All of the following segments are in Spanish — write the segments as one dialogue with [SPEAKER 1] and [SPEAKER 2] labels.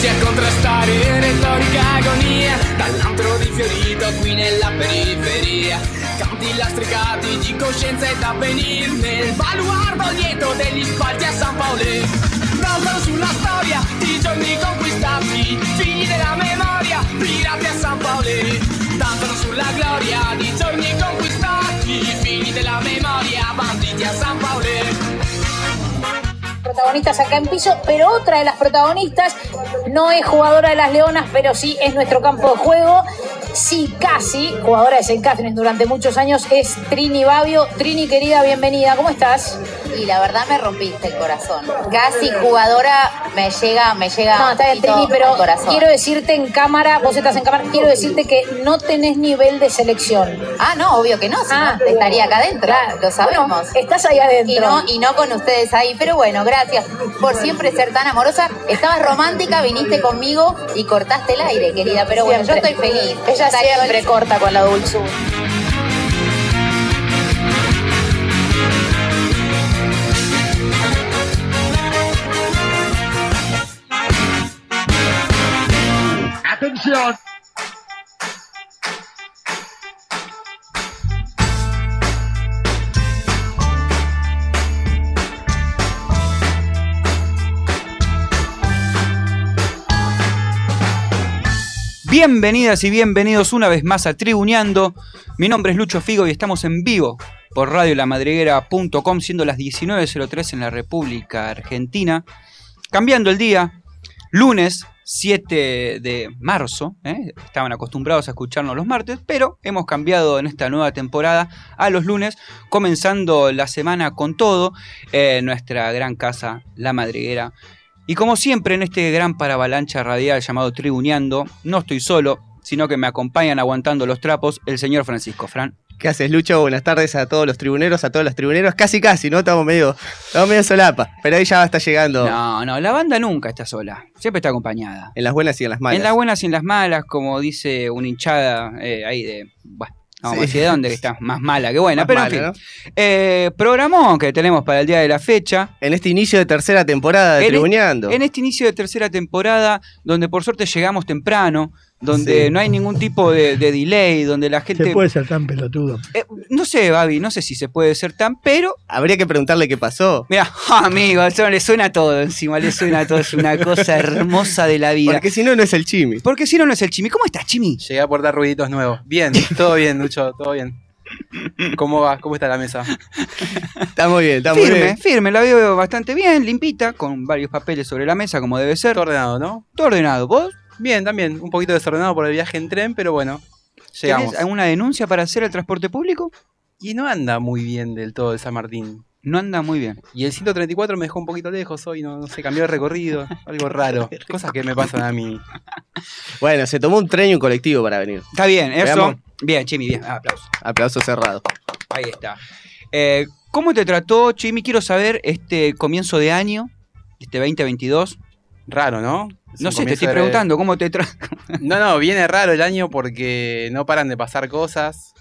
[SPEAKER 1] Voci a contrastare retorica agonia Dall'antro rifiorito qui nella periferia. Canti lastricati di coscienza ed avvenir Nel baluardo lieto degli spalti a San Paolo. Danzano sulla storia di giorni conquistati Figli della memoria, pirati a San Paolo. Danzano sulla gloria di giorni conquistati Figli della memoria, banditi a San Paolo
[SPEAKER 2] protagonistas acá en piso, pero otra de las protagonistas no es jugadora de las Leonas, pero sí es nuestro campo de juego. Sí, casi, jugadora de St. Catherine durante muchos años, es Trini Babio. Trini, querida, bienvenida, ¿cómo estás?
[SPEAKER 3] Y la verdad me rompiste el corazón. Casi jugadora me llega, me llega
[SPEAKER 2] No, está bien, Trini, pero
[SPEAKER 3] corazón.
[SPEAKER 2] quiero decirte en cámara, vos estás en cámara, quiero decirte que no tenés nivel de selección.
[SPEAKER 3] Ah, no, obvio que no, si
[SPEAKER 2] Ah.
[SPEAKER 3] no estaría acá adentro,
[SPEAKER 2] Claro.
[SPEAKER 3] lo sabemos.
[SPEAKER 2] Bueno, estás ahí adentro.
[SPEAKER 3] Y no, y no con ustedes ahí, pero bueno, gracias por siempre ser tan amorosa. Estabas romántica, viniste conmigo y cortaste el aire, querida, pero bueno, yo estoy feliz.
[SPEAKER 2] Ella siempre corta con la dulzura.
[SPEAKER 4] Bienvenidas y bienvenidos una vez más a Tribuneando. Mi nombre es Lucho Figo y estamos en vivo por radiolamadriguera.com, siendo las 19.03 en la República Argentina. Cambiando el día, lunes 7 de marzo. ¿eh? Estaban acostumbrados a escucharnos los martes, pero hemos cambiado en esta nueva temporada a los lunes, comenzando la semana con todo en nuestra gran casa, La Madriguera. Y como siempre en este gran paravalancha radial llamado Tribuneando, no estoy solo, sino que me acompañan aguantando los trapos el señor Francisco Fran.
[SPEAKER 5] ¿Qué haces, Lucho? Buenas tardes a todos los tribuneros, a todos los tribuneros. Casi, casi, ¿no? Estamos medio, estamos medio solapa. Pero ahí ya está llegando
[SPEAKER 4] No, no, la banda nunca está sola, siempre está acompañada.
[SPEAKER 5] en las buenas y en las malas.
[SPEAKER 4] En las buenas y en las malas, como dice una hinchada eh, ahí de... Bueno, no vamos
[SPEAKER 5] Sí.
[SPEAKER 4] a decir de dónde, que está más mala que buena,
[SPEAKER 5] Más
[SPEAKER 4] pero
[SPEAKER 5] mala,
[SPEAKER 4] en fin.
[SPEAKER 5] ¿no?
[SPEAKER 4] Eh, programón que tenemos para el día de la fecha.
[SPEAKER 5] En este inicio de tercera temporada de
[SPEAKER 4] En-
[SPEAKER 5] Tribuneando.
[SPEAKER 4] En este inicio de tercera temporada, donde por suerte llegamos temprano, donde
[SPEAKER 5] Sí.
[SPEAKER 4] no hay ningún tipo de, de delay, donde la gente...
[SPEAKER 6] Se puede ser tan pelotudo.
[SPEAKER 4] Eh, no sé, Babi, no sé si se puede ser tan, pero.
[SPEAKER 5] Habría que preguntarle qué pasó.
[SPEAKER 4] Mira, amigo, eso le suena todo encima, le suena todo, es una cosa hermosa de la vida.
[SPEAKER 5] Porque si no, no es el chimi.
[SPEAKER 4] Porque si no, no es el Chimi. ¿Cómo estás, Chimi?
[SPEAKER 7] Llegué a aportar ruiditos nuevos. Bien, todo bien, Lucho, todo bien. ¿Cómo va? ¿Cómo está la mesa?
[SPEAKER 5] Está muy bien, está muy
[SPEAKER 4] Firme,
[SPEAKER 5] bien.
[SPEAKER 4] firme, la veo bastante bien, limpita, con varios papeles sobre la mesa, como debe ser.
[SPEAKER 7] Todo ordenado, ¿no?
[SPEAKER 4] Todo ordenado. ¿Vos
[SPEAKER 7] Bien, también. Un poquito desordenado por el viaje en tren, pero bueno. Llegamos.
[SPEAKER 4] alguna denuncia para hacer el transporte público?
[SPEAKER 7] Y no anda muy bien del todo el San Martín.
[SPEAKER 4] No anda muy bien.
[SPEAKER 7] Y el 134 me dejó un poquito lejos hoy, no, no sé, cambió de recorrido. Algo raro. Cosas que me pasan a mí.
[SPEAKER 5] Bueno, se tomó un tren y un colectivo para venir.
[SPEAKER 4] Está bien, eso.
[SPEAKER 5] Veamos.
[SPEAKER 4] Bien, Chimi, bien. Aplausos.
[SPEAKER 5] Aplauso cerrado.
[SPEAKER 4] Ahí está. Eh, ¿Cómo te trató, Chimi? Quiero saber este comienzo de año, este 2022.
[SPEAKER 7] Raro, ¿no? Es
[SPEAKER 4] No sé, te estoy
[SPEAKER 7] de-
[SPEAKER 4] preguntando, ¿cómo te trata?
[SPEAKER 7] No, no, viene raro el año porque no paran de pasar cosas.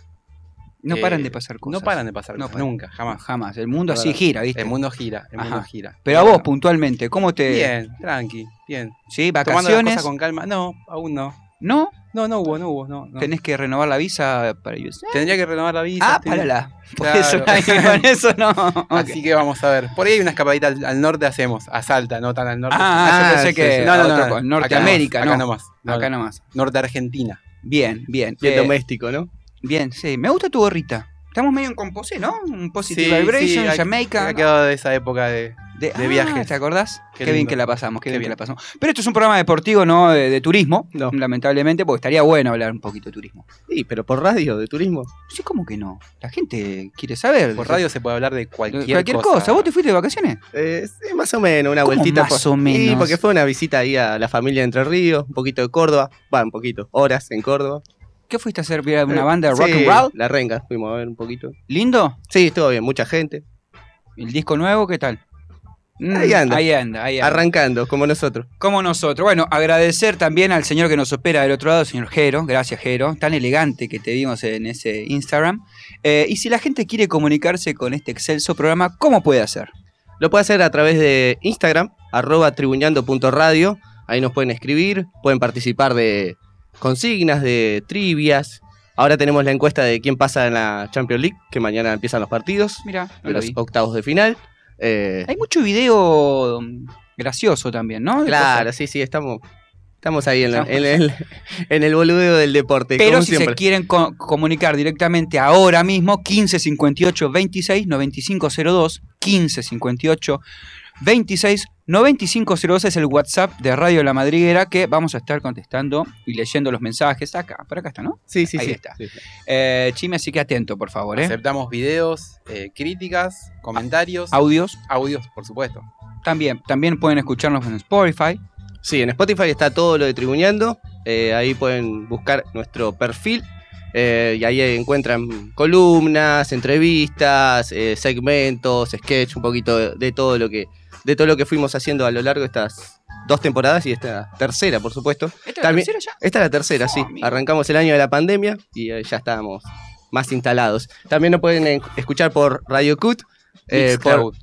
[SPEAKER 4] No
[SPEAKER 7] Eh,
[SPEAKER 4] paran de pasar cosas.
[SPEAKER 7] No paran de pasar
[SPEAKER 4] No
[SPEAKER 7] cosas,
[SPEAKER 4] paran.
[SPEAKER 7] nunca, jamás.
[SPEAKER 4] Jamás. El mundo así gira, ¿viste?
[SPEAKER 7] El mundo gira, el mundo gira.
[SPEAKER 4] Pero a vos, puntualmente, ¿cómo te.
[SPEAKER 7] Bien, tranqui, bien.
[SPEAKER 4] ¿Sí?
[SPEAKER 7] Tomando las
[SPEAKER 4] ¿Vacaciones?
[SPEAKER 7] cosas con calma. No, aún no.
[SPEAKER 4] ¿No?
[SPEAKER 7] No, no hubo, no hubo, no. no.
[SPEAKER 4] ¿Tenés que renovar la visa para USA?
[SPEAKER 7] Tendría que renovar la visa.
[SPEAKER 4] Ah, párala. Por
[SPEAKER 7] Claro.
[SPEAKER 4] eso, con eso no.
[SPEAKER 7] Así que vamos a ver. Por ahí hay una escapadita al, al norte hacemos, a Salta, no tan al norte.
[SPEAKER 4] Ah,
[SPEAKER 5] Ah,
[SPEAKER 4] yo pensé
[SPEAKER 5] sí,
[SPEAKER 4] que.
[SPEAKER 5] sí.
[SPEAKER 7] no, no, no, no.
[SPEAKER 4] Norteamérica,
[SPEAKER 7] acá
[SPEAKER 4] ¿no?
[SPEAKER 7] nomás. No,
[SPEAKER 4] Acá nomás.
[SPEAKER 7] Norte Argentina.
[SPEAKER 4] Bien, bien.
[SPEAKER 5] Bien
[SPEAKER 4] Eh,
[SPEAKER 5] doméstico, ¿no?
[SPEAKER 4] bien, sí. Me gusta tu gorrita. Estamos medio en composé, ¿no? Un positive
[SPEAKER 7] Sí,
[SPEAKER 4] vibration, Jamaica.
[SPEAKER 7] Ha quedado de esa época de,
[SPEAKER 4] De,
[SPEAKER 7] De
[SPEAKER 4] ah,
[SPEAKER 7] viajes.
[SPEAKER 4] ¿Te acordás? Qué,
[SPEAKER 7] Qué
[SPEAKER 4] bien que la pasamos, qué,
[SPEAKER 7] Qué
[SPEAKER 4] bien, que la pasamos. Pero esto es un programa deportivo, no de, de turismo,
[SPEAKER 5] No.
[SPEAKER 4] lamentablemente, porque estaría bueno hablar un poquito de turismo.
[SPEAKER 5] Sí, pero por radio, de turismo.
[SPEAKER 4] Sí, ¿cómo que no? La gente quiere saber.
[SPEAKER 7] Por radio se puede hablar de
[SPEAKER 4] de
[SPEAKER 7] cualquier,
[SPEAKER 4] cualquier cosa. ¿Vos te fuiste de vacaciones?
[SPEAKER 5] Eh, sí, más o menos, una
[SPEAKER 4] ¿Cómo
[SPEAKER 5] vueltita.
[SPEAKER 4] más
[SPEAKER 5] por-
[SPEAKER 4] o menos?
[SPEAKER 5] Sí, porque fue una visita ahí a la familia de Entre Ríos, un poquito de Córdoba. Va, un poquito, horas en Córdoba.
[SPEAKER 4] ¿Qué fuiste a hacer? ¿Ver ¿Una
[SPEAKER 5] Eh,
[SPEAKER 4] banda de rock
[SPEAKER 5] sí,
[SPEAKER 4] and roll?
[SPEAKER 5] La renga, fuimos a ver un poquito.
[SPEAKER 4] ¿Lindo?
[SPEAKER 5] Sí, estuvo bien, mucha gente.
[SPEAKER 4] ¿El disco nuevo qué tal? Mm,
[SPEAKER 5] Ahí anda.
[SPEAKER 4] Ahí anda, ahí anda.
[SPEAKER 5] Arrancando, como nosotros.
[SPEAKER 4] Como nosotros. Bueno, agradecer también al señor que nos opera del otro lado, señor Jero. Gracias, Jero. Tan elegante que te vimos en ese Instagram. Eh, y si la gente quiere comunicarse con este excelso programa, ¿cómo puede hacer?
[SPEAKER 5] Lo puede hacer a través de Instagram, arroba tribuñando.radio. Ahí nos pueden escribir, pueden participar de consignas, de trivias. Ahora tenemos la encuesta de quién pasa en la Champions League, que mañana empiezan los partidos,
[SPEAKER 4] Mira,
[SPEAKER 5] los octavos de final. Eh,
[SPEAKER 4] Hay mucho video mm, gracioso también, ¿no?
[SPEAKER 5] Claro, sí, sí, estamos, estamos ahí en, la-
[SPEAKER 4] Estamos.
[SPEAKER 5] en el, en el boludeo del deporte.
[SPEAKER 4] Pero si se quieren co- comunicar directamente ahora mismo, 15 58 26 95 02, 15 58 26 95 02 es el WhatsApp de Radio La Madriguera que vamos a estar contestando y leyendo los mensajes acá. Por acá está, ¿no?
[SPEAKER 5] Sí, sí,
[SPEAKER 4] Ahí
[SPEAKER 5] sí.
[SPEAKER 4] está.
[SPEAKER 5] sí, sí.
[SPEAKER 4] Eh, Chime, así que atento, por favor, ¿eh?
[SPEAKER 7] Aceptamos videos, eh, críticas, comentarios,
[SPEAKER 4] Audios.
[SPEAKER 7] audios, por supuesto.
[SPEAKER 4] También, también pueden escucharnos en Spotify.
[SPEAKER 5] Sí, en Spotify está todo lo de Tribuñando. eh, ahí pueden buscar nuestro perfil. eh, y ahí encuentran columnas, entrevistas, eh, segmentos, sketch, un poquito de, de todo lo que de todo lo que fuimos haciendo a lo largo de estas dos temporadas y esta tercera, por supuesto.
[SPEAKER 4] ¿Esta es la tercera ya?
[SPEAKER 5] Esta es la tercera, sí.
[SPEAKER 4] Amigo.
[SPEAKER 5] Arrancamos el año de la pandemia y eh, ya estábamos más instalados. También nos pueden eh, escuchar por Radio Cut, eh, por,
[SPEAKER 7] Mixcloud.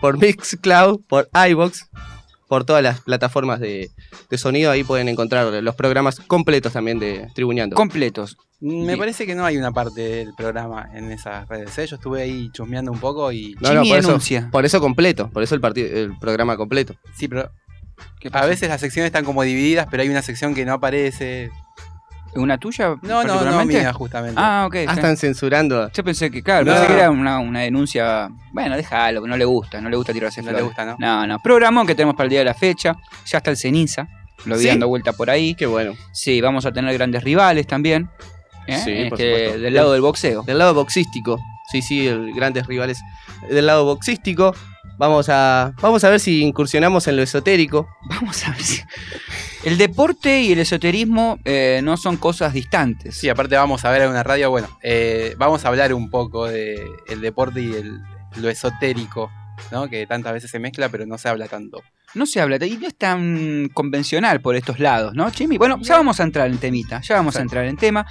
[SPEAKER 5] por Mixcloud, por iBox, por todas las plataformas de, de sonido. Ahí pueden encontrar los programas completos también de Tribuñando.
[SPEAKER 4] Completos.
[SPEAKER 7] Me parece que no hay una parte del programa en esas redes. ¿eh? Yo estuve ahí chusmeando un poco y.
[SPEAKER 5] No, no,
[SPEAKER 4] Jimmy
[SPEAKER 5] por eso,
[SPEAKER 4] denuncia.
[SPEAKER 5] por eso completo, por eso el, partido, el programa completo.
[SPEAKER 7] Sí, pero
[SPEAKER 4] ¿Qué
[SPEAKER 7] a veces las secciones están como divididas, pero hay una sección que no aparece.
[SPEAKER 4] ¿Una tuya?
[SPEAKER 7] No, no, no, mía, justamente.
[SPEAKER 4] Ah, ok.
[SPEAKER 5] Ah,
[SPEAKER 4] sí.
[SPEAKER 5] están censurando.
[SPEAKER 4] Yo pensé que, claro,
[SPEAKER 7] No.
[SPEAKER 4] pensé que era una, una denuncia. Bueno, déjalo, que no le gusta, no le gusta tirarse
[SPEAKER 7] No le gusta, ¿no?
[SPEAKER 4] No, no. Programón que tenemos para el día de la fecha. Ya está el ceniza. Lo vi
[SPEAKER 5] Sí.
[SPEAKER 4] dando vuelta por ahí.
[SPEAKER 5] Qué bueno.
[SPEAKER 4] Sí, vamos a tener grandes rivales también. ¿eh?
[SPEAKER 5] Sí, por
[SPEAKER 4] Este,
[SPEAKER 5] supuesto.
[SPEAKER 4] del lado del boxeo.
[SPEAKER 5] Del lado boxístico. Sí, sí, el, grandes rivales del lado boxístico. Vamos a, vamos a ver si incursionamos en lo esotérico.
[SPEAKER 4] Vamos a ver si. El deporte y el esoterismo eh, no son cosas distantes.
[SPEAKER 7] Sí, aparte vamos a ver en una radio. Bueno, eh, vamos a hablar un poco de el deporte y el, lo esotérico, ¿no? Que tantas veces se mezcla, pero no se habla tanto.
[SPEAKER 4] No se habla, y no es tan convencional por estos lados, ¿no, Chimi? Bueno, ya vamos a entrar en temita, ya vamos a entrar en tema.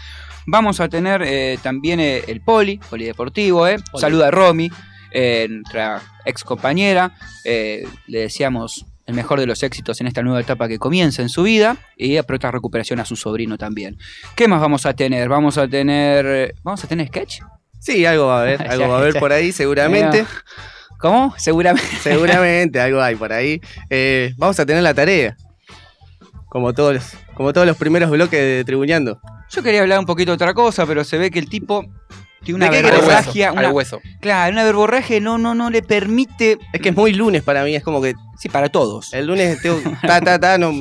[SPEAKER 4] Vamos a tener eh, también el poli, polideportivo, ¿eh?
[SPEAKER 7] Poli.
[SPEAKER 4] Saluda a Romy, nuestra ex compañera. le deseamos el mejor de los éxitos en esta nueva etapa que comienza en su vida y a pronta recuperación a su sobrino también. ¿Qué más vamos a tener? Vamos a tener. eh, ¿Vamos a tener sketch?
[SPEAKER 5] Sí, algo va a haber, algo va a haber por ahí seguramente.
[SPEAKER 4] ¿Cómo? Seguramente.
[SPEAKER 5] Seguramente algo hay por ahí. Eh, vamos a tener la tarea. Como todos, como todos los primeros bloques de Tribuñando.
[SPEAKER 4] Yo quería hablar un poquito de otra cosa, pero se ve que el tipo tiene una
[SPEAKER 5] ¿De qué
[SPEAKER 7] Al hueso,
[SPEAKER 4] verborragia. Una, claro, una verborragia no, no, no le permite.
[SPEAKER 5] Es que es muy lunes para mí, es como que
[SPEAKER 4] Sí, para todos.
[SPEAKER 5] el lunes tengo ta ta ta no,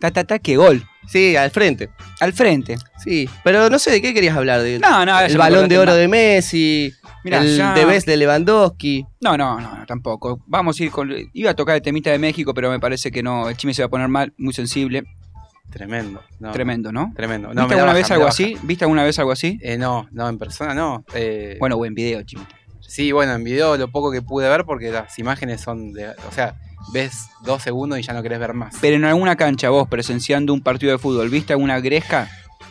[SPEAKER 4] Ta, ta, ta, que gol.
[SPEAKER 5] sí, al frente.
[SPEAKER 4] Al frente.
[SPEAKER 5] Sí, pero no sé de qué querías hablar de
[SPEAKER 4] No, no,
[SPEAKER 5] el balón de oro
[SPEAKER 4] más.
[SPEAKER 5] de Messi,
[SPEAKER 4] Mirá,
[SPEAKER 5] el
[SPEAKER 4] ya-
[SPEAKER 5] de Best de Lewandowski.
[SPEAKER 4] No, no, no, no, tampoco. Vamos a ir con. Iba a tocar el temita de México, pero me parece que no. El chime se va a poner mal, muy sensible.
[SPEAKER 7] Tremendo. no,
[SPEAKER 4] Tremendo, ¿no?
[SPEAKER 7] Tremendo. No,
[SPEAKER 4] ¿Viste alguna
[SPEAKER 7] baja,
[SPEAKER 4] vez algo así? ¿Viste alguna vez algo así?
[SPEAKER 7] Eh, no, no, en persona no. Eh,
[SPEAKER 4] Bueno, buen video, chime.
[SPEAKER 7] Sí, bueno, en video lo poco que pude ver porque las imágenes son de. O sea, ves dos segundos y ya no querés ver más.
[SPEAKER 4] Pero en alguna cancha, vos presenciando un partido de fútbol, ¿viste alguna gresca?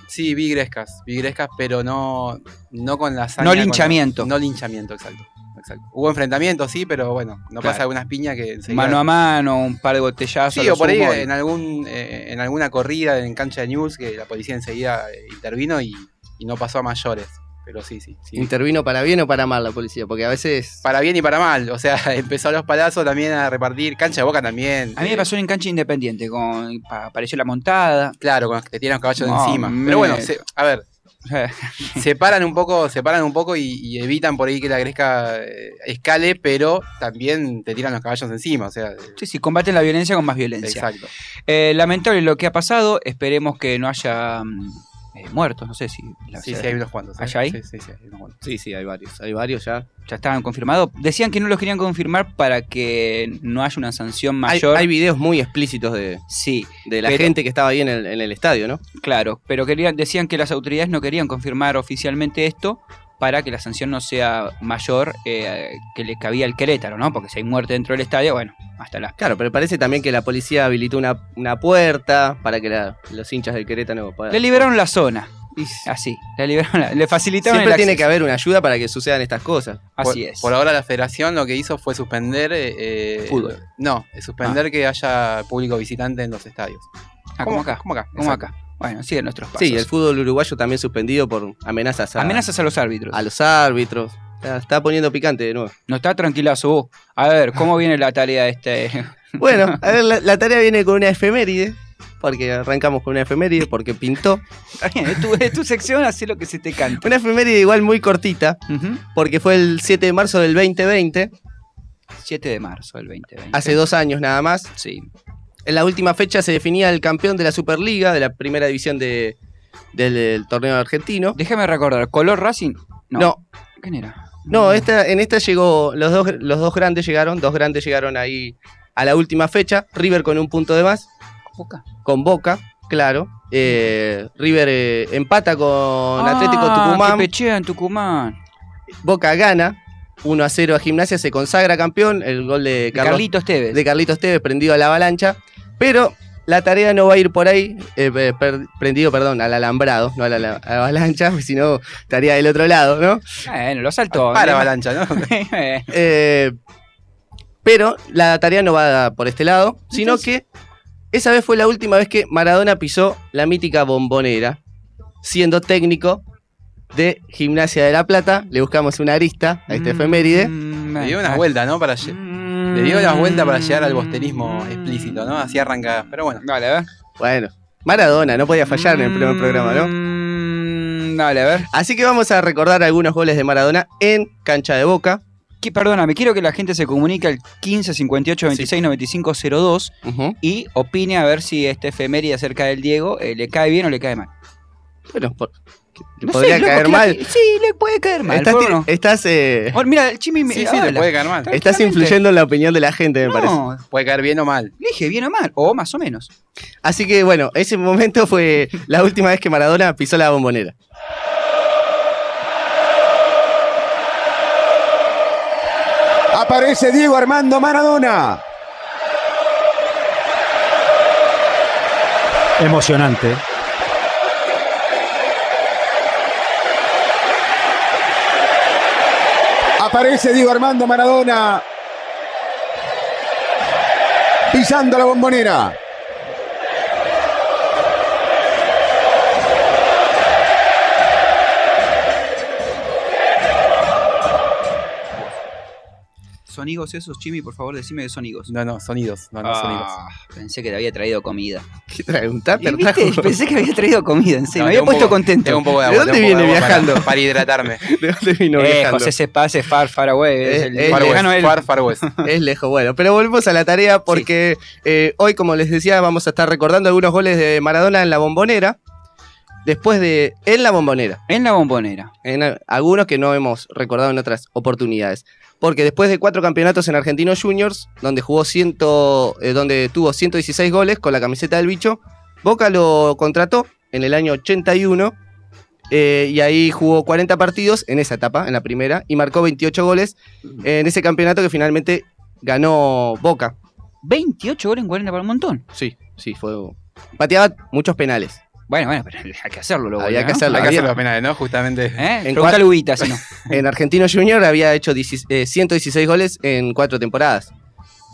[SPEAKER 7] Sí, vi grescas, vi grescas, pero no, no con la hazaña,
[SPEAKER 4] No
[SPEAKER 7] la-
[SPEAKER 4] linchamiento.
[SPEAKER 7] no linchamiento, exacto, exacto. Hubo enfrentamientos, sí, pero bueno, no
[SPEAKER 4] Claro.
[SPEAKER 7] pasa algunas piñas que enseguida-
[SPEAKER 4] Mano a mano, un par de botellazos.
[SPEAKER 7] Sí, o por ahí en, algún, eh, en alguna corrida en cancha de news que la policía enseguida eh, intervino y, y no pasó a mayores. Pero sí, sí, sí.
[SPEAKER 5] Intervino para bien o para mal la policía, porque a veces
[SPEAKER 7] Para bien y para mal, o sea, empezó a los palazos también a repartir, cancha de boca también.
[SPEAKER 4] A mí me pasó en cancha independiente, con, pa- apareció la montada.
[SPEAKER 7] Claro, con los que te tiran los caballos
[SPEAKER 4] No,
[SPEAKER 7] de encima.
[SPEAKER 4] me-
[SPEAKER 7] Pero bueno, se- a ver, separan un poco, separan un poco y, y evitan por ahí que la gresca eh, escale, pero también te tiran los caballos encima. O sea, eh,
[SPEAKER 4] Sí, sí, combaten la violencia con más violencia.
[SPEAKER 7] exacto.
[SPEAKER 4] Eh, lamentable lo que ha pasado. Esperemos que no haya mm, eh, muertos. No sé si. la-
[SPEAKER 7] Sí, sí, hay unos cuantos. ¿eh?
[SPEAKER 4] ¿Allá hay?
[SPEAKER 7] Sí, sí, sí, hay unos cuantos.
[SPEAKER 5] Sí, sí, hay varios. Hay varios ya.
[SPEAKER 4] Ya estaban confirmados. Decían que no los querían confirmar para que no haya una sanción
[SPEAKER 5] Hay,
[SPEAKER 4] mayor.
[SPEAKER 5] hay videos muy explícitos de,
[SPEAKER 4] Sí,
[SPEAKER 5] de la
[SPEAKER 4] Pero-
[SPEAKER 5] gente que estaba ahí en el, en el estadio, ¿no?
[SPEAKER 4] claro. Pero querían, decían que las autoridades no querían confirmar oficialmente esto para que la sanción no sea mayor eh, que le cabía al Querétaro, ¿no? Porque si hay muerte dentro del estadio, bueno, hasta las
[SPEAKER 5] Claro, pero parece también que la policía habilitó una, una puerta para que la- los hinchas del Querétaro.
[SPEAKER 4] Le liberaron la zona. Así, le liberaron la- le facilitaron
[SPEAKER 5] Siempre
[SPEAKER 4] el
[SPEAKER 5] tiene que haber una ayuda para que sucedan estas cosas.
[SPEAKER 4] Así
[SPEAKER 7] por,
[SPEAKER 4] es.
[SPEAKER 7] por ahora la federación lo que hizo fue suspender... eh, eh,
[SPEAKER 4] Fútbol.
[SPEAKER 7] No, suspender que haya público visitante en los estadios.
[SPEAKER 4] Ah, como acá.
[SPEAKER 7] Como acá.
[SPEAKER 4] Como
[SPEAKER 7] exacto.
[SPEAKER 4] acá. Bueno, siguen nuestros pasos.
[SPEAKER 5] Sí, el fútbol uruguayo también suspendido por amenazas a,
[SPEAKER 4] Amenazas a los árbitros.
[SPEAKER 5] a los árbitros. Está, está poniendo picante de nuevo.
[SPEAKER 4] No está tranquilazo vos. A ver, ¿cómo viene la tarea de este?
[SPEAKER 5] Bueno, a ver, la, la tarea viene con una efeméride. Porque arrancamos con una efeméride, porque pintó.
[SPEAKER 4] Está bien, es tu, es tu sección, haz lo que se te cante.
[SPEAKER 5] Una efeméride igual muy cortita, porque fue el 7 de marzo del 2020,
[SPEAKER 4] 7 de marzo del 2020.
[SPEAKER 5] hace dos años nada más.
[SPEAKER 4] Sí.
[SPEAKER 5] En la última fecha se definía el campeón de la Superliga, de la primera división de, del, del torneo argentino.
[SPEAKER 4] Déjame recordar, ¿Color Racing? No.
[SPEAKER 5] No,
[SPEAKER 4] ¿Quién era?
[SPEAKER 5] no, esta, en esta llegó, los dos, los dos grandes llegaron, dos grandes llegaron ahí a la última fecha. River con un punto de más,
[SPEAKER 4] Boca.
[SPEAKER 5] con Boca, claro. Eh, River eh, empata con Atlético
[SPEAKER 4] Ah,
[SPEAKER 5] Tucumán.
[SPEAKER 4] Pechea en Tucumán.
[SPEAKER 5] Boca gana 1 a 0 a Gimnasia, se consagra campeón. El gol de Carlos,
[SPEAKER 4] Carlitos Tevez.
[SPEAKER 5] de Carlitos Tevez prendido a la avalancha. Pero la tarea no va a ir por ahí, eh, eh, per- prendido, perdón, al alambrado, no a la, la avalancha, porque si no estaría del otro lado, ¿no?
[SPEAKER 4] Bueno, lo saltó.
[SPEAKER 7] Para avalancha, ¿no?
[SPEAKER 5] Eh, pero la tarea no va por este lado, sino que esa vez fue la última vez que Maradona pisó la mítica bombonera, siendo técnico de Gimnasia de la Plata. Le buscamos una arista a este efeméride.
[SPEAKER 4] Mm,
[SPEAKER 7] Le dio
[SPEAKER 4] ah,
[SPEAKER 7] unas vueltas, ¿no? Para
[SPEAKER 4] mm.
[SPEAKER 7] Le dio unas vueltas para llegar al bosterismo explícito, ¿no? Así arranca. Pero bueno.
[SPEAKER 4] Dale, a ver.
[SPEAKER 5] Bueno, Maradona, no podía fallar en el primer programa, ¿no?
[SPEAKER 4] Mm, Dale, a ver.
[SPEAKER 5] Así que vamos a recordar algunos goles de Maradona en cancha de boca.
[SPEAKER 4] Que- Perdóname, quiero que la gente se comunique al 15 58 26 95 02
[SPEAKER 5] Ujú.
[SPEAKER 4] y opine a ver si este efeméride acerca del Diego eh, le cae bien o le cae mal.
[SPEAKER 5] Bueno, por-
[SPEAKER 4] No
[SPEAKER 5] podría
[SPEAKER 4] sé, loco,
[SPEAKER 5] caer
[SPEAKER 4] que
[SPEAKER 5] mal.
[SPEAKER 4] Sí, le puede caer mal.
[SPEAKER 5] Estás,
[SPEAKER 4] ¿por qué
[SPEAKER 5] ti-
[SPEAKER 4] no?
[SPEAKER 5] estás, eh,
[SPEAKER 4] mira, el Chimi me
[SPEAKER 7] Sí, sí, le
[SPEAKER 4] habla.
[SPEAKER 7] puede caer mal.
[SPEAKER 5] estás influyendo en la opinión de la gente, me parece.
[SPEAKER 4] No,
[SPEAKER 7] Puede caer bien o mal.
[SPEAKER 4] le dije bien o mal, o más o menos.
[SPEAKER 5] Así que bueno, ese momento fue la última vez que Maradona pisó la bombonera.
[SPEAKER 6] Aparece Diego Armando Maradona.
[SPEAKER 8] Emocionante.
[SPEAKER 6] Aparece Diego Armando Maradona. Pisando la bombonera.
[SPEAKER 4] ¿Son higos esos, Chimi? Por favor, decime que son higos.
[SPEAKER 7] No, no, sonidos. No, no, sonidos.
[SPEAKER 4] Ah, pensé que te había traído comida.
[SPEAKER 5] ¿Qué trae? ¿Un tupper?
[SPEAKER 4] ¿Viste?
[SPEAKER 5] trajo?
[SPEAKER 4] Pensé que había traído comida, en serio.
[SPEAKER 7] No,
[SPEAKER 4] me había puesto
[SPEAKER 7] poco-
[SPEAKER 4] contento.
[SPEAKER 7] Tengo un poco de
[SPEAKER 5] ¿De
[SPEAKER 7] agua.
[SPEAKER 5] dónde viene
[SPEAKER 7] de agua para-
[SPEAKER 5] viajando?
[SPEAKER 7] Para, hidratarme.
[SPEAKER 5] ¿De dónde vino
[SPEAKER 4] Eh,
[SPEAKER 5] viajando?
[SPEAKER 4] José se pase far, far away. Es el
[SPEAKER 7] Far West, Far, Far West.
[SPEAKER 5] Es lejos. Bueno, pero volvemos a la tarea porque eh, hoy, como les decía, vamos a estar recordando algunos goles de Maradona en la bombonera. Después de. En la bombonera.
[SPEAKER 4] En la bombonera.
[SPEAKER 5] En algunos que no hemos recordado en otras oportunidades. Porque después de cuatro campeonatos en Argentinos Juniors, donde jugó ciento, eh, donde tuvo 116 goles con la camiseta del bicho, Boca lo contrató en el año 81 eh, y ahí jugó 40 partidos en esa etapa, en la primera, y marcó 28 goles en ese campeonato que finalmente ganó Boca.
[SPEAKER 4] 28 goles en 40 para un montón.
[SPEAKER 5] Sí, sí, fue. Pateaba muchos penales.
[SPEAKER 4] Bueno, bueno, pero hay que hacerlo luego.
[SPEAKER 5] Había
[SPEAKER 4] ¿no?
[SPEAKER 5] que hacerlo.
[SPEAKER 7] Hay que
[SPEAKER 5] había-
[SPEAKER 7] hacer los penales, ¿no? Justamente.
[SPEAKER 4] ¿Eh?
[SPEAKER 5] En
[SPEAKER 4] Ubita, si no.
[SPEAKER 5] En Argentinos Junior había hecho 16 eh, 116 goles en cuatro temporadas.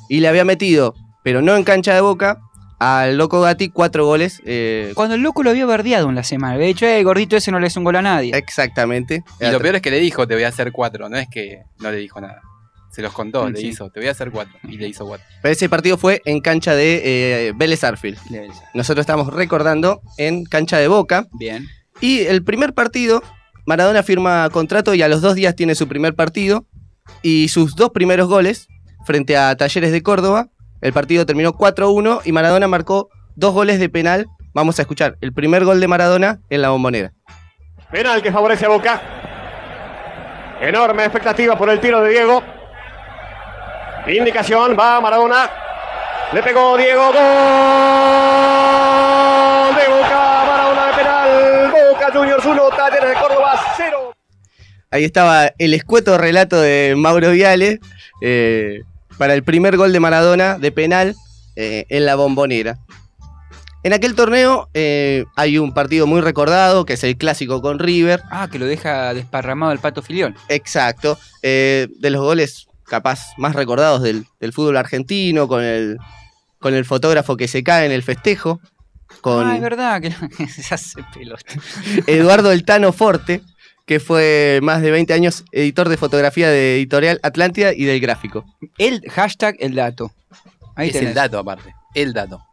[SPEAKER 5] Y le había metido, pero no en cancha de boca, al Loco Gatti cuatro goles. eh,
[SPEAKER 4] Cuando el loco lo había verdeado en la semana. Había dicho, eh, gordito ese no le hace un gol a nadie.
[SPEAKER 5] exactamente.
[SPEAKER 7] Y lo peor es que le dijo, te voy a hacer cuatro. No es que no le dijo nada. Se los contó,
[SPEAKER 4] Mm,
[SPEAKER 7] le hizo, te voy a hacer cuatro. Y le hizo cuatro.
[SPEAKER 5] Pero ese partido fue en cancha de eh, Vélez Arfield. Nosotros estamos recordando en cancha de boca.
[SPEAKER 4] Bien.
[SPEAKER 5] Y el primer partido, Maradona firma contrato y a los dos días tiene su primer partido. Y sus dos primeros goles, frente a Talleres de Córdoba, el partido terminó 4-1 y Maradona marcó dos goles de penal. Vamos a escuchar el primer gol de Maradona en la bombonera.
[SPEAKER 8] Penal que favorece a Boca. Enorme expectativa por el tiro de Diego. Indicación, va Maradona. Le pegó Diego. Gol de Boca. Maradona de penal. Boca Juniors 1, Talleres de Córdoba 0.
[SPEAKER 5] Ahí estaba el escueto relato de Mauro Viale eh, para el primer gol de Maradona de penal eh, en la bombonera. En aquel torneo eh, hay un partido muy recordado, que es el clásico con River.
[SPEAKER 4] Ah, que lo deja desparramado el pato filión.
[SPEAKER 5] Exacto. eh, de los goles capaz más recordados del, del fútbol argentino, con el, con el fotógrafo que se cae en el festejo, con
[SPEAKER 4] Ah, es verdad que se hace pelota.
[SPEAKER 5] Eduardo El Tano Forte, que fue más de 20 años editor de fotografía de Editorial Atlántida y del gráfico.
[SPEAKER 4] El hashtag el dato. Ahí
[SPEAKER 7] es
[SPEAKER 4] tenés.
[SPEAKER 7] el dato aparte. El dato.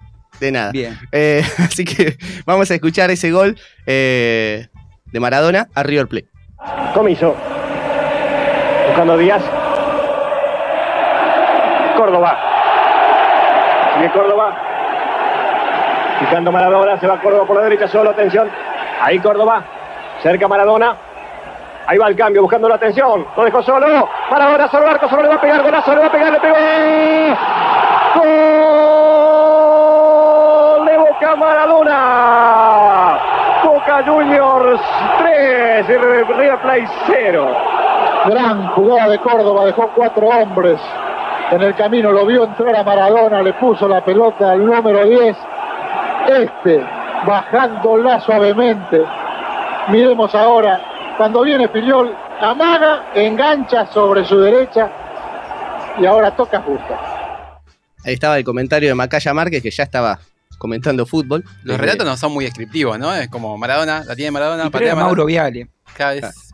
[SPEAKER 5] De nada.
[SPEAKER 4] Bien.
[SPEAKER 5] Eh, así que vamos a escuchar ese gol eh, de Maradona a River Plate.
[SPEAKER 8] Comiso. Buscando Díaz. Córdoba. Sigue Córdoba. Picando Maradona. Se va Córdoba por la derecha solo. Atención. Ahí Córdoba. Cerca Maradona. Ahí va el cambio buscando la atención. Lo dejó solo. Maradona solo arco. Solo le va a pegar. Golazo. Le va a pegar. Le pegó. Gol de Boca Maradona. Boca Juniors 3. y River Plate 0.
[SPEAKER 9] Gran jugada de Córdoba, dejó cuatro hombres en el camino, lo vio entrar a Maradona, le puso la pelota al número 10. Este, bajándola suavemente. Miremos ahora, cuando viene Filiol, amaga, engancha sobre su derecha y ahora toca justo.
[SPEAKER 5] Ahí estaba el comentario de Macaya Márquez, que ya estaba comentando fútbol.
[SPEAKER 7] Los relatos no son muy descriptivos, ¿no? Es como Maradona, la tiene Maradona, patea Maradona.
[SPEAKER 4] Mauro Viale.
[SPEAKER 7] Cada vez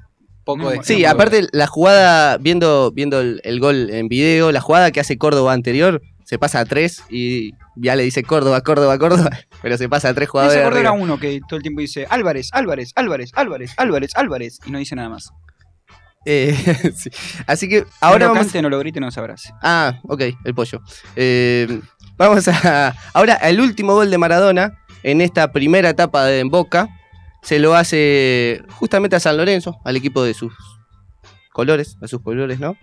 [SPEAKER 7] poco
[SPEAKER 4] No,
[SPEAKER 7] de
[SPEAKER 5] Sí, aparte la jugada, viendo, viendo el, el gol en video, la jugada que hace Córdoba anterior, se pasa a tres y ya le dice Córdoba, Córdoba, Córdoba, pero se pasa a tres jugadores.
[SPEAKER 4] hace
[SPEAKER 5] de
[SPEAKER 4] acordar a
[SPEAKER 5] River.
[SPEAKER 4] uno que todo el tiempo dice Álvarez, Álvarez, Álvarez, Álvarez, Álvarez, Álvarez. Y no dice nada más.
[SPEAKER 5] Eh, sí. Así que
[SPEAKER 4] Ahora
[SPEAKER 5] ahora
[SPEAKER 4] no lo
[SPEAKER 5] vamos.
[SPEAKER 4] cante, no lo grite, no se abrace.
[SPEAKER 5] Ah, ok, el pollo. Eh, vamos a. Ahora, el último gol de Maradona en esta primera etapa de en Boca se lo hace justamente a San Lorenzo, al equipo de sus colores, a sus colores, ¿no?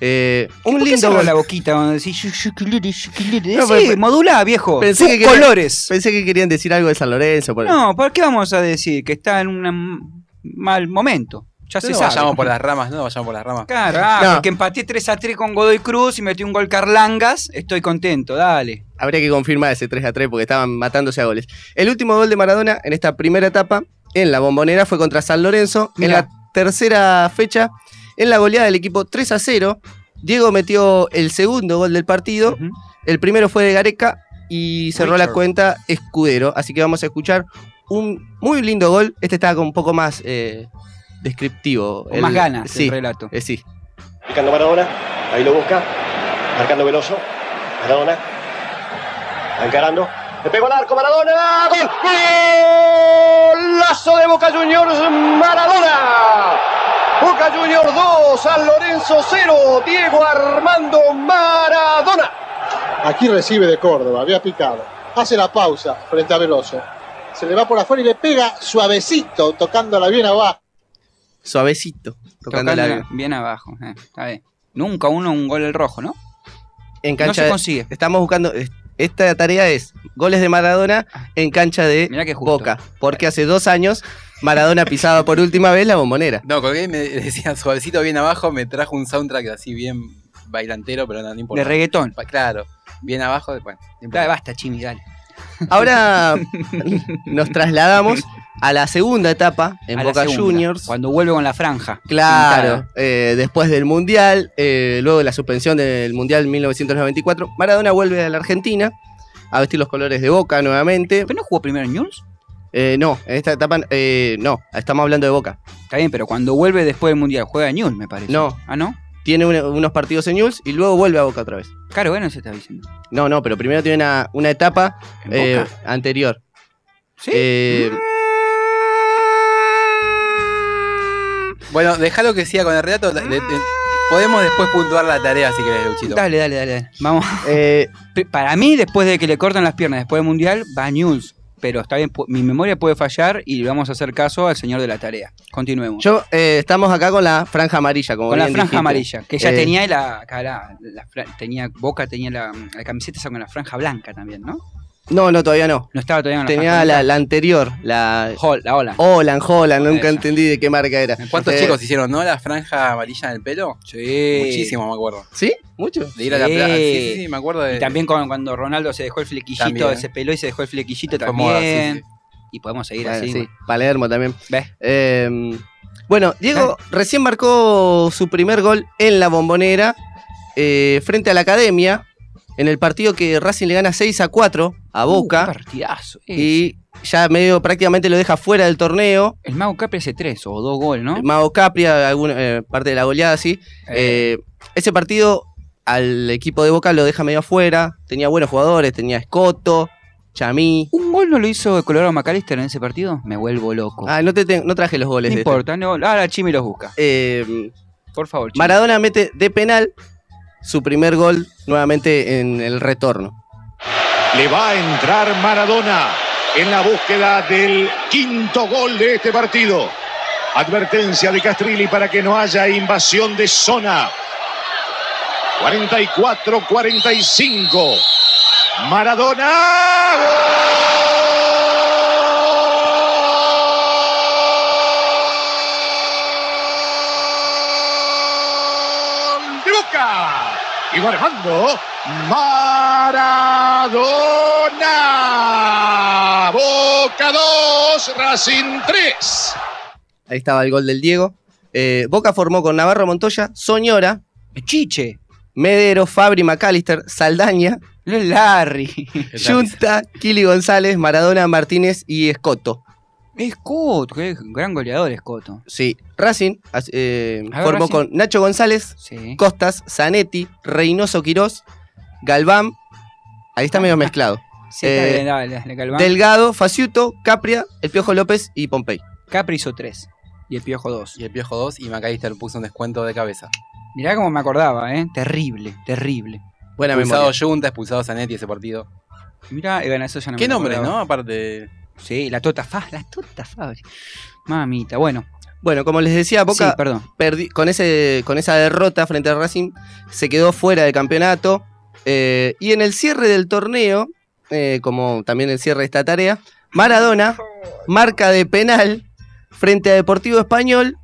[SPEAKER 5] Eh, un
[SPEAKER 4] ¿Por qué
[SPEAKER 5] lindo gol.
[SPEAKER 4] la boquita cuando decís "Yu- yu- colores, colores"?
[SPEAKER 5] No,
[SPEAKER 4] Sí,
[SPEAKER 5] pero-
[SPEAKER 4] modulá, viejo.
[SPEAKER 5] Pensé que quería-
[SPEAKER 4] colores.
[SPEAKER 5] Pensé que querían decir algo de San Lorenzo. por-
[SPEAKER 4] No, ¿por qué vamos a decir que está en un mal momento? Ya se
[SPEAKER 7] no
[SPEAKER 4] sabe.
[SPEAKER 7] vayamos por las ramas, no vayamos por las ramas.
[SPEAKER 4] Claro, ah,
[SPEAKER 5] No.
[SPEAKER 4] porque empaté 3 a 3 con Godoy Cruz y metí un gol Carlangas, estoy contento, dale.
[SPEAKER 5] Habría que confirmar ese 3 a 3 porque estaban matándose a goles. El último gol de Maradona en esta primera etapa en la bombonera fue contra San Lorenzo. En la tercera fecha, en la goleada del equipo 3 a 0, Diego metió el segundo gol del partido. El primero fue de Gareca y cerró la cuenta Escudero. Así que vamos a escuchar un muy lindo gol. Este estaba con un poco más eh, descriptivo.
[SPEAKER 4] Con más ganas
[SPEAKER 5] sí,
[SPEAKER 4] el relato.
[SPEAKER 5] eh, sí.
[SPEAKER 8] Picando Maradona, ahí lo busca, marcando Veloso, Maradona, encarando, le pegó al arco Maradona, gol, golazo de Boca Juniors, Maradona, Boca Juniors 2, San Lorenzo 0, Diego Armando Maradona.
[SPEAKER 9] Aquí recibe de Córdoba, había picado. Hace la pausa frente a Veloso. Se le va por afuera y le pega suavecito, tocándola bien abajo.
[SPEAKER 5] Suavecito. Tocando
[SPEAKER 4] Tocando
[SPEAKER 5] la-
[SPEAKER 4] bien abajo. eh, está bien. Nunca uno un gol el rojo, ¿no?
[SPEAKER 5] en
[SPEAKER 4] No
[SPEAKER 5] cancha
[SPEAKER 4] se
[SPEAKER 5] de-
[SPEAKER 4] consigue.
[SPEAKER 5] Estamos buscando. Esta tarea es goles de Maradona en cancha de. Boca. Porque hace dos años Maradona pisaba por última vez la bombonera.
[SPEAKER 7] No, porque me decía suavecito bien abajo, me trajo un soundtrack así bien bailantero, pero no, no importa.
[SPEAKER 4] De reggaetón.
[SPEAKER 7] Claro, bien abajo, bueno, no importa.
[SPEAKER 4] Basta, Chimi, dale.
[SPEAKER 5] Ahora nos trasladamos a la segunda etapa en
[SPEAKER 4] A
[SPEAKER 5] Boca Juniors.
[SPEAKER 4] Cuando vuelve con la franja.
[SPEAKER 5] Claro, eh, después del Mundial, eh, luego de la suspensión del Mundial 1994, Maradona vuelve a la Argentina a vestir los colores de Boca nuevamente.
[SPEAKER 4] ¿Pero no jugó primero en News?
[SPEAKER 5] Eh, no, en esta etapa eh, no, estamos hablando de Boca.
[SPEAKER 4] Está bien, pero cuando vuelve después del Mundial, juega en News, me parece.
[SPEAKER 5] No.
[SPEAKER 4] ¿Ah, no?
[SPEAKER 5] Tiene un- unos partidos en Newell's y luego vuelve a Boca otra vez.
[SPEAKER 4] Claro, bueno, se está diciendo.
[SPEAKER 5] No, no, pero primero tiene una, una etapa
[SPEAKER 4] En
[SPEAKER 5] eh,
[SPEAKER 4] Boca.
[SPEAKER 5] anterior.
[SPEAKER 4] ¿Sí?
[SPEAKER 5] Eh,
[SPEAKER 7] Bueno, déjalo que siga con el relato. de- de- podemos después puntuar la tarea si querés, Luchito.
[SPEAKER 4] Dale, dale, dale. dale. Vamos.
[SPEAKER 5] Eh,
[SPEAKER 4] Para mí, después de que le cortan las piernas después del mundial, va News. Pero está bien, mi memoria puede fallar y vamos a hacer caso al señor de la tarea. Continuemos.
[SPEAKER 5] yo, eh, estamos acá con la franja amarilla, como
[SPEAKER 4] Con la franja
[SPEAKER 5] dijiste.
[SPEAKER 4] amarilla, que ya
[SPEAKER 5] Eh,
[SPEAKER 4] tenía la, acá la- tenía Boca tenía la, la camiseta esa con la franja blanca también, ¿no?
[SPEAKER 5] No, no, todavía no.
[SPEAKER 4] No estaba todavía la
[SPEAKER 5] Tenía la, anterior, la
[SPEAKER 4] Hol- la ola.
[SPEAKER 5] Holland, Holland, nunca
[SPEAKER 4] Esa.
[SPEAKER 5] entendí de qué marca era.
[SPEAKER 7] ¿Cuántos
[SPEAKER 5] Eh,
[SPEAKER 7] chicos hicieron, no? La franja amarilla en el pelo.
[SPEAKER 4] Sí.
[SPEAKER 7] Muchísimo, me acuerdo.
[SPEAKER 5] ¿Sí? ¿Mucho?
[SPEAKER 7] De ir a la plaza. Sí, sí, sí, me acuerdo de.
[SPEAKER 4] Y también con- cuando Ronaldo se dejó el flequillito,
[SPEAKER 7] También.
[SPEAKER 4] se peló y se dejó el flequillito
[SPEAKER 7] Fue
[SPEAKER 4] también.
[SPEAKER 7] moda, sí, sí.
[SPEAKER 4] Y podemos seguir
[SPEAKER 5] Bueno,
[SPEAKER 4] así.
[SPEAKER 5] sí, Palermo también.
[SPEAKER 4] ¿Ves?
[SPEAKER 5] Eh, bueno, Diego recién marcó su primer gol en la bombonera eh, frente a la academia en el partido que Racing le gana 6 a 4 a
[SPEAKER 4] Uh,
[SPEAKER 5] Boca
[SPEAKER 4] partidazo. ese.
[SPEAKER 5] y ya medio prácticamente lo deja fuera del torneo.
[SPEAKER 4] El Mago Capri hace tres o dos goles, ¿no?
[SPEAKER 5] Mago Capria, alguna, eh, parte de la goleada, sí.
[SPEAKER 4] Eh,
[SPEAKER 5] Eh, ese partido al equipo de Boca lo deja medio afuera. Tenía buenos jugadores, tenía Escoto, Chamí.
[SPEAKER 4] ¿Un gol no lo hizo el Colorado McAllister en ese partido? Me vuelvo loco.
[SPEAKER 5] Ah, no, te ten- no traje los goles
[SPEAKER 4] no
[SPEAKER 5] de este.
[SPEAKER 4] importa, no, ahora Chimi los busca. Por favor, Chimi.
[SPEAKER 5] Maradona mete de penal su primer gol nuevamente en el retorno.
[SPEAKER 10] Le va a entrar Maradona en la búsqueda del quinto gol de este partido. Advertencia de Castrilli para que no haya invasión de zona. 44-45. Maradona. ¡Gol Y va Armando Maradona. Boca 2, Racing 3.
[SPEAKER 5] Ahí estaba el gol del Diego. Eh, Boca formó con Navarro Montoya, Soñora,
[SPEAKER 4] Chiche.
[SPEAKER 5] Medero, Fabri, McAllister, Saldaña,
[SPEAKER 4] Larry.
[SPEAKER 5] Junta, Kili González, Maradona, Martínez y Escoto.
[SPEAKER 4] Escoto, qué gran goleador Escoto.
[SPEAKER 5] Sí, Racing eh,
[SPEAKER 4] ver,
[SPEAKER 5] formó
[SPEAKER 4] Racing.
[SPEAKER 5] con Nacho González,
[SPEAKER 4] Sí.
[SPEAKER 5] Costas, Zanetti, Reynoso Quirós, Galván. Ahí está medio mezclado.
[SPEAKER 4] Sí, está
[SPEAKER 5] Eh,
[SPEAKER 4] bien, dale, dale, Galván.
[SPEAKER 5] Delgado, Faciuto, Capria, El Piojo López y Pompey.
[SPEAKER 4] Capri hizo tres. Y el Piojo dos.
[SPEAKER 7] Y el Piojo 2 y Macalister puso un descuento de cabeza.
[SPEAKER 4] Mirá cómo me acordaba, ¿eh? Terrible, terrible.
[SPEAKER 5] Buena
[SPEAKER 7] expulsado. Junta, expulsado Zanetti ese partido.
[SPEAKER 4] Mirá, y bueno, eso ya no
[SPEAKER 7] ¿Qué
[SPEAKER 4] me
[SPEAKER 7] nombre,
[SPEAKER 4] acordaba.
[SPEAKER 7] no? Aparte.
[SPEAKER 4] Sí, la Tota la Tota Fabri. Mamita, bueno.
[SPEAKER 5] Bueno, como les decía, Boca
[SPEAKER 4] Sí, perdón.
[SPEAKER 5] perdi- con, ese, con esa derrota frente al Racing se quedó fuera del campeonato. eh, y en el cierre del torneo, eh, como también el cierre de esta tarea, Maradona marca de penal frente a Deportivo Español.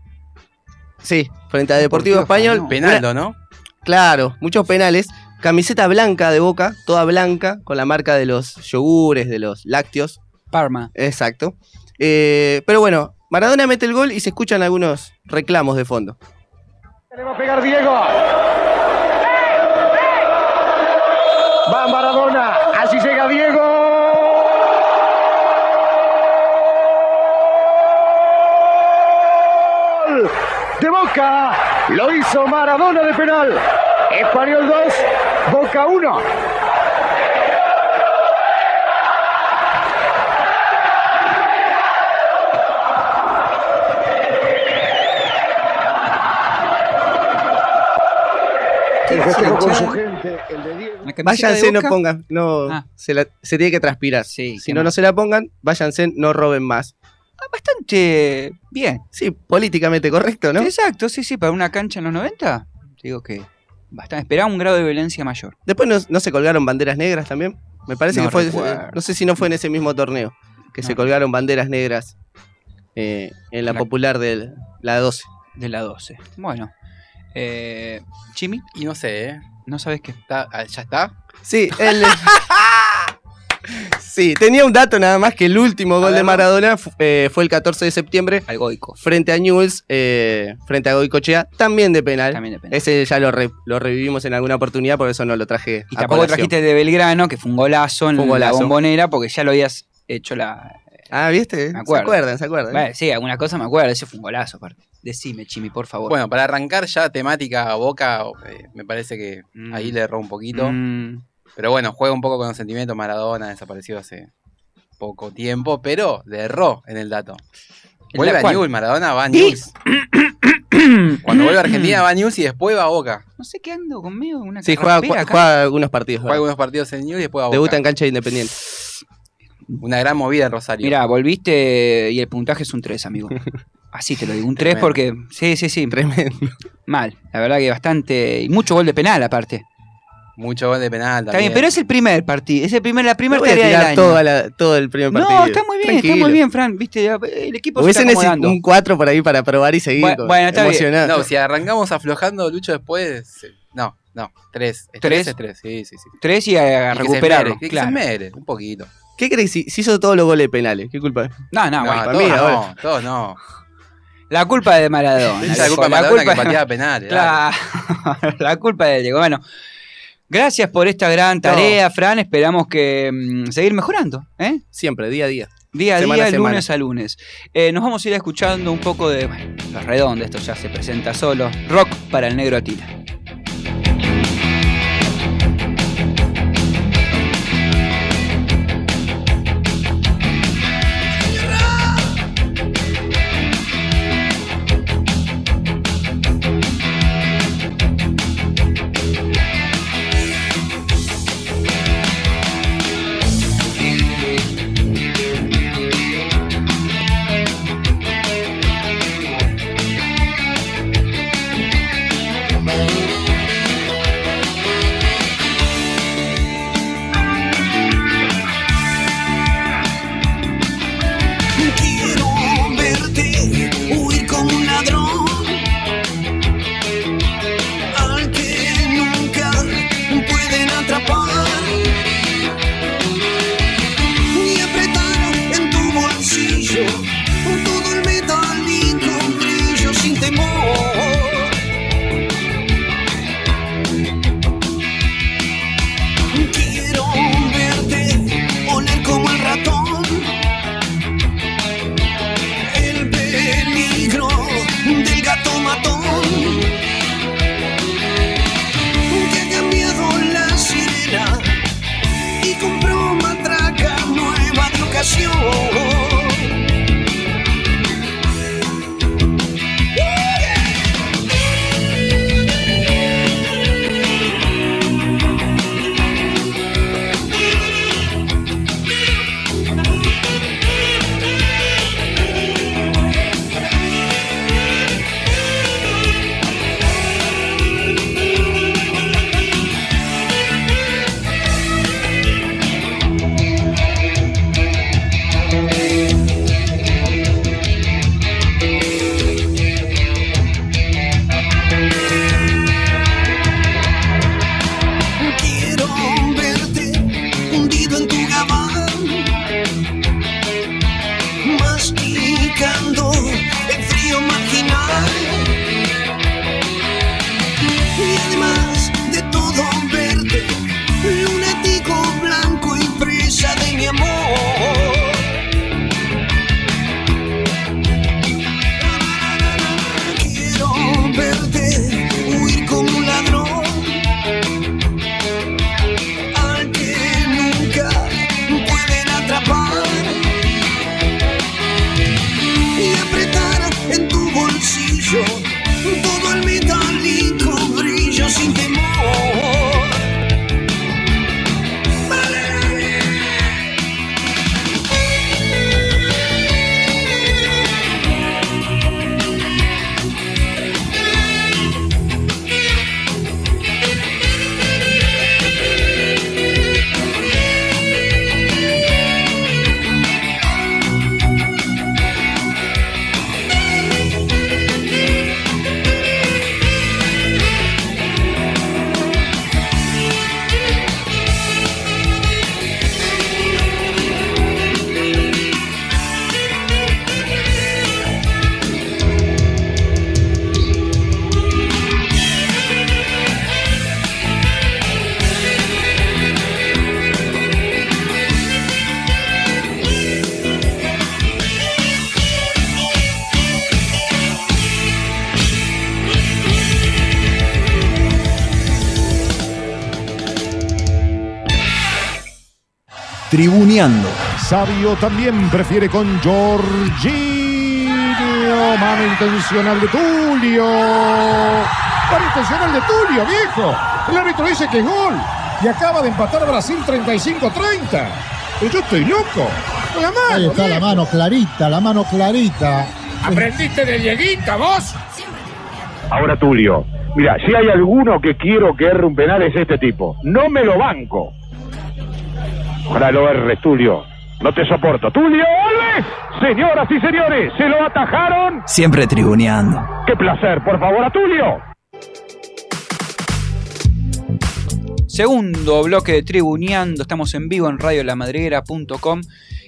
[SPEAKER 5] Sí, frente a Deportivo,
[SPEAKER 4] Deportivo
[SPEAKER 5] Español.
[SPEAKER 4] Español.
[SPEAKER 7] Penaldo, ¿no?
[SPEAKER 5] Claro, muchos penales. Camiseta blanca de boca, toda blanca, con la marca de los yogures, de los lácteos.
[SPEAKER 4] Parma.
[SPEAKER 5] Exacto. Eh, pero bueno, Maradona mete el gol y se escuchan algunos reclamos de fondo.
[SPEAKER 9] Le va a pegar Diego. Va Maradona. Así llega Diego. De Boca. Lo hizo Maradona de penal. Español 2. Boca 1. El festejo con su gente, el de Diego.
[SPEAKER 4] La camiseta
[SPEAKER 5] Váyanse,
[SPEAKER 4] de
[SPEAKER 5] no pongan. No,
[SPEAKER 4] Ah.
[SPEAKER 5] se, la- se tiene que transpirar.
[SPEAKER 4] Sí,
[SPEAKER 5] si no,
[SPEAKER 4] mal.
[SPEAKER 5] no se la pongan, váyanse, no roben más.
[SPEAKER 4] Ah, Bastante bien.
[SPEAKER 5] Sí, políticamente correcto, ¿no?
[SPEAKER 4] Exacto, sí, sí, para una cancha en los 90, digo que bastante. Esperaba un grado de violencia mayor.
[SPEAKER 5] Después no, no se colgaron banderas negras también. Me parece
[SPEAKER 4] No
[SPEAKER 5] que fue.
[SPEAKER 4] recuerdo.
[SPEAKER 5] No sé si no fue en ese mismo torneo. Que se colgaron banderas negras eh, en la
[SPEAKER 4] La-
[SPEAKER 5] popular de la 12.
[SPEAKER 4] De la 12. Bueno. Eh, Jimmy,
[SPEAKER 7] Y no sé, ¿eh?
[SPEAKER 4] ¿no sabes qué?
[SPEAKER 7] Está- ah, ¿Ya está?
[SPEAKER 5] Sí, él. sí, tenía un dato nada más que el último gol de. Maradona eh, fue el 14 de septiembre
[SPEAKER 4] Algoico.
[SPEAKER 5] frente a Newell's, eh, frente a Goicochea, también de penal.
[SPEAKER 4] También depende.
[SPEAKER 5] Ese ya lo, re- lo revivimos en alguna oportunidad, por eso no lo traje.
[SPEAKER 4] Y
[SPEAKER 5] a
[SPEAKER 4] tampoco
[SPEAKER 5] colación.
[SPEAKER 4] trajiste de Belgrano, que fue un golazo en
[SPEAKER 5] Fue un
[SPEAKER 4] la
[SPEAKER 5] golazo.
[SPEAKER 4] bombonera, porque ya lo habías hecho la.
[SPEAKER 5] Ah, ¿viste?
[SPEAKER 4] Me acuerdo.
[SPEAKER 5] Se acuerdan, se acuerdan.
[SPEAKER 4] Bueno, sí, alguna cosa me acuerdo, ese fue un golazo aparte. Decime, Chimi, por favor.
[SPEAKER 7] Bueno, para arrancar ya temática a Boca, eh, me parece que
[SPEAKER 4] Mm.
[SPEAKER 7] ahí le erró un poquito.
[SPEAKER 4] Mm,
[SPEAKER 7] Pero bueno, juega un poco con los sentimientos. Maradona desapareció hace poco tiempo, pero le erró en el dato.
[SPEAKER 4] ¿En
[SPEAKER 7] Vuelve a? Newell, Maradona va a
[SPEAKER 4] ¿Y?
[SPEAKER 7] Newell's. Cuando vuelve a Argentina va a News y después va a Boca.
[SPEAKER 11] No sé qué ando conmigo. Una
[SPEAKER 5] Sí, juega, juega algunos partidos.
[SPEAKER 7] Juega algunos partidos en News y después va a Boca.
[SPEAKER 5] Debuta en cancha de Independiente.
[SPEAKER 7] Una gran movida en Rosario.
[SPEAKER 11] Mirá, volviste y el puntaje es un 3, amigo. Así te lo digo, un 3
[SPEAKER 7] Tremendo.
[SPEAKER 11] porque. Sí, sí, sí.
[SPEAKER 5] Tremendo.
[SPEAKER 11] Mal. La verdad que bastante. Y mucho gol de penal aparte.
[SPEAKER 7] Mucho gol de penal
[SPEAKER 11] Está
[SPEAKER 7] también.
[SPEAKER 11] bien, pero es el primer partido. Es el primer, la
[SPEAKER 5] No
[SPEAKER 11] primera tarea del año.
[SPEAKER 5] toda la- todo el primer partido.
[SPEAKER 11] no, está muy bien, está
[SPEAKER 5] Tranquilo.
[SPEAKER 11] muy bien, Fran. Viste, el equipo se está
[SPEAKER 5] un 4 por ahí para probar y seguir.
[SPEAKER 11] Bueno,
[SPEAKER 5] con-
[SPEAKER 11] bueno, está bien.
[SPEAKER 5] emocionado.
[SPEAKER 7] No, si arrancamos aflojando Lucho después. sí. No, no. Tres. Es
[SPEAKER 11] ¿Tres?
[SPEAKER 7] tres. es tres. Sí, sí, sí.
[SPEAKER 11] Tres y a, a
[SPEAKER 7] Y que se
[SPEAKER 11] recuperarlo.
[SPEAKER 7] mere, que
[SPEAKER 11] claro.
[SPEAKER 7] se mere, un poquito.
[SPEAKER 5] ¿Qué crees si, si hizo todos los goles penales? ¿Qué culpa es?
[SPEAKER 11] No, no,
[SPEAKER 7] No,
[SPEAKER 11] bueno,
[SPEAKER 7] todos
[SPEAKER 5] mí,
[SPEAKER 7] no, todos no.
[SPEAKER 11] La culpa es de Maradona.
[SPEAKER 7] Esa la culpa de Maradona que pateaba penales.
[SPEAKER 11] Claro, la culpa de Diego. Bueno, gracias por esta gran tarea, Fran. Esperamos que mm, seguir mejorando, ¿eh?
[SPEAKER 5] Siempre, día a día.
[SPEAKER 11] Día a
[SPEAKER 5] Semana a
[SPEAKER 11] día,
[SPEAKER 5] semana.
[SPEAKER 11] lunes a lunes. Eh, nos vamos a ir escuchando un poco de bueno, Los Redondos, esto ya se presenta solo. Rock para el negro Atila.
[SPEAKER 10] Sabio también prefiere con Jorginho.
[SPEAKER 12] No, mano intencional de Tulio. Mano intencional de Tulio, viejo. El árbitro dice que es gol. Y acaba de empatar Brasil 35-30. Pero yo estoy loco. Estoy a mano,
[SPEAKER 9] Ahí está la mano clarita, la mano clarita.
[SPEAKER 12] ¿Aprendiste de Dieguita, vos?
[SPEAKER 8] Ahora Tulio. Mira, si hay alguno que quiero que erre un penal es este tipo. No me lo banco. Ojalá lo erres, Tulio. No te soporto. ¡Tulio Alves! Señoras y señores, se lo atajaron.
[SPEAKER 13] Siempre tribuneando.
[SPEAKER 8] ¡Qué placer! Por favor, a Tulio.
[SPEAKER 4] Segundo bloque de Tribuneando, estamos en vivo en radiolamadriguera.com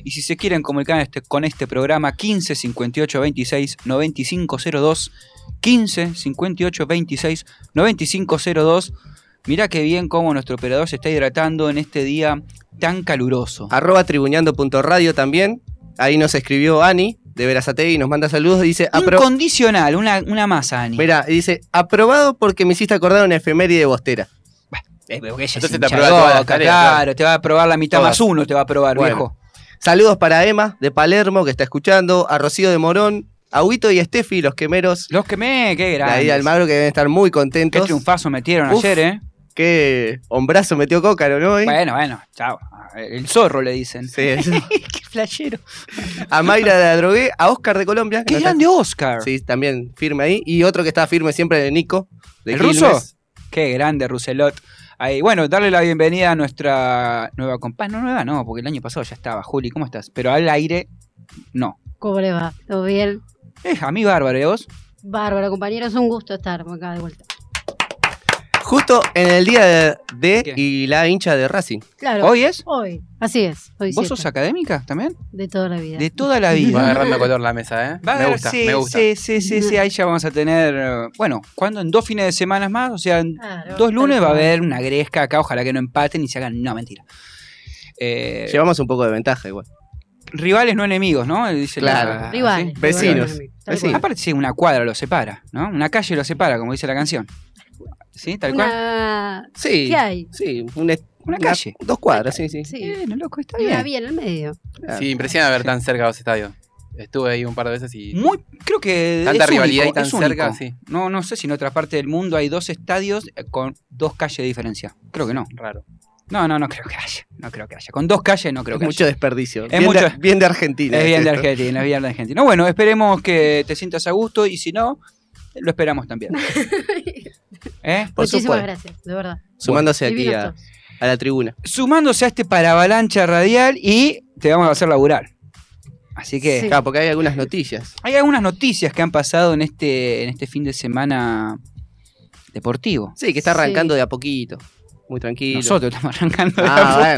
[SPEAKER 4] y si se quieren comunicar este- con este programa 15 58 26 95 02 15 58 26 95 02 Mirá qué bien cómo nuestro operador se está hidratando en este día tan caluroso.
[SPEAKER 5] Arroba tribuñando.radio también. Ahí nos escribió Ani de Verazategui y nos manda saludos. Dice,
[SPEAKER 4] Un
[SPEAKER 5] apro-
[SPEAKER 4] condicional, una, una masa, Ani.
[SPEAKER 5] Mirá, dice, aprobado porque me hiciste acordar una efeméride bostera.
[SPEAKER 4] Porque ella
[SPEAKER 7] Entonces
[SPEAKER 4] es
[SPEAKER 7] te aprueba
[SPEAKER 4] de
[SPEAKER 7] todas las
[SPEAKER 4] Boca,
[SPEAKER 7] tareas,
[SPEAKER 4] Claro,
[SPEAKER 7] claro.
[SPEAKER 4] te va a aprobar la mitad
[SPEAKER 5] Todas.
[SPEAKER 4] más uno, te va a aprobar,
[SPEAKER 5] Bueno.
[SPEAKER 4] viejo.
[SPEAKER 5] Saludos para Emma de Palermo, que está escuchando, a Rocío de Morón, a Huito y Steffi, los quemeros
[SPEAKER 4] Los que me, qué
[SPEAKER 5] de
[SPEAKER 4] grande.
[SPEAKER 5] ahí de Almagro, que deben estar muy
[SPEAKER 4] Qué
[SPEAKER 5] contentos.
[SPEAKER 4] triunfazo metieron
[SPEAKER 5] Uf.
[SPEAKER 4] ayer, ¿eh?
[SPEAKER 5] Qué hombrazo metió Cócaro, ¿no? hoy?
[SPEAKER 4] Bueno, bueno, chao. El zorro le dicen.
[SPEAKER 5] Sí, eso.
[SPEAKER 4] qué flashero.
[SPEAKER 5] a Mayra de la Drogué, a Oscar de Colombia. que
[SPEAKER 4] Qué
[SPEAKER 5] no está-
[SPEAKER 4] grande Oscar.
[SPEAKER 5] Sí, también firme ahí. Y otro que está firme siempre de Nico, de
[SPEAKER 4] ¿El
[SPEAKER 5] Quilmes.
[SPEAKER 4] ruso? Qué grande Ruselot. Ahí, bueno, darle la bienvenida a nuestra nueva compañera. No nueva, no, porque el año pasado ya estaba. Juli, ¿cómo estás? Pero al aire, no.
[SPEAKER 14] ¿Cómo le va? ¿Todo bien?
[SPEAKER 4] Eh, a mí bárbaro, ¿y vos?
[SPEAKER 14] Bárbaro, compañeros, un gusto estar acá de vuelta.
[SPEAKER 5] Justo en el día de, de y la hincha de Racing.
[SPEAKER 14] Claro.
[SPEAKER 4] ¿Hoy es?
[SPEAKER 14] Hoy. Así es. Hoy
[SPEAKER 4] ¿Vos
[SPEAKER 14] siete.
[SPEAKER 4] sos académica también?
[SPEAKER 14] De toda la vida.
[SPEAKER 4] De toda la vida.
[SPEAKER 7] Va agarrando color la mesa, ¿eh?
[SPEAKER 4] Va a
[SPEAKER 7] me
[SPEAKER 4] haber-
[SPEAKER 7] gusta,
[SPEAKER 4] sí,
[SPEAKER 7] me gusta.
[SPEAKER 4] Sí, sí, sí, sí, ahí ya vamos a tener, bueno, ¿cuándo? En dos fines de semana más, o sea, en
[SPEAKER 14] Claro,
[SPEAKER 4] dos lunes va a haber una gresca acá, ojalá que no empaten y se hagan, no, mentira. Eh,
[SPEAKER 5] Llevamos un poco de ventaja igual.
[SPEAKER 4] rivales, no enemigos, ¿no? Dice
[SPEAKER 5] Claro.
[SPEAKER 4] la-
[SPEAKER 14] Rivales.
[SPEAKER 4] ¿sí?
[SPEAKER 5] Vecinos. Vecinos.
[SPEAKER 4] Aparte, sí, una cuadra lo separa, ¿no? Una calle lo separa, como dice la canción. ¿Sí? Tal cual.
[SPEAKER 14] Una...
[SPEAKER 5] Sí.
[SPEAKER 14] ¿Qué hay?
[SPEAKER 5] Sí, una,
[SPEAKER 4] Una calle.
[SPEAKER 5] Dos cuadras, sí, sí.
[SPEAKER 14] Sí.
[SPEAKER 4] Bueno, loco, está
[SPEAKER 14] Hay una
[SPEAKER 4] bien.
[SPEAKER 14] vía en el medio.
[SPEAKER 7] Sí, impresiona ver tan cerca los estadios. Estuve ahí un par de veces y.
[SPEAKER 4] Muy, creo que
[SPEAKER 7] Tanta
[SPEAKER 4] es
[SPEAKER 7] rivalidad
[SPEAKER 4] único,
[SPEAKER 7] y tan
[SPEAKER 4] es único.
[SPEAKER 7] cerca, sí.
[SPEAKER 4] No, no sé si en otra parte del mundo hay dos estadios eh, con dos calles de diferencia. Creo que no.
[SPEAKER 7] Raro.
[SPEAKER 4] No, no, no creo que haya. No creo que haya. Con dos calles no creo
[SPEAKER 5] Es
[SPEAKER 4] que
[SPEAKER 5] mucho
[SPEAKER 4] haya.
[SPEAKER 5] desperdicio.
[SPEAKER 4] Es
[SPEAKER 5] bien,
[SPEAKER 4] mucho-
[SPEAKER 5] de, bien de Argentina.
[SPEAKER 4] Es bien de. Argentina, es bien de Argentina. Bueno, esperemos que te sientas a gusto y si no, lo esperamos también. ¿Eh?
[SPEAKER 5] Por
[SPEAKER 14] Muchísimas
[SPEAKER 5] supuesto.
[SPEAKER 14] gracias, de verdad.
[SPEAKER 5] Sumándose aquí a, la tribuna.
[SPEAKER 4] Sumándose a este para avalancha radial y te vamos a hacer laburar. Así que
[SPEAKER 14] Sí.
[SPEAKER 5] Claro, porque hay algunas noticias.
[SPEAKER 4] hay algunas noticias que han pasado en este, en este fin de semana deportivo.
[SPEAKER 5] Sí, que está arrancando
[SPEAKER 14] Sí.
[SPEAKER 5] de a poquito. Muy tranquilo.
[SPEAKER 4] Nosotros estamos arrancando. de a
[SPEAKER 5] Ah,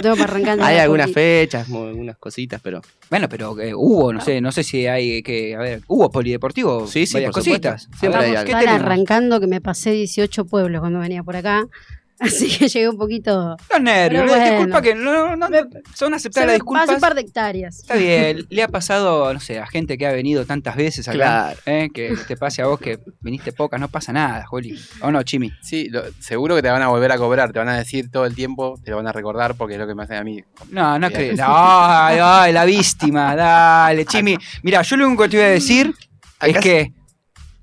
[SPEAKER 5] bueno.
[SPEAKER 14] De
[SPEAKER 5] Hay algunas fechas, algunas cositas, pero.
[SPEAKER 4] Bueno, pero eh, hubo, no sé, no sé si hay que, a ver, hubo polideportivo,
[SPEAKER 5] Sí, sí,
[SPEAKER 4] varias
[SPEAKER 5] por supuesto.
[SPEAKER 4] cositas.
[SPEAKER 5] Siempre hay algo.
[SPEAKER 4] ¿qué
[SPEAKER 14] Están
[SPEAKER 4] tenemos?
[SPEAKER 14] arrancando que me pasé 18 pueblos cuando venía por acá. Así que llegué un poquito.
[SPEAKER 4] Los nervios, eh, disculpa
[SPEAKER 14] bueno.
[SPEAKER 4] que no, no, no, son
[SPEAKER 14] me
[SPEAKER 4] las disculpas.
[SPEAKER 14] un par de hectáreas.
[SPEAKER 4] Está bien, le ha pasado, no sé, a gente que ha venido tantas veces acá,
[SPEAKER 5] Claro.
[SPEAKER 4] eh, que te pase a vos que viniste pocas, no pasa nada, Juli. ¿O no, Chimi?
[SPEAKER 7] Sí, lo- seguro que te van a volver a cobrar, te van a decir todo el tiempo, te lo van a recordar porque es lo que me hacen a mí.
[SPEAKER 4] No, no creo. Ay, ay, la víctima, dale, Chimi. Mira, yo lo único que te voy a decir es que,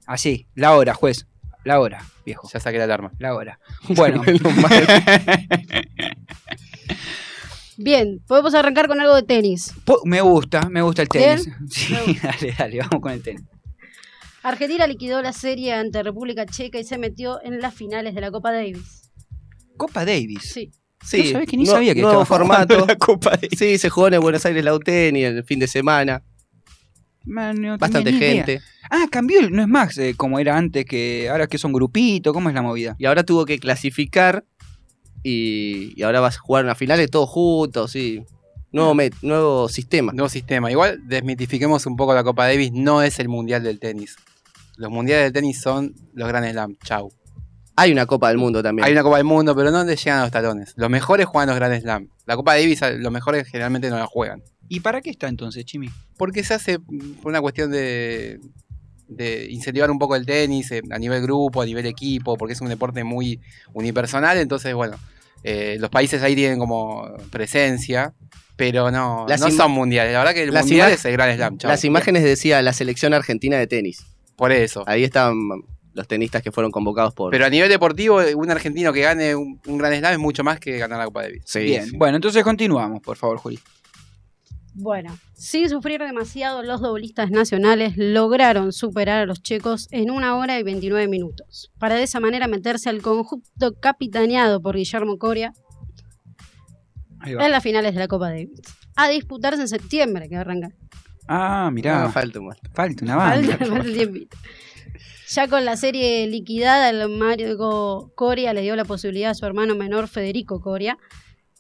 [SPEAKER 4] así, la hora, juez, la hora, viejo,
[SPEAKER 7] Ya saqué la alarma.
[SPEAKER 4] la hora. Bueno.
[SPEAKER 14] Bien, podemos arrancar con algo de tenis.
[SPEAKER 4] po- me gusta, me gusta el tenis.
[SPEAKER 14] Bien.
[SPEAKER 4] Sí, dale, dale, vamos con el tenis.
[SPEAKER 14] Argentina liquidó la serie ante República Checa y se metió en las finales de la Copa Davis.
[SPEAKER 4] Copa Davis.
[SPEAKER 14] Sí.
[SPEAKER 5] Sí,
[SPEAKER 4] ¿No sabés que ni
[SPEAKER 5] no-
[SPEAKER 4] sabía que
[SPEAKER 5] nuevo
[SPEAKER 4] estaba
[SPEAKER 5] formato.
[SPEAKER 4] la Copa Davis?
[SPEAKER 5] Sí, se jugó en el Buenos Aires Lauteni el fin de semana.
[SPEAKER 4] Man, no tenía
[SPEAKER 5] Bastante
[SPEAKER 4] idea. Ah, cambió, el- no es más eh, como era antes, que ahora que son grupito, ¿cómo es la movida?
[SPEAKER 5] Y ahora tuvo que clasificar. Y, y ahora vas a jugar una final de todos juntos, sí. Nuevo, met- nuevo sistema.
[SPEAKER 7] Nuevo sistema. Igual desmitifiquemos un poco la Copa Davis, no es el mundial del tenis. Los mundiales del tenis son los Grand Slam. Chau.
[SPEAKER 5] Hay una Copa del Mundo también.
[SPEAKER 7] Hay una Copa del Mundo, pero no le llegan a los talones. Los mejores juegan los Grand Slam. La Copa Davis, los mejores generalmente no la juegan.
[SPEAKER 4] ¿Y para qué está entonces, Chimi?
[SPEAKER 7] Porque se hace por una cuestión de, de incentivar un poco el tenis eh, a nivel grupo, a nivel equipo, porque es un deporte muy unipersonal. Entonces, bueno, Eh, los países ahí tienen como presencia, pero no,
[SPEAKER 5] Las
[SPEAKER 7] no son mundiales. La verdad que el
[SPEAKER 5] Las
[SPEAKER 7] mundial es el Gran Slam. chau.
[SPEAKER 5] Las imágenes decía la selección argentina de tenis.
[SPEAKER 7] Por eso.
[SPEAKER 5] Ahí estaban los tenistas que fueron convocados por.
[SPEAKER 7] Pero a nivel deportivo, un argentino que gane un, un Gran Slam es mucho más que ganar la Copa Davis.
[SPEAKER 5] Sí,
[SPEAKER 4] Bien,
[SPEAKER 5] sí.
[SPEAKER 4] bueno, entonces continuamos, por favor, Juli.
[SPEAKER 14] Bueno, sin sufrir demasiado, los doblistas nacionales lograron superar a los checos en una hora y 29 minutos, para de esa manera meterse al conjunto capitaneado por Guillermo Coria en las finales de la Copa Davis, a disputarse en septiembre, que arranca.
[SPEAKER 4] Ah, mirá.
[SPEAKER 5] No, falta.
[SPEAKER 4] Falta una banda.
[SPEAKER 14] Falta- falta un tiempito. Ya con la serie liquidada, el Mario Coria le dio la posibilidad a su hermano menor Federico Coria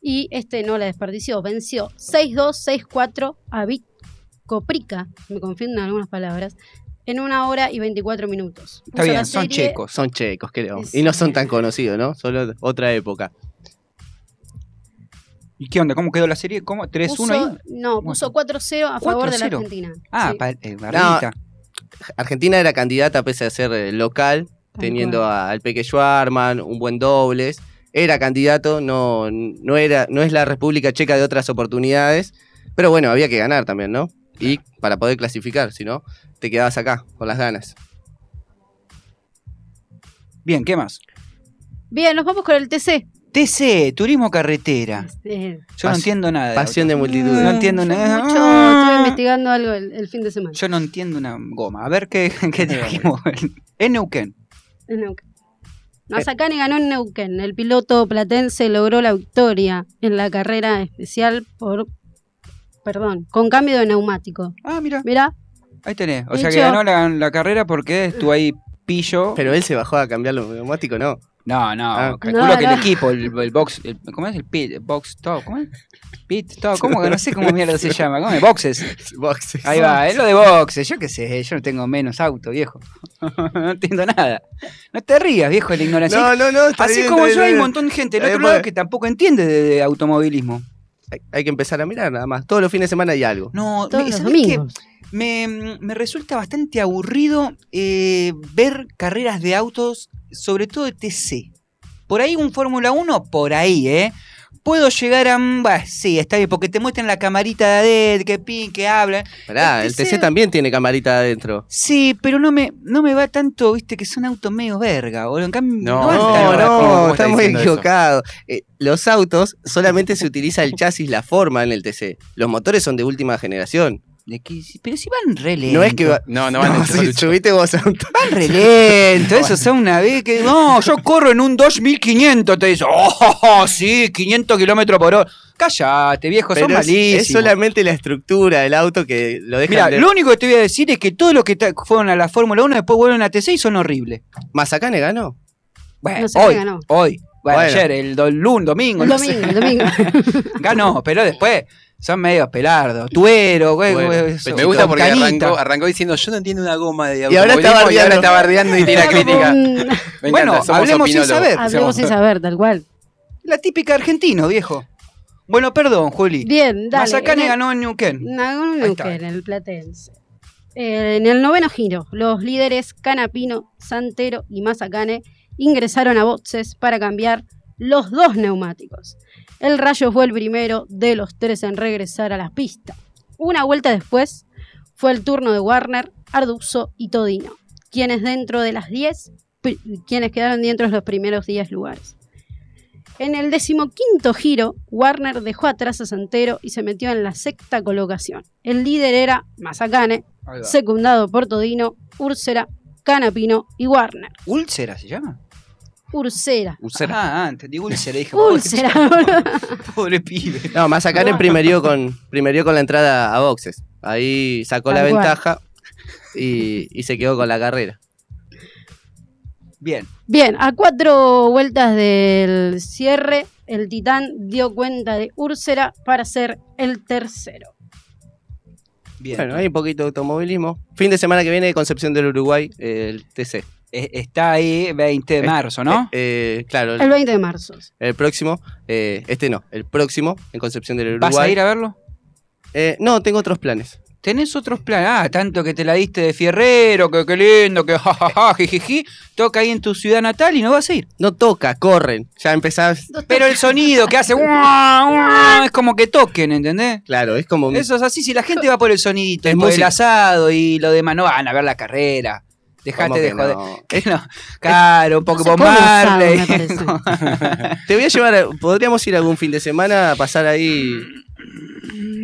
[SPEAKER 14] y este no la desperdició. Venció 6-2, 6-4 a Vic Coprica, me confunden algunas palabras, en una hora y 24 minutos.
[SPEAKER 4] Está
[SPEAKER 14] Puso
[SPEAKER 4] bien, son
[SPEAKER 14] serie-
[SPEAKER 4] checos.
[SPEAKER 5] Son checos, creo.
[SPEAKER 14] Es-
[SPEAKER 5] Y no son tan conocidos, ¿no? Solo otra época.
[SPEAKER 4] ¿Y qué onda? ¿Cómo quedó la serie? ¿Cómo? ¿3-1
[SPEAKER 14] puso-
[SPEAKER 4] ahí?
[SPEAKER 14] No, puso 4-0 a favor de la
[SPEAKER 4] 4-0.
[SPEAKER 14] Argentina.
[SPEAKER 4] Ah,
[SPEAKER 14] Sí.
[SPEAKER 4] pa- eh, barrita.
[SPEAKER 5] Argentina era candidata pese a ser eh, local, teniendo a- al Peque Schwarman, un buen dobles. Era candidato, no, no, era, no es la República Checa de otras oportunidades. Pero bueno, había que ganar también, ¿no? Y para poder clasificar, si no, te quedabas acá, con las ganas.
[SPEAKER 4] Bien, ¿qué más?
[SPEAKER 14] Bien, nos vamos con el TC.
[SPEAKER 4] TC, Turismo Carretera. Yo no entiendo nada.
[SPEAKER 5] Pasión de
[SPEAKER 4] auto.
[SPEAKER 5] multitudes.
[SPEAKER 4] No entiendo nada.
[SPEAKER 14] mucho, estuve investigando algo el, el fin de semana.
[SPEAKER 4] Yo no entiendo una goma. A ver qué, qué dijimos. En Neuquén.
[SPEAKER 14] En Neuquén. Mazacane ganó en Neuquén. El piloto platense logró la victoria en la carrera especial por. Perdón, con cambio de neumático.
[SPEAKER 4] Ah, mira.
[SPEAKER 14] Mira,
[SPEAKER 4] Ahí tenés. O sea que ganó la, la carrera porque estuvo ahí pillo.
[SPEAKER 5] Pero él se bajó a cambiar los neumáticos, ¿no?
[SPEAKER 4] No, no,
[SPEAKER 5] Ah.
[SPEAKER 4] calculo
[SPEAKER 14] No,
[SPEAKER 4] que
[SPEAKER 14] no.
[SPEAKER 4] el equipo, el, el box, el- ¿cómo es el pit? El box top, ¿cómo es? Pit top, ¿cómo que no sé cómo mierda se llama? ¿Cómo es? Boxes.
[SPEAKER 5] Boxes.
[SPEAKER 4] Ahí va, es lo de boxes, yo qué sé, yo no tengo menos auto, viejo. no entiendo nada. No te rías, viejo, de la ignorancia.
[SPEAKER 5] No, no, no, está
[SPEAKER 4] Así
[SPEAKER 5] bien,
[SPEAKER 4] como
[SPEAKER 5] está
[SPEAKER 4] yo
[SPEAKER 5] bien,
[SPEAKER 4] hay un montón de gente del
[SPEAKER 5] Eh,
[SPEAKER 4] otro lado que tampoco entiende de, de automovilismo.
[SPEAKER 5] Hay, hay que empezar a mirar nada más. Todos los fines de semana hay algo.
[SPEAKER 4] No,
[SPEAKER 14] todos los
[SPEAKER 4] ¿sabés qué? Me, me resulta bastante aburrido eh, ver carreras de autos, sobre todo de TC. Por ahí un Fórmula 1, por ahí, ¿eh? Puedo llegar a... mm, Bah, sí, está bien, porque te muestran la camarita de adentro, que pin, que hablan.
[SPEAKER 5] Pará, el TC también tiene camarita adentro.
[SPEAKER 4] Sí, pero no me, no me va tanto, viste, que son autos medio verga, boludo. En cambio,
[SPEAKER 7] No,
[SPEAKER 4] es
[SPEAKER 5] No,
[SPEAKER 4] tan-
[SPEAKER 5] no,
[SPEAKER 7] ¿cómo- cómo está
[SPEAKER 5] está muy equivocado. Eh, los autos solamente se utiliza el chasis, la forma en el TC. Los motores son de última generación.
[SPEAKER 4] De que- pero si van re lentos.
[SPEAKER 5] No es que va-
[SPEAKER 7] No, no van
[SPEAKER 5] No, si subiste vos a un
[SPEAKER 4] Van re lento, eso son una vez que. No, yo corro en un 2500, te dice. Oh, sí, 500 kilómetros por hora. Cállate, viejo, son
[SPEAKER 5] Pero es,
[SPEAKER 4] malísimos.
[SPEAKER 5] es solamente la estructura del auto que lo deja.
[SPEAKER 4] Mira, lo único que te voy a decir es que todos los que fueron a la Fórmula 1 después vuelven a T6 y son horribles.
[SPEAKER 5] Mazacane ganó.
[SPEAKER 4] Bueno,
[SPEAKER 14] No sé
[SPEAKER 4] hoy,
[SPEAKER 14] ganó.
[SPEAKER 4] hoy. Bueno,
[SPEAKER 5] Bueno.
[SPEAKER 4] ayer, el do- lunes, domingo.
[SPEAKER 14] El
[SPEAKER 4] no
[SPEAKER 14] domingo,
[SPEAKER 4] sé.
[SPEAKER 14] el domingo.
[SPEAKER 4] Ganó, pero después son medio pelardos. Tuero, güey,
[SPEAKER 5] Bueno,
[SPEAKER 4] güey, eso,
[SPEAKER 7] Me gusta porque arrancó, arrancó diciendo yo no entiendo una goma de
[SPEAKER 5] Y ahora está
[SPEAKER 7] y ahora está bardeando y tira crítica.
[SPEAKER 14] un-
[SPEAKER 7] Me
[SPEAKER 4] Bueno,
[SPEAKER 7] encanta,
[SPEAKER 4] hablemos sin saber.
[SPEAKER 14] Hablemos sin saber, tal cual.
[SPEAKER 4] La típica argentino, viejo. Bueno, perdón, Juli.
[SPEAKER 14] Bien, dale.
[SPEAKER 4] Mazacane ganó en Neuquén.
[SPEAKER 14] Ganó en. Neuquén, el platense. Eh, en el noveno giro, los líderes Canapino, Santero y Mazacane ingresaron a boxes para cambiar los dos neumáticos. El Rayo fue el primero de los tres en regresar a la pista. Una vuelta después fue el turno de Warner, Arduzo y Todino, quienes dentro de las 10, pri- quienes quedaron dentro de los primeros 10 lugares. En el decimoquinto giro, Warner dejó atrás a Santero y se metió en la sexta colocación. El líder era Mazacane, secundado por Todino, Úrsera, Canapino y Warner.
[SPEAKER 4] ¿Úlcera se llama?
[SPEAKER 14] Úrsera.
[SPEAKER 4] Ah, ah, entendí úlcera. Dije,
[SPEAKER 14] Úlcera,
[SPEAKER 4] pobre, pibe.
[SPEAKER 5] No, Mazacane primerió con, primerió con la entrada a boxes. Ahí sacó la
[SPEAKER 14] cual.
[SPEAKER 5] ventaja y, y se quedó con la carrera.
[SPEAKER 4] Bien.
[SPEAKER 14] Bien, a cuatro vueltas del cierre, el Titán dio cuenta de Úrsera para ser el tercero.
[SPEAKER 4] Bien.
[SPEAKER 5] Bueno, hay un poquito de automovilismo. Fin de semana que viene, Concepción del Uruguay, el TC.
[SPEAKER 4] Eh, Está ahí 20 de marzo, ¿no?
[SPEAKER 5] Eh, eh, claro,
[SPEAKER 14] El
[SPEAKER 5] el,
[SPEAKER 14] 20 de marzo.
[SPEAKER 5] el próximo, eh, este no, el próximo en Concepción del Uruguay.
[SPEAKER 4] ¿Vas a ir a verlo?
[SPEAKER 5] Eh, no, tengo otros planes.
[SPEAKER 4] tenés otros planes. Ah, tanto que te la diste de fierrero, que qué lindo, que jajaja, jijiji. Toca ahí en tu ciudad natal y no vas a ir.
[SPEAKER 5] No toca, corren. Ya empezás.
[SPEAKER 4] Pero el sonido que hace es como que toquen, ¿entendés?
[SPEAKER 5] Claro, es como.
[SPEAKER 4] Eso es así, si la gente va por el sonidito,
[SPEAKER 5] Es
[SPEAKER 4] por el asado y lo demás, no van a ver la carrera. Dejate
[SPEAKER 5] ¿Cómo
[SPEAKER 4] de joder.
[SPEAKER 5] no?
[SPEAKER 4] Que no. Claro, un Marley.
[SPEAKER 14] me parece.
[SPEAKER 5] Te voy a llevar. a- Podríamos ir algún fin de semana a pasar ahí.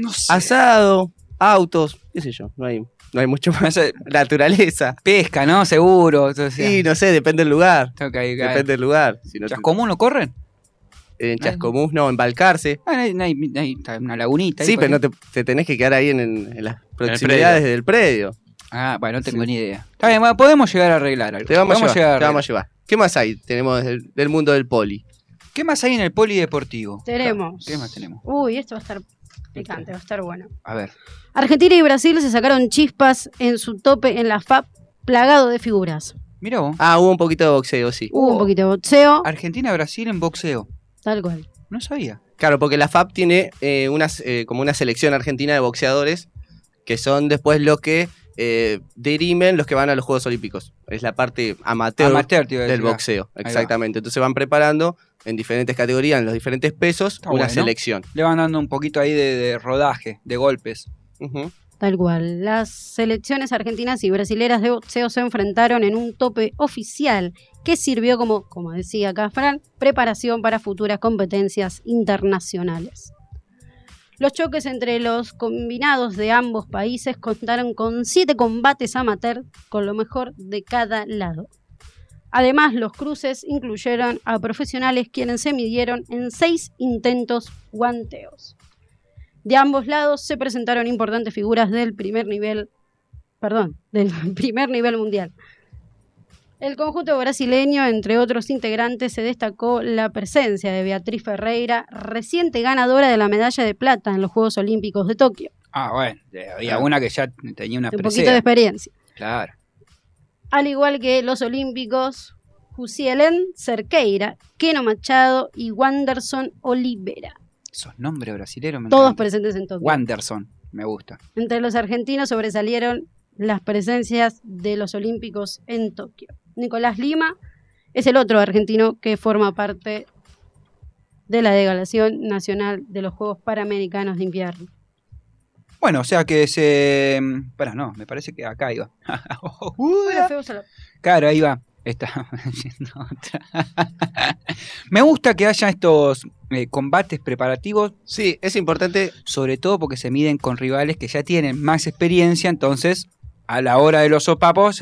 [SPEAKER 4] No sé.
[SPEAKER 5] Asado, autos, qué sé yo. No hay, no hay mucho más.
[SPEAKER 4] No
[SPEAKER 5] Naturaleza.
[SPEAKER 4] pesca, ¿no? Seguro. Entonces,
[SPEAKER 5] Sí, no sé, depende del lugar. Depende del lugar. Si no
[SPEAKER 4] ¿Chascomún no corren?
[SPEAKER 5] en Chascomús, no, embalcarse.
[SPEAKER 4] Ah, hay, hay- hay- está una lagunita. ahí
[SPEAKER 5] Sí, pero no te, te tenés que quedar ahí en, en- en las proximidades del predio.
[SPEAKER 4] Ah, bueno, no tengo ni idea. Está bien, bueno, podemos llegar a arreglar algo.
[SPEAKER 5] Te vamos, a
[SPEAKER 4] Podemos
[SPEAKER 5] llevar,
[SPEAKER 4] llegar
[SPEAKER 5] te
[SPEAKER 4] a
[SPEAKER 5] vamos a llevar. ¿Qué más hay? Tenemos del, del mundo del poli.
[SPEAKER 4] ¿Qué más hay en el polideportivo?
[SPEAKER 14] Tenemos.
[SPEAKER 4] ¿Qué más tenemos?
[SPEAKER 14] Uy, esto va a estar picante, va a estar bueno.
[SPEAKER 4] A ver.
[SPEAKER 14] Argentina y Brasil se sacaron chispas en su tope en la FAP, plagado de figuras.
[SPEAKER 4] Mira vos.
[SPEAKER 5] Ah, hubo un poquito de boxeo, sí.
[SPEAKER 14] Hubo un poquito de boxeo,
[SPEAKER 4] Argentina-Brasil en boxeo.
[SPEAKER 14] tal cual.
[SPEAKER 4] No sabía.
[SPEAKER 5] Claro, porque la FAP tiene eh, unas, eh, como una selección argentina de boxeadores que son después los que eh, dirimen los que van a los Juegos Olímpicos. Es la parte amateur, del
[SPEAKER 4] decir, ah.
[SPEAKER 5] boxeo.
[SPEAKER 4] Va.
[SPEAKER 5] Exactamente. Entonces van preparando en diferentes categorías, en los diferentes pesos,
[SPEAKER 4] Está
[SPEAKER 5] una
[SPEAKER 4] bueno.
[SPEAKER 5] selección.
[SPEAKER 4] Le van dando un poquito ahí de, de rodaje, de golpes.
[SPEAKER 14] Tal cual. Las selecciones argentinas y brasileras de boxeo se enfrentaron en un tope oficial que sirvió como, como decía acá Fran, preparación para futuras competencias internacionales. Los choques entre los combinados de ambos países contaron con siete combates amateur con lo mejor de cada lado. Además, los cruces incluyeron a profesionales quienes se midieron en seis intentos guanteos. De ambos lados se presentaron importantes figuras del primer nivel, perdón, del primer nivel mundial. El conjunto brasileño, entre otros integrantes, se destacó la presencia de Beatriz Ferreira, reciente ganadora de la medalla de plata en los Juegos Olímpicos de Tokio.
[SPEAKER 4] Ah, bueno. Había una que ya tenía una
[SPEAKER 14] Un poquito de experiencia.
[SPEAKER 4] Claro.
[SPEAKER 14] Al igual que los olímpicos, Jusielen Cerqueira, Keno Machado y Wanderson Olivera.
[SPEAKER 4] Esos nombres brasileños me
[SPEAKER 14] Todos presentes en Tokio.
[SPEAKER 4] Wanderson, me gusta.
[SPEAKER 14] Entre los argentinos sobresalieron las presencias de los olímpicos en Tokio. Nicolás Lima es el otro argentino que forma parte de la delegación nacional de los Juegos Panamericanos de Invierno.
[SPEAKER 4] Bueno, o sea que se. Espera, no, me parece que acá iba.
[SPEAKER 14] Se lo-
[SPEAKER 4] Claro, ahí va. Está yendo otra. Me gusta que haya estos eh, combates preparativos.
[SPEAKER 5] Sí, es importante.
[SPEAKER 4] Sobre todo porque se miden con rivales que ya tienen más experiencia, entonces a la hora de los sopapos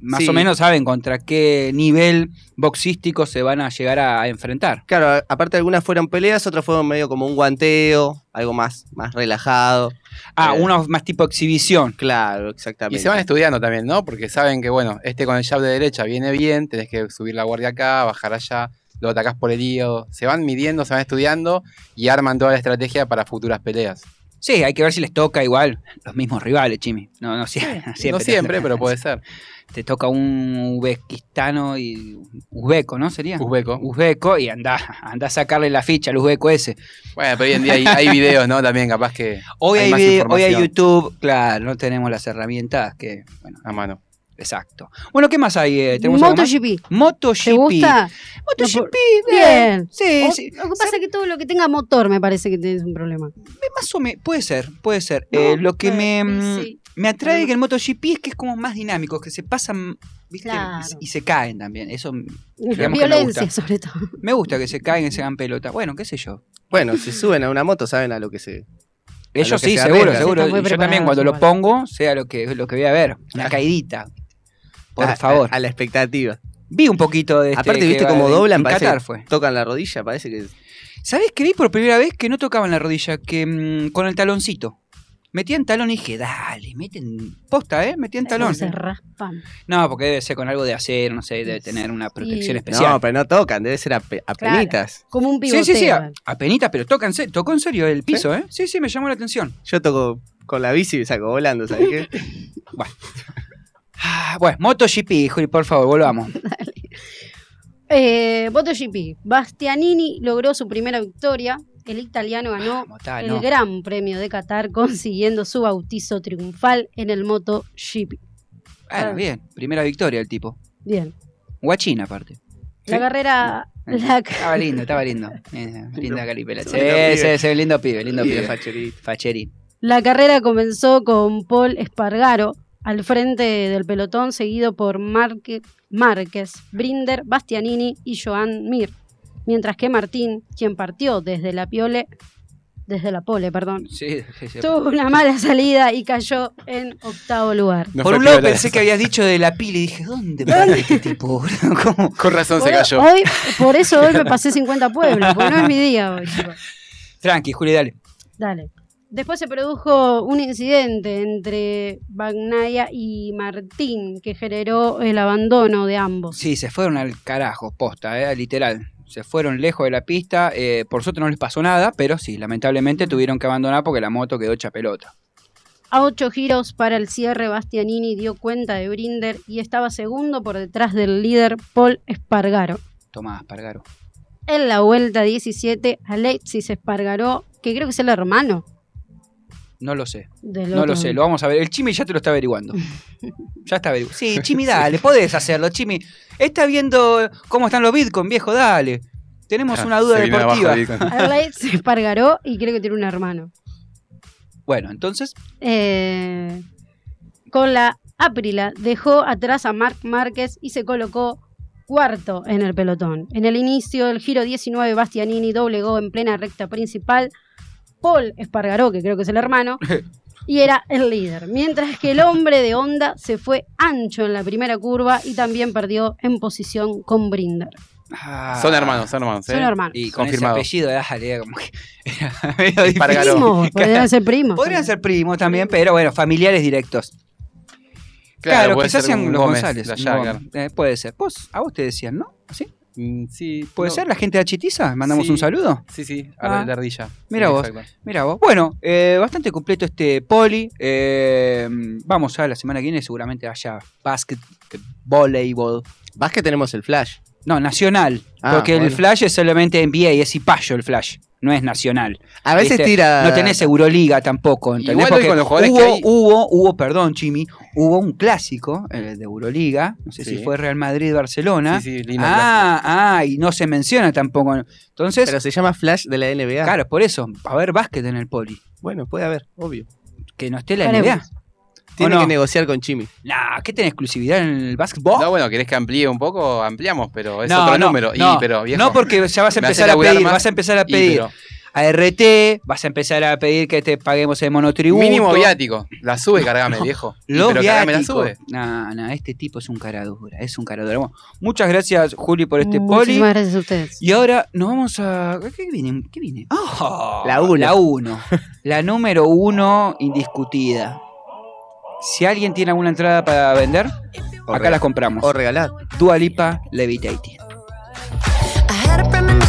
[SPEAKER 4] más
[SPEAKER 5] Sí.
[SPEAKER 4] o menos saben contra qué nivel boxístico se van a llegar a, a enfrentar.
[SPEAKER 5] Claro, aparte algunas fueron peleas, otras fueron medio como un guanteo, algo más, más relajado.
[SPEAKER 4] Ah,
[SPEAKER 5] Eh,
[SPEAKER 4] uno más tipo exhibición.
[SPEAKER 5] Claro,
[SPEAKER 7] Y
[SPEAKER 5] exactamente.
[SPEAKER 7] se van estudiando también, ¿no? Porque saben que, bueno, este con el jab de derecha viene bien, tenés que subir la guardia acá, bajar allá, luego atacás por el hígado. Se van midiendo, se van estudiando y arman toda la estrategia para futuras peleas.
[SPEAKER 4] Sí, hay que ver si les toca igual los mismos rivales, Chimi. No, no, sie- siempre.
[SPEAKER 7] no siempre, pero puede ser.
[SPEAKER 4] Te toca un uzbekistano y uzbeco, ¿no? Sería.
[SPEAKER 7] Uzbeco.
[SPEAKER 4] Uzbeco y anda, anda a sacarle la ficha al uzbeco ese.
[SPEAKER 7] Bueno, pero hoy en día hay, hay videos, ¿no? También capaz que
[SPEAKER 4] Hoy hay, video- hoy hay
[SPEAKER 7] información
[SPEAKER 4] YouTube, claro, no tenemos las herramientas que, bueno,
[SPEAKER 7] a mano.
[SPEAKER 4] Exacto. Bueno, ¿qué más hay? eh? ¿Tenemos?
[SPEAKER 14] MotoGP.
[SPEAKER 4] MotoGP.
[SPEAKER 14] ¿Te gusta?
[SPEAKER 4] MotoGP,
[SPEAKER 14] Bien.
[SPEAKER 4] Sí,
[SPEAKER 14] O-
[SPEAKER 4] sí.
[SPEAKER 14] Lo que pasa es que todo lo que tenga motor me parece que tienes un problema.
[SPEAKER 4] Más o menos, puede ser, puede ser.
[SPEAKER 14] No,
[SPEAKER 4] Eh, lo que me,
[SPEAKER 14] eh,
[SPEAKER 4] mm,
[SPEAKER 14] sí.
[SPEAKER 4] me atrae que el MotoGP es que es como más dinámico, que se pasan, ¿viste?
[SPEAKER 14] Claro.
[SPEAKER 4] Y, y se caen también. Eso que me
[SPEAKER 14] Violencia,
[SPEAKER 4] gusta.
[SPEAKER 14] sobre todo.
[SPEAKER 4] Me gusta que se caen y se hagan pelota. Bueno, qué sé yo.
[SPEAKER 5] Bueno, si suben a una moto saben a lo que se...
[SPEAKER 4] Ellos
[SPEAKER 5] lo
[SPEAKER 4] sí,
[SPEAKER 5] se
[SPEAKER 4] seguro, seguro. Yo también cuando lo
[SPEAKER 14] igual.
[SPEAKER 4] pongo, sea lo que, lo que voy a ver. Una caidita. Por
[SPEAKER 5] a-
[SPEAKER 4] favor.
[SPEAKER 5] A, a la expectativa.
[SPEAKER 4] Vi un poquito de este
[SPEAKER 5] Aparte, viste cómo
[SPEAKER 4] en-
[SPEAKER 5] doblan,
[SPEAKER 4] en
[SPEAKER 5] parece
[SPEAKER 4] Qatar
[SPEAKER 5] que
[SPEAKER 4] fue.
[SPEAKER 5] tocan la rodilla, parece que...
[SPEAKER 4] ¿Sabés que vi por primera vez que no tocaban la rodilla? Que mm, con el taloncito. Metían talón y dije, dale, meten posta, ¿eh? Metían talón.
[SPEAKER 14] Se raspan.
[SPEAKER 4] No, porque debe ser con algo de acero, no sé, debe tener una protección
[SPEAKER 14] Sí.
[SPEAKER 4] especial.
[SPEAKER 5] No, pero no tocan, debe ser a, pe- a
[SPEAKER 14] Claro.
[SPEAKER 5] penitas.
[SPEAKER 14] Como un pivoteo.
[SPEAKER 4] sí, sí, sí, a,
[SPEAKER 14] igual.
[SPEAKER 4] a penita, pero toca en serio, tocó en serio el piso, ¿eh? Sí, sí, me llamó la atención.
[SPEAKER 5] Yo toco con la bici y saco volando, ¿sabes qué?
[SPEAKER 4] Ah, bueno, MotoGP, Juli, por favor, volvamos.
[SPEAKER 14] Eh, MotoGP. Bastianini logró su primera victoria el italiano ganó el. Gran Premio de Qatar consiguiendo su bautizo triunfal en el MotoGP.
[SPEAKER 4] Bueno, bien, primera victoria el tipo.
[SPEAKER 14] Bien.
[SPEAKER 4] Guachín aparte.
[SPEAKER 14] La carrera... la-
[SPEAKER 4] Estaba lindo, estaba lindo. Eh, linda caripela. Sí,
[SPEAKER 5] Lindo pibe.
[SPEAKER 4] sí, sí, lindo pibe, lindo pibe.
[SPEAKER 5] Facherito.
[SPEAKER 4] Facherín.
[SPEAKER 14] La carrera comenzó con Paul Espargaro al frente del pelotón, seguido por Marque- Márquez, Brinder, Bastianini y Joan Mir, mientras que Martín, quien partió desde la piole, desde la pole, perdón,
[SPEAKER 4] Sí, sí, sí.
[SPEAKER 14] tuvo una mala salida y cayó en octavo lugar.
[SPEAKER 7] No
[SPEAKER 4] Por un lado pensé que habías dicho de la pila y dije, ¿dónde me este tipo? ¿Cómo?
[SPEAKER 7] Con razón se cayó.
[SPEAKER 14] hoy, por eso hoy me pasé 50 pueblos, porque no es mi día hoy. chicos.
[SPEAKER 4] Tranqui, Juli, dale.
[SPEAKER 14] Dale. Después se produjo un incidente entre Bagnaya y Martín que generó el abandono de ambos.
[SPEAKER 4] Sí, se fueron al carajo, posta, eh, literal. Se fueron lejos de la pista. eh, por suerte no les pasó nada, pero sí, lamentablemente tuvieron que abandonar porque la moto quedó hecha pelota.
[SPEAKER 14] A ocho giros para el cierre, Bastianini dio cuenta de Brinder y estaba segundo por detrás del líder Paul Espargaro.
[SPEAKER 4] Tomás, Pargaro.
[SPEAKER 14] En la vuelta 17, Alexis Espargaró, que creo que es el hermano
[SPEAKER 4] No lo sé. No lo sé, lo vamos a ver. El Chimi ya te lo está averiguando. Ya está averiguando. Sí, Chimi, dale, podés hacerlo, Chimi. Está viendo cómo están los Bitcoin, viejo, dale. Tenemos
[SPEAKER 7] Ah,
[SPEAKER 4] una duda
[SPEAKER 7] se
[SPEAKER 4] deportiva.
[SPEAKER 7] Bitcoin.
[SPEAKER 14] Alexis Espargaró y creo que tiene un hermano.
[SPEAKER 4] Bueno, entonces,
[SPEAKER 14] Eh, con la Aprila dejó atrás a Marc Márquez y se colocó cuarto en el pelotón. En el inicio del giro 19, Bastianini doblegó en plena recta principal. Paul Espargaró, que creo que es el hermano, y era el líder. Mientras que el hombre de Honda se fue ancho en la primera curva y también perdió en posición con Brinder.
[SPEAKER 4] ah,
[SPEAKER 7] Son hermanos, son hermanos.
[SPEAKER 14] Son
[SPEAKER 7] ¿eh?
[SPEAKER 14] hermanos.
[SPEAKER 4] Y con
[SPEAKER 7] Confirmado.
[SPEAKER 4] ese apellido, dale, como que era.
[SPEAKER 7] Espargaró.
[SPEAKER 14] Primos, podrían ser primos.
[SPEAKER 4] Podrían ser primos también, pero bueno, familiares directos.
[SPEAKER 7] Claro,
[SPEAKER 4] Claro, quizás
[SPEAKER 7] ser
[SPEAKER 4] sean los
[SPEAKER 7] Gómez
[SPEAKER 4] González. Eh, puede ser. Vos, a vos te decían, ¿no? ¿Sí?
[SPEAKER 7] Mm, Sí.
[SPEAKER 4] ¿Puede
[SPEAKER 7] no.
[SPEAKER 4] ser la gente de Chitiza? ¿Mandamos
[SPEAKER 7] Sí.
[SPEAKER 4] un saludo?
[SPEAKER 7] Sí, sí,
[SPEAKER 4] Ah.
[SPEAKER 7] a la ardilla.
[SPEAKER 4] Mira
[SPEAKER 7] Sí,
[SPEAKER 4] vos. Mira vos. Bueno, eh, bastante completo este poli. Eh, vamos a la semana que viene, seguramente haya básquet, voleibol.
[SPEAKER 5] Vas que tenemos el flash.
[SPEAKER 4] No, nacional.
[SPEAKER 5] Ah,
[SPEAKER 4] porque el flash es solamente NBA, es Ipayo el flash. No es nacional.
[SPEAKER 5] A veces tira.
[SPEAKER 4] No tenés Euroliga tampoco. ¿entendés?
[SPEAKER 7] Igual
[SPEAKER 4] Porque
[SPEAKER 7] con los jugadores
[SPEAKER 4] hubo,
[SPEAKER 7] que hay-
[SPEAKER 4] hubo, hubo, perdón, Chimi, hubo un clásico de Euroliga. No sé
[SPEAKER 5] Sí.
[SPEAKER 4] si fue Real Madrid-Barcelona.
[SPEAKER 7] Sí, sí,
[SPEAKER 4] ah, ah, y no se menciona tampoco. Entonces,
[SPEAKER 5] Pero se llama flash de la NBA.
[SPEAKER 4] claro, por eso, a ver básquet en el poli.
[SPEAKER 5] Bueno, puede haber, obvio.
[SPEAKER 4] Que no esté la. NBA.
[SPEAKER 5] Tiene
[SPEAKER 4] no?
[SPEAKER 5] que negociar con Chimi.
[SPEAKER 4] Nah, ¿qué tenés exclusividad en el básquetbol?
[SPEAKER 7] No, bueno, ¿querés que amplíe un poco? Ampliamos, pero es
[SPEAKER 4] No,
[SPEAKER 7] otro
[SPEAKER 4] no,
[SPEAKER 7] número.
[SPEAKER 4] no,
[SPEAKER 7] y, pero, viejo,
[SPEAKER 4] no, porque ya vas a empezar a pedir,
[SPEAKER 7] más.
[SPEAKER 4] vas a empezar a
[SPEAKER 7] Y,
[SPEAKER 4] pedir
[SPEAKER 7] pero
[SPEAKER 4] a RT, vas a empezar a pedir que te paguemos el monotributo.
[SPEAKER 7] mínimo viático. La sube, cargame, viejo. Y,
[SPEAKER 4] Los
[SPEAKER 7] pero cargame la sube.
[SPEAKER 4] No, no, este tipo es un cara dura, es un cara dura. Bueno, muchas gracias, Juli, por este poli.
[SPEAKER 14] Muchísimas gracias a ustedes.
[SPEAKER 4] Y ahora nos vamos a. ¿Qué viene? ¿Qué viene? Ah,
[SPEAKER 5] La uno.
[SPEAKER 4] La uno. La número uno indiscutida. Si alguien tiene alguna entrada para vender,
[SPEAKER 5] O
[SPEAKER 4] acá las compramos.
[SPEAKER 5] O regalar.
[SPEAKER 4] Dua Lipa Levitating.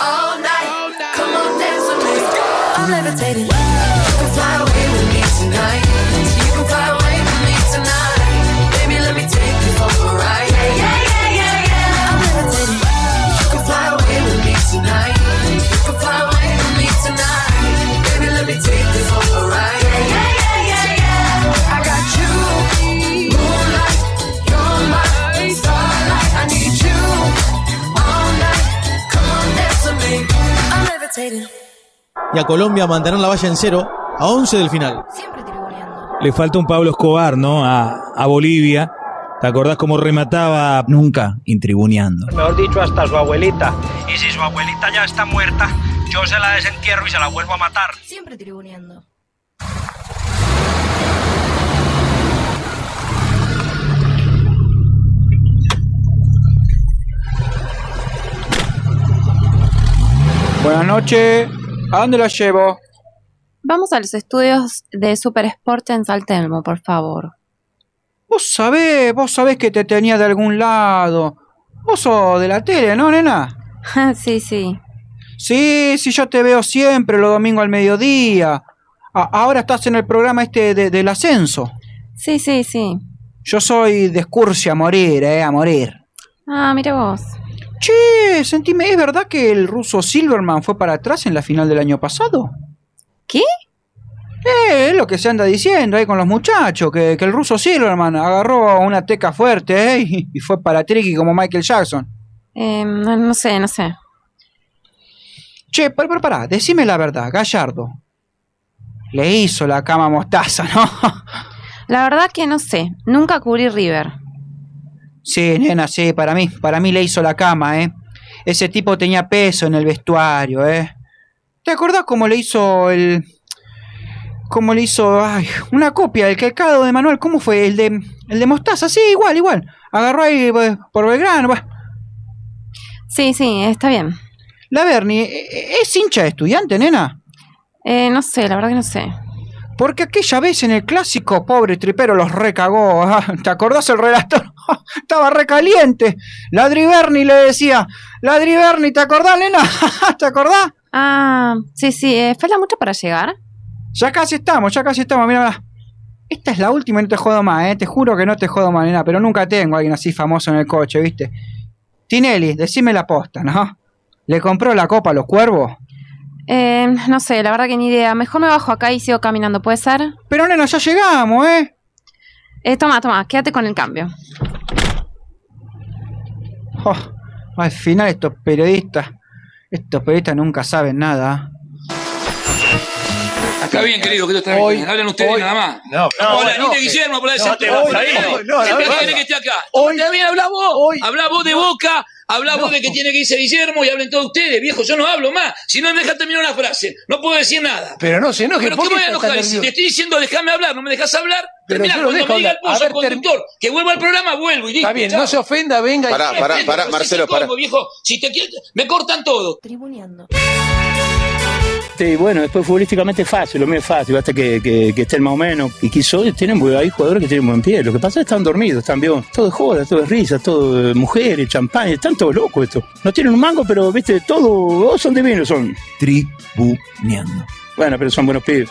[SPEAKER 13] all night. Come on, dance with me. I'm levitating. Can fly away
[SPEAKER 15] Y a Colombia mantener la valla en cero a 11 del final.
[SPEAKER 16] Le falta un Pablo Escobar, ¿no? A, a Bolivia. ¿Te acordás cómo remataba? Nunca intribuneando.
[SPEAKER 17] Mejor dicho, hasta su abuelita. Y si su abuelita ya está muerta, yo se la desentierro y se la vuelvo a matar.
[SPEAKER 13] Siempre tribuneando.
[SPEAKER 4] Buenas noches. ¿A dónde la llevo?
[SPEAKER 18] Vamos a los estudios de Super Sport en Saltelmo, por favor.
[SPEAKER 4] Vos sabés, vos sabés que te tenía de algún lado. Vos sos de la tele, ¿no, nena?
[SPEAKER 18] sí, sí.
[SPEAKER 4] Sí, sí, yo te veo siempre los domingos al mediodía. A- ahora estás en el programa este de- del ascenso.
[SPEAKER 18] Sí, sí, sí.
[SPEAKER 4] Yo soy de excursia a morir, eh, a morir.
[SPEAKER 18] Ah, mira vos.
[SPEAKER 4] Che, sentime, ¿es verdad que el ruso Silverman fue para atrás en la final del año pasado?
[SPEAKER 18] ¿Qué?
[SPEAKER 4] Eh, es lo que se anda diciendo ahí con los muchachos, que, que el ruso Silverman agarró una teca fuerte eh, y, y fue para triqui como Michael Jackson.
[SPEAKER 18] Eh, no, no sé, no sé.
[SPEAKER 4] Che, pero, pero pará, decime la verdad, Gallardo. Le hizo la cama mostaza, ¿no?
[SPEAKER 18] La verdad que no sé. Nunca cubrí River.
[SPEAKER 4] Sí, nena, sí, para mí, para mí le hizo la cama, ¿eh? Ese tipo tenía peso en el vestuario, ¿eh? ¿Te acordás cómo le hizo el... cómo le hizo, ay, una copia del calcado de Manuel? ¿Cómo fue? El de, el de Mostaza, sí, igual, igual. Agarró ahí pues, por Belgrano, bah.
[SPEAKER 18] Sí, sí, está bien.
[SPEAKER 4] La Bernie, ¿e- ¿es hincha de estudiante, nena?
[SPEAKER 18] Eh, no sé, la verdad que no sé.
[SPEAKER 4] Porque aquella vez en el clásico, pobre tripero, los recagó. ah, ¿Te acordás el relator? Estaba recaliente. Ladri Berni le decía, Ladri Berni, ¿te acordás, nena? ¿Te acordás?
[SPEAKER 18] Ah, sí, sí. eh, ¿Falta mucho para llegar?
[SPEAKER 4] Ya casi estamos, ya casi estamos, mira. Esta es la última y no te jodo más, ¿eh? Te juro que no te jodo más, nena, pero nunca tengo a alguien así famoso en el coche, ¿viste? Tinelli, decime la posta, ¿no? ¿Le compró la copa a los cuervos?
[SPEAKER 18] Eh, no sé, la verdad que ni idea. Mejor me bajo acá y sigo caminando, ¿puede ser?
[SPEAKER 4] Pero nena, ya llegamos, ¿eh?
[SPEAKER 18] Eh, toma, toma, quédate con el cambio.
[SPEAKER 4] Oh, al final estos periodistas, estos periodistas nunca saben nada.
[SPEAKER 19] Está bien, querido, que está bien. Hablan ustedes nada más.
[SPEAKER 12] No,
[SPEAKER 19] Hola,
[SPEAKER 12] no,
[SPEAKER 19] Nina Guillermo, por la
[SPEAKER 12] no,
[SPEAKER 19] decente.
[SPEAKER 12] no,
[SPEAKER 19] Por
[SPEAKER 12] no,
[SPEAKER 19] ahí.
[SPEAKER 12] no, no,
[SPEAKER 19] ¿Qué
[SPEAKER 12] no, no.
[SPEAKER 19] que esté acá? Está bien, habla vos. Habla vos de Boca, habla vos de que tiene que irse Guillermo y hablen todos ustedes, viejo. Yo no hablo más. Si no me dejas terminar una frase, no puedo decir nada.
[SPEAKER 12] Pero no se enoje,
[SPEAKER 19] ¿Pero
[SPEAKER 12] ¿por
[SPEAKER 19] qué me voy a enojar? Si te estoy diciendo, déjame hablar, no me dejas hablar.
[SPEAKER 12] Pero
[SPEAKER 19] Termina, cuando
[SPEAKER 12] dejo
[SPEAKER 19] me diga el pozo, conductor, que vuelva al programa, vuelvo y listo.
[SPEAKER 12] Está bien,
[SPEAKER 19] chao.
[SPEAKER 12] no se ofenda, venga. y-
[SPEAKER 19] Pará, pará, pará, Marcelo, pará. viejo. Si te quiero, me cortan todo.
[SPEAKER 18] Tribuneando.
[SPEAKER 20] Sí, bueno, después futbolísticamente es fácil, lo mío es fácil, basta que, que, que estén más o menos. Y quizás tienen, hay jugadores que tienen buen pie. Lo que pasa es que están dormidos, están bien. Todo es joda, todo es risa, todo es mujeres, champaña, están todos locos estos. No tienen un mango, pero viste, todo, oh, son divinos, son.
[SPEAKER 16] Tribuneando.
[SPEAKER 20] Bueno, pero son buenos pibes.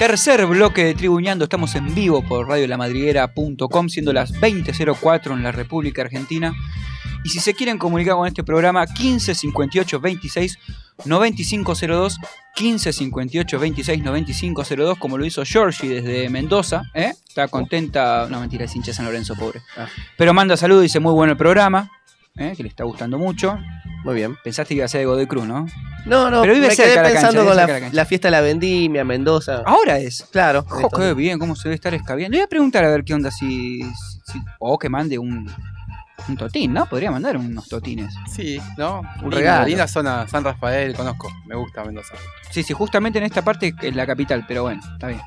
[SPEAKER 4] Tercer bloque de Tribuñando, estamos en vivo por radiolamadriguera.com, siendo las 20.04 en la República Argentina. Y si se quieren comunicar con este programa, 15 58 26 9502, 15 58 26 9502, como lo hizo Georgie desde Mendoza. ¿eh? Está contenta, no mentira, es hincha San Lorenzo, pobre. Pero manda saludos, dice muy bueno el programa, ¿eh? que le está gustando mucho.
[SPEAKER 5] Muy bien.
[SPEAKER 4] Pensaste que iba a ser de Godoy Cruz, ¿no?
[SPEAKER 5] No, no,
[SPEAKER 4] Pero vive
[SPEAKER 5] me
[SPEAKER 4] cerca
[SPEAKER 5] quedé
[SPEAKER 4] la cancha,
[SPEAKER 5] pensando
[SPEAKER 4] vive
[SPEAKER 5] con la,
[SPEAKER 4] cerca la cancha.
[SPEAKER 5] la fiesta de la vendimia, Mendoza.
[SPEAKER 4] Ahora es.
[SPEAKER 5] Claro.
[SPEAKER 4] Jo, qué bien, cómo se debe estar escabeando. Le voy a preguntar a ver qué onda si. si- o que mande un, Un totín, ¿no? Podría mandar unos totines.
[SPEAKER 7] Sí, ¿no?
[SPEAKER 4] Un
[SPEAKER 7] Linda,
[SPEAKER 4] regalo.
[SPEAKER 7] Linda zona, San Rafael, conozco. Me gusta Mendoza.
[SPEAKER 4] Sí, sí, justamente en esta parte es la capital, pero bueno, está bien.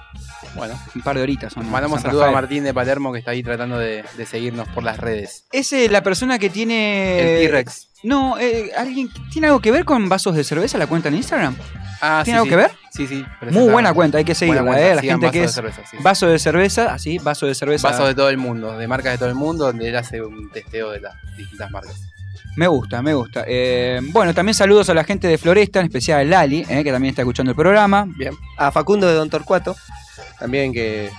[SPEAKER 7] Bueno,
[SPEAKER 4] un par de horitas son.
[SPEAKER 7] Mandamos
[SPEAKER 4] San
[SPEAKER 7] saludos a
[SPEAKER 4] Rafael.
[SPEAKER 7] Martín de Palermo que está ahí tratando de, de seguirnos por las redes.
[SPEAKER 4] Es eh, la persona que tiene.
[SPEAKER 7] El T-Rex.
[SPEAKER 4] No, eh, alguien tiene algo que ver con vasos de cerveza la cuenta en Instagram.
[SPEAKER 7] Ah,
[SPEAKER 4] ¿Tiene
[SPEAKER 7] sí,
[SPEAKER 4] algo
[SPEAKER 7] sí.
[SPEAKER 4] que ver?
[SPEAKER 7] Sí, sí.
[SPEAKER 4] Muy buena cuenta, hay que seguirla,
[SPEAKER 7] cuenta,
[SPEAKER 4] eh, la gente que es
[SPEAKER 7] de cerveza, sí.
[SPEAKER 4] vaso de cerveza, así, vaso de cerveza.
[SPEAKER 7] Vasos de todo el mundo, de marcas de todo el mundo, donde él hace un testeo de las distintas marcas.
[SPEAKER 4] Me gusta, me gusta. Eh, bueno, también saludos a la gente de Floresta, en especial a Lali, eh, que también está escuchando el programa.
[SPEAKER 5] Bien. A Facundo de Don Torcuato, también que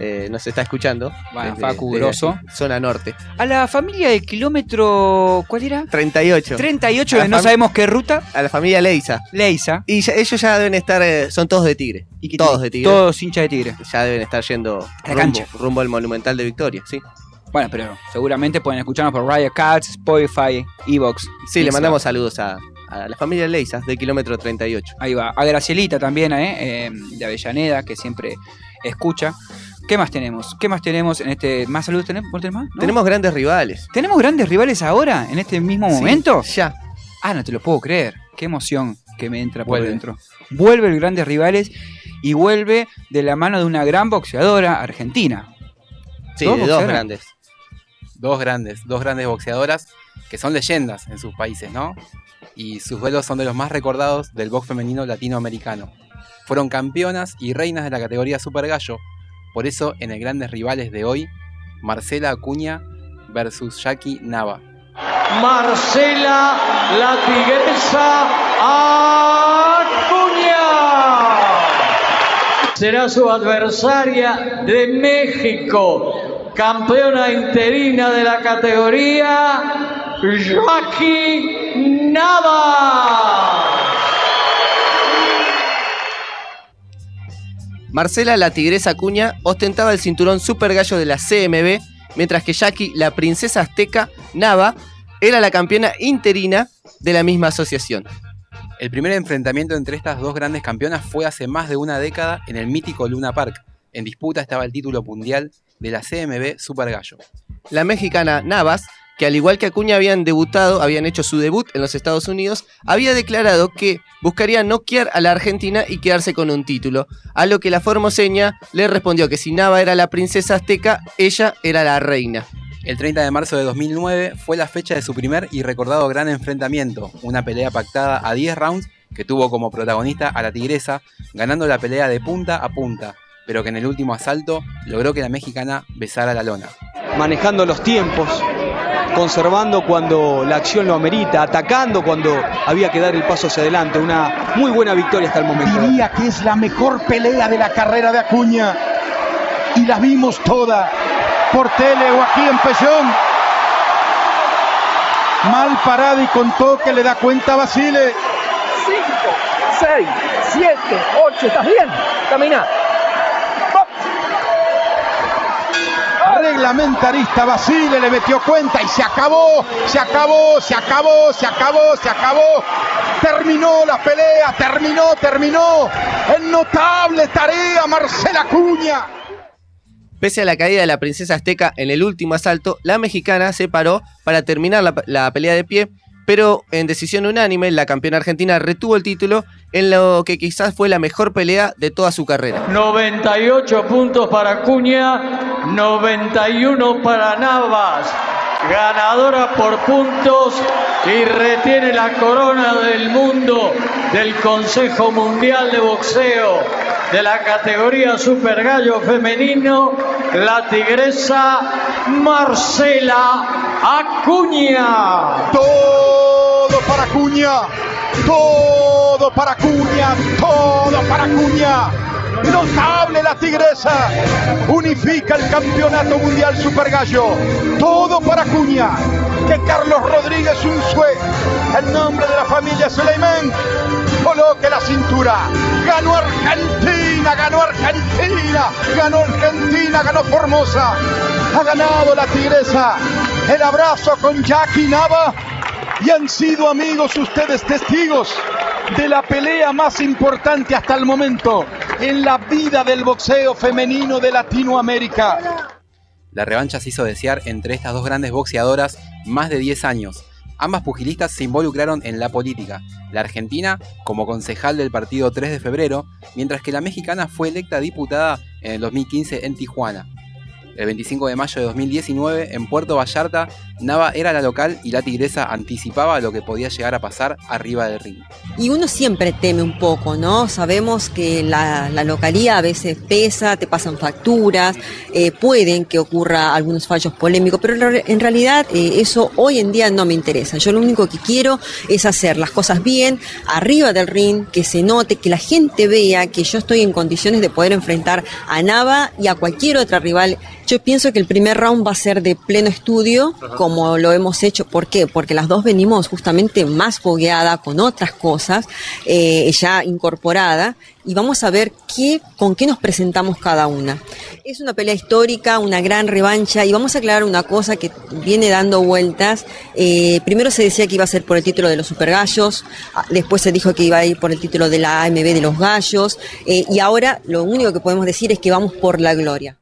[SPEAKER 5] eh, nos está escuchando.
[SPEAKER 4] Bueno,
[SPEAKER 5] desde-
[SPEAKER 4] Facu, grosso.
[SPEAKER 5] Zona norte.
[SPEAKER 4] A la familia del kilómetro. ¿Cuál era?
[SPEAKER 5] 38.
[SPEAKER 4] 38,
[SPEAKER 5] A la
[SPEAKER 4] que no sabemos qué ruta.
[SPEAKER 5] A la familia Leiza.
[SPEAKER 4] Leiza.
[SPEAKER 5] Y ya- ellos ya deben estar, eh, son todos de Tigre. todos de Tigre.
[SPEAKER 4] Todos hinchas de Tigre.
[SPEAKER 5] Ya deben estar yendo
[SPEAKER 4] A la
[SPEAKER 5] rumbo,
[SPEAKER 4] cancha.
[SPEAKER 5] rumbo al Monumental de Victoria, sí.
[SPEAKER 4] Bueno, pero seguramente pueden escucharnos por Riot Cats, Spotify, Evox.
[SPEAKER 5] Sí, le mandamos saludos a, a la familia Leiza del kilómetro 38.
[SPEAKER 4] Ahí va. A Gracielita también, eh, eh, de Avellaneda, que siempre escucha. ¿Qué más tenemos? ¿Qué más tenemos en este. ¿Más saludos tenemos? ¿Vos tenés más? ¿No?
[SPEAKER 5] Tenemos grandes rivales.
[SPEAKER 4] ¿Tenemos grandes rivales ahora, en este mismo
[SPEAKER 5] Sí,
[SPEAKER 4] momento?
[SPEAKER 5] Ya.
[SPEAKER 4] Ah, no te lo puedo creer. Qué emoción que me entra por
[SPEAKER 7] Vuelve.
[SPEAKER 4] dentro. Vuelve el Grandes Rivales y vuelve de la mano de una gran boxeadora argentina.
[SPEAKER 5] Sí,
[SPEAKER 4] Dos
[SPEAKER 5] de dos grandes.
[SPEAKER 7] Dos grandes, dos grandes boxeadoras que son leyendas en sus países, ¿no? Y sus duelos son de los más recordados del box femenino latinoamericano. Fueron campeonas y reinas de la categoría Super Gallo. Por eso, en el Grandes Rivales de hoy, Marcela Acuña versus Jackie Nava.
[SPEAKER 21] Marcela la Tigresa Acuña. Será su adversaria de México, campeona interina de la categoría, Jackie Nava.
[SPEAKER 5] Marcela la Tigresa Acuña ostentaba el cinturón Super Gallo de la CMB, mientras que Jackie, la princesa azteca Nava, era la campeona interina de la misma asociación.
[SPEAKER 7] El primer enfrentamiento entre estas dos grandes campeonas fue hace más de una década en el mítico Luna Park. En disputa estaba el título mundial de la CMB Super Gallo.
[SPEAKER 5] La mexicana Navas, que al igual que Acuña habían debutado, habían hecho su debut en los Estados Unidos, había declarado que buscaría noquear a la Argentina y quedarse con un título, a lo que la formoseña le respondió que si Nava era la princesa azteca, ella era la reina.
[SPEAKER 7] El 30 de marzo de 2009 fue la fecha de su primer y recordado gran enfrentamiento, una pelea pactada a 10 rounds que tuvo como protagonista a la tigresa, ganando la pelea de punta a punta, pero que en el último asalto logró que la mexicana besara la lona.
[SPEAKER 22] manejando los tiempos, conservando cuando la acción lo amerita, atacando cuando había que dar el paso hacia adelante. Una muy buena victoria hasta el momento.
[SPEAKER 12] Diría que es la mejor pelea de la carrera de Acuña. Y la vimos toda por tele o aquí en Pellón. Mal parada y con toque le da cuenta a Basile.
[SPEAKER 21] 5, 6, 7, 8, ¿estás bien? Camina.
[SPEAKER 12] Reglamentarista Basile le metió cuenta y se acabó, se acabó, se acabó, se acabó, se acabó. Terminó la pelea, terminó, terminó. En notable tarea Marcela Acuña.
[SPEAKER 5] Pese a la caída de la princesa azteca en el último asalto, la mexicana se paró para terminar la, la pelea de pie, pero en decisión unánime la campeona argentina retuvo el título en lo que quizás fue la mejor pelea de toda su carrera.
[SPEAKER 21] 98 puntos para Acuña, 91 para Navas. Ganadora por puntos y retiene la corona del mundo del Consejo Mundial de Boxeo de la categoría Super Gallo Femenino, la tigresa Marcela Acuña.
[SPEAKER 12] Todo para Acuña, todo para Acuña, todo para Acuña. Notable la tigresa, unifica el campeonato mundial Super Gallo. Todo para Acuña, que Carlos Rodríguez Unzué, en nombre de la familia Suleiman, coloque la cintura. Ganó Argentina, ganó Argentina, ganó Argentina, ganó Formosa. Ha ganado la tigresa. El abrazo con Jackie Nava. Y han sido amigos ustedes testigos de la pelea más importante hasta el momento en la vida del boxeo femenino de Latinoamérica.
[SPEAKER 7] La revancha se hizo desear entre estas dos grandes boxeadoras más de 10 años. Ambas pugilistas se involucraron en la política, la argentina como concejal del partido 3 de febrero, mientras que la mexicana fue electa diputada en el 2015 en Tijuana. El 25 de mayo de 2019, en Puerto Vallarta, Nava era la local y la tigresa anticipaba lo que podía llegar a pasar arriba del ring.
[SPEAKER 23] Y uno siempre teme un poco, ¿no? Sabemos que la, la localía a veces pesa, te pasan facturas, eh, pueden que ocurra algunos fallos polémicos, pero en re- en realidad eh, eso hoy en día no me interesa. Yo lo único que quiero es hacer las cosas bien, arriba del ring, que se note, que la gente vea que yo estoy en condiciones de poder enfrentar a Nava y a cualquier otra rival. Yo pienso que el primer round va a ser de pleno estudio, como lo hemos hecho. ¿Por qué? Porque las dos venimos justamente más fogueada con otras cosas, eh, ya incorporada, y vamos a ver qué, con qué nos presentamos cada una. Es una pelea histórica, una gran revancha, y vamos a aclarar una cosa que viene dando vueltas. Eh, primero se decía que iba a ser por el título de los Super Gallos, ah, después se dijo que iba a ir por el título de la AMB de los Gallos, eh, y ahora lo único que podemos decir es que vamos por la gloria.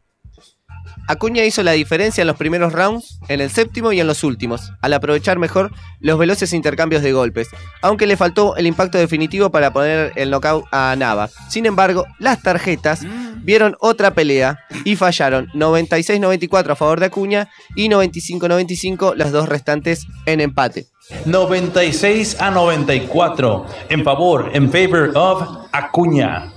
[SPEAKER 5] Acuña hizo la diferencia en los primeros rounds, en el séptimo y en los últimos, al aprovechar mejor los veloces intercambios de golpes, aunque le faltó el impacto definitivo para poner el knockout a Nava. Sin embargo, las tarjetas vieron otra pelea y fallaron 96-94 a favor de Acuña y 95-95 las dos restantes en empate.
[SPEAKER 24] 96 a 94 en favor, en favor of Acuña.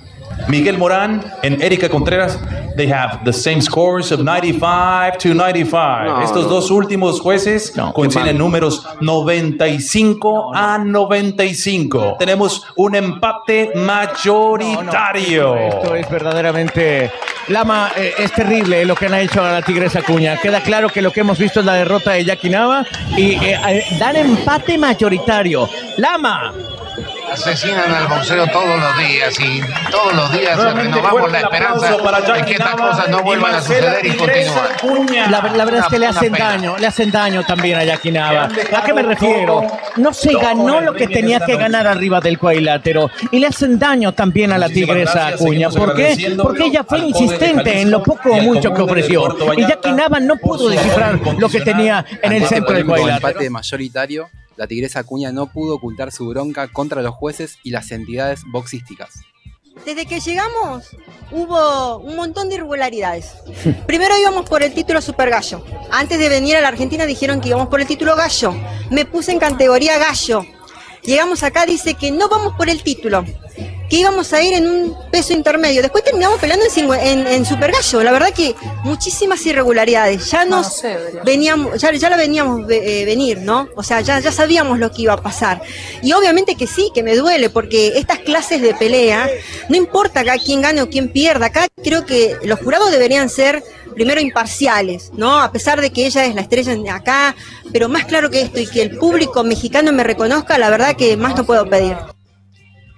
[SPEAKER 24] Miguel Morán and Erika Contreras, they have the same scores of 95 to 95.
[SPEAKER 25] No,
[SPEAKER 24] Estos
[SPEAKER 25] no.
[SPEAKER 24] dos últimos jueces coinciden números 95 a 95. Tenemos un empate mayoritario.
[SPEAKER 25] Esto es verdaderamente. Lama, eh, es terrible lo que han hecho a la Tigresa Cuña. Queda claro que lo que hemos visto es la derrota de Jackie Nava y eh, eh, dan empate mayoritario. Lama.
[SPEAKER 26] Asesinan al boxeo todos los días y todos los días renovamos la esperanza
[SPEAKER 25] para
[SPEAKER 26] de que estas cosas no
[SPEAKER 25] y
[SPEAKER 26] vuelvan a suceder y
[SPEAKER 25] Tigresa
[SPEAKER 26] continuar.
[SPEAKER 25] La, la verdad es que le hacen
[SPEAKER 26] pena.
[SPEAKER 25] daño, le hacen daño también a Jackie Nava.
[SPEAKER 26] Le han
[SPEAKER 25] ¿A qué me refiero? No se ganó lo que tenía que ganar arriba del cuadrilátero y le hacen daño también a la Tigresa Acuña. ¿Por qué? Porque ella fue insistente en lo poco o
[SPEAKER 24] y
[SPEAKER 25] mucho que ofreció. Y Nava no pudo descifrar lo que tenía en el centro del cuadrilátero.
[SPEAKER 7] empate mayoritario, la tigresa Acuña no pudo ocultar su bronca contra los jueces y las entidades boxísticas.
[SPEAKER 23] Desde que llegamos hubo un montón de irregularidades. Primero íbamos por el título Super Gallo. Antes de venir a la Argentina dijeron que íbamos por el título Gallo. Me puse en categoría Gallo. Llegamos acá, dice que no vamos por el título, que íbamos a ir en un peso intermedio. Después terminamos peleando en, en, en Super Gallo. La verdad que muchísimas irregularidades. Ya nos veníamos, ya, ya la veníamos ve- eh, venir, ¿no? O sea, ya, ya sabíamos lo que iba a pasar. Y obviamente que sí, que me duele, porque estas clases de pelea, no importa acá quién gane o quién pierda, acá creo que los jurados deberían ser primero imparciales, ¿no? A pesar de que ella es la estrella acá, pero más claro que esto y que el público mexicano me reconozca, la verdad que más no puedo pedir.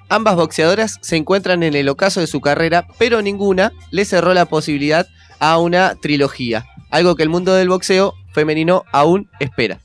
[SPEAKER 5] Ambas boxeadoras se encuentran en el ocaso de su carrera, pero ninguna le cerró la posibilidad a una trilogía, algo que el mundo del boxeo femenino aún espera.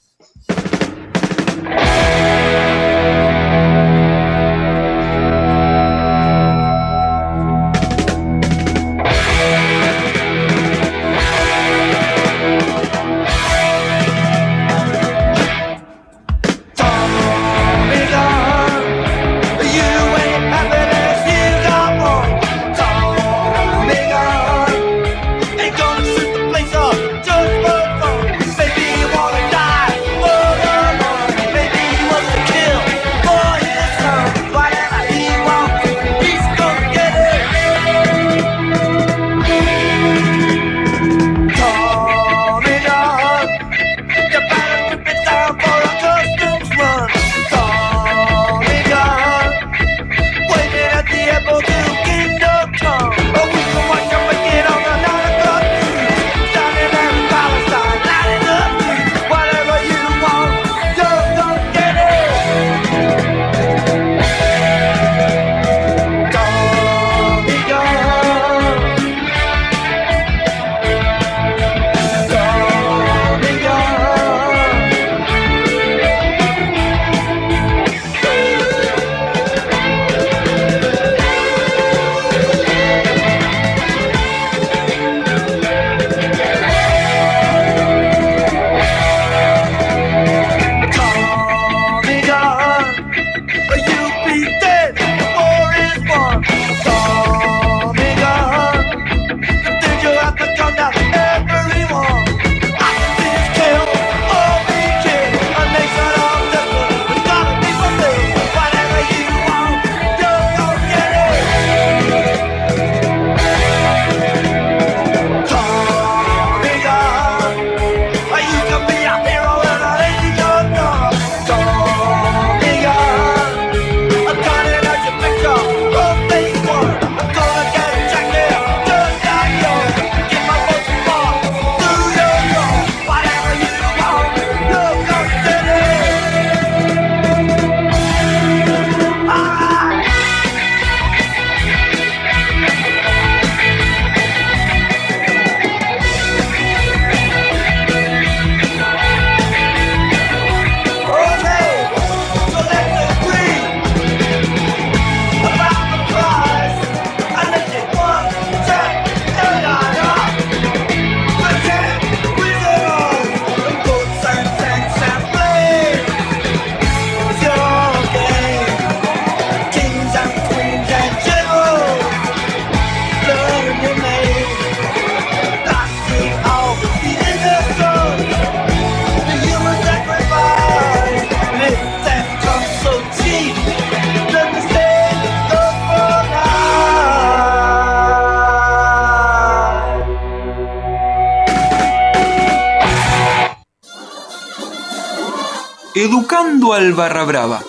[SPEAKER 4] Educando al Barra Brava.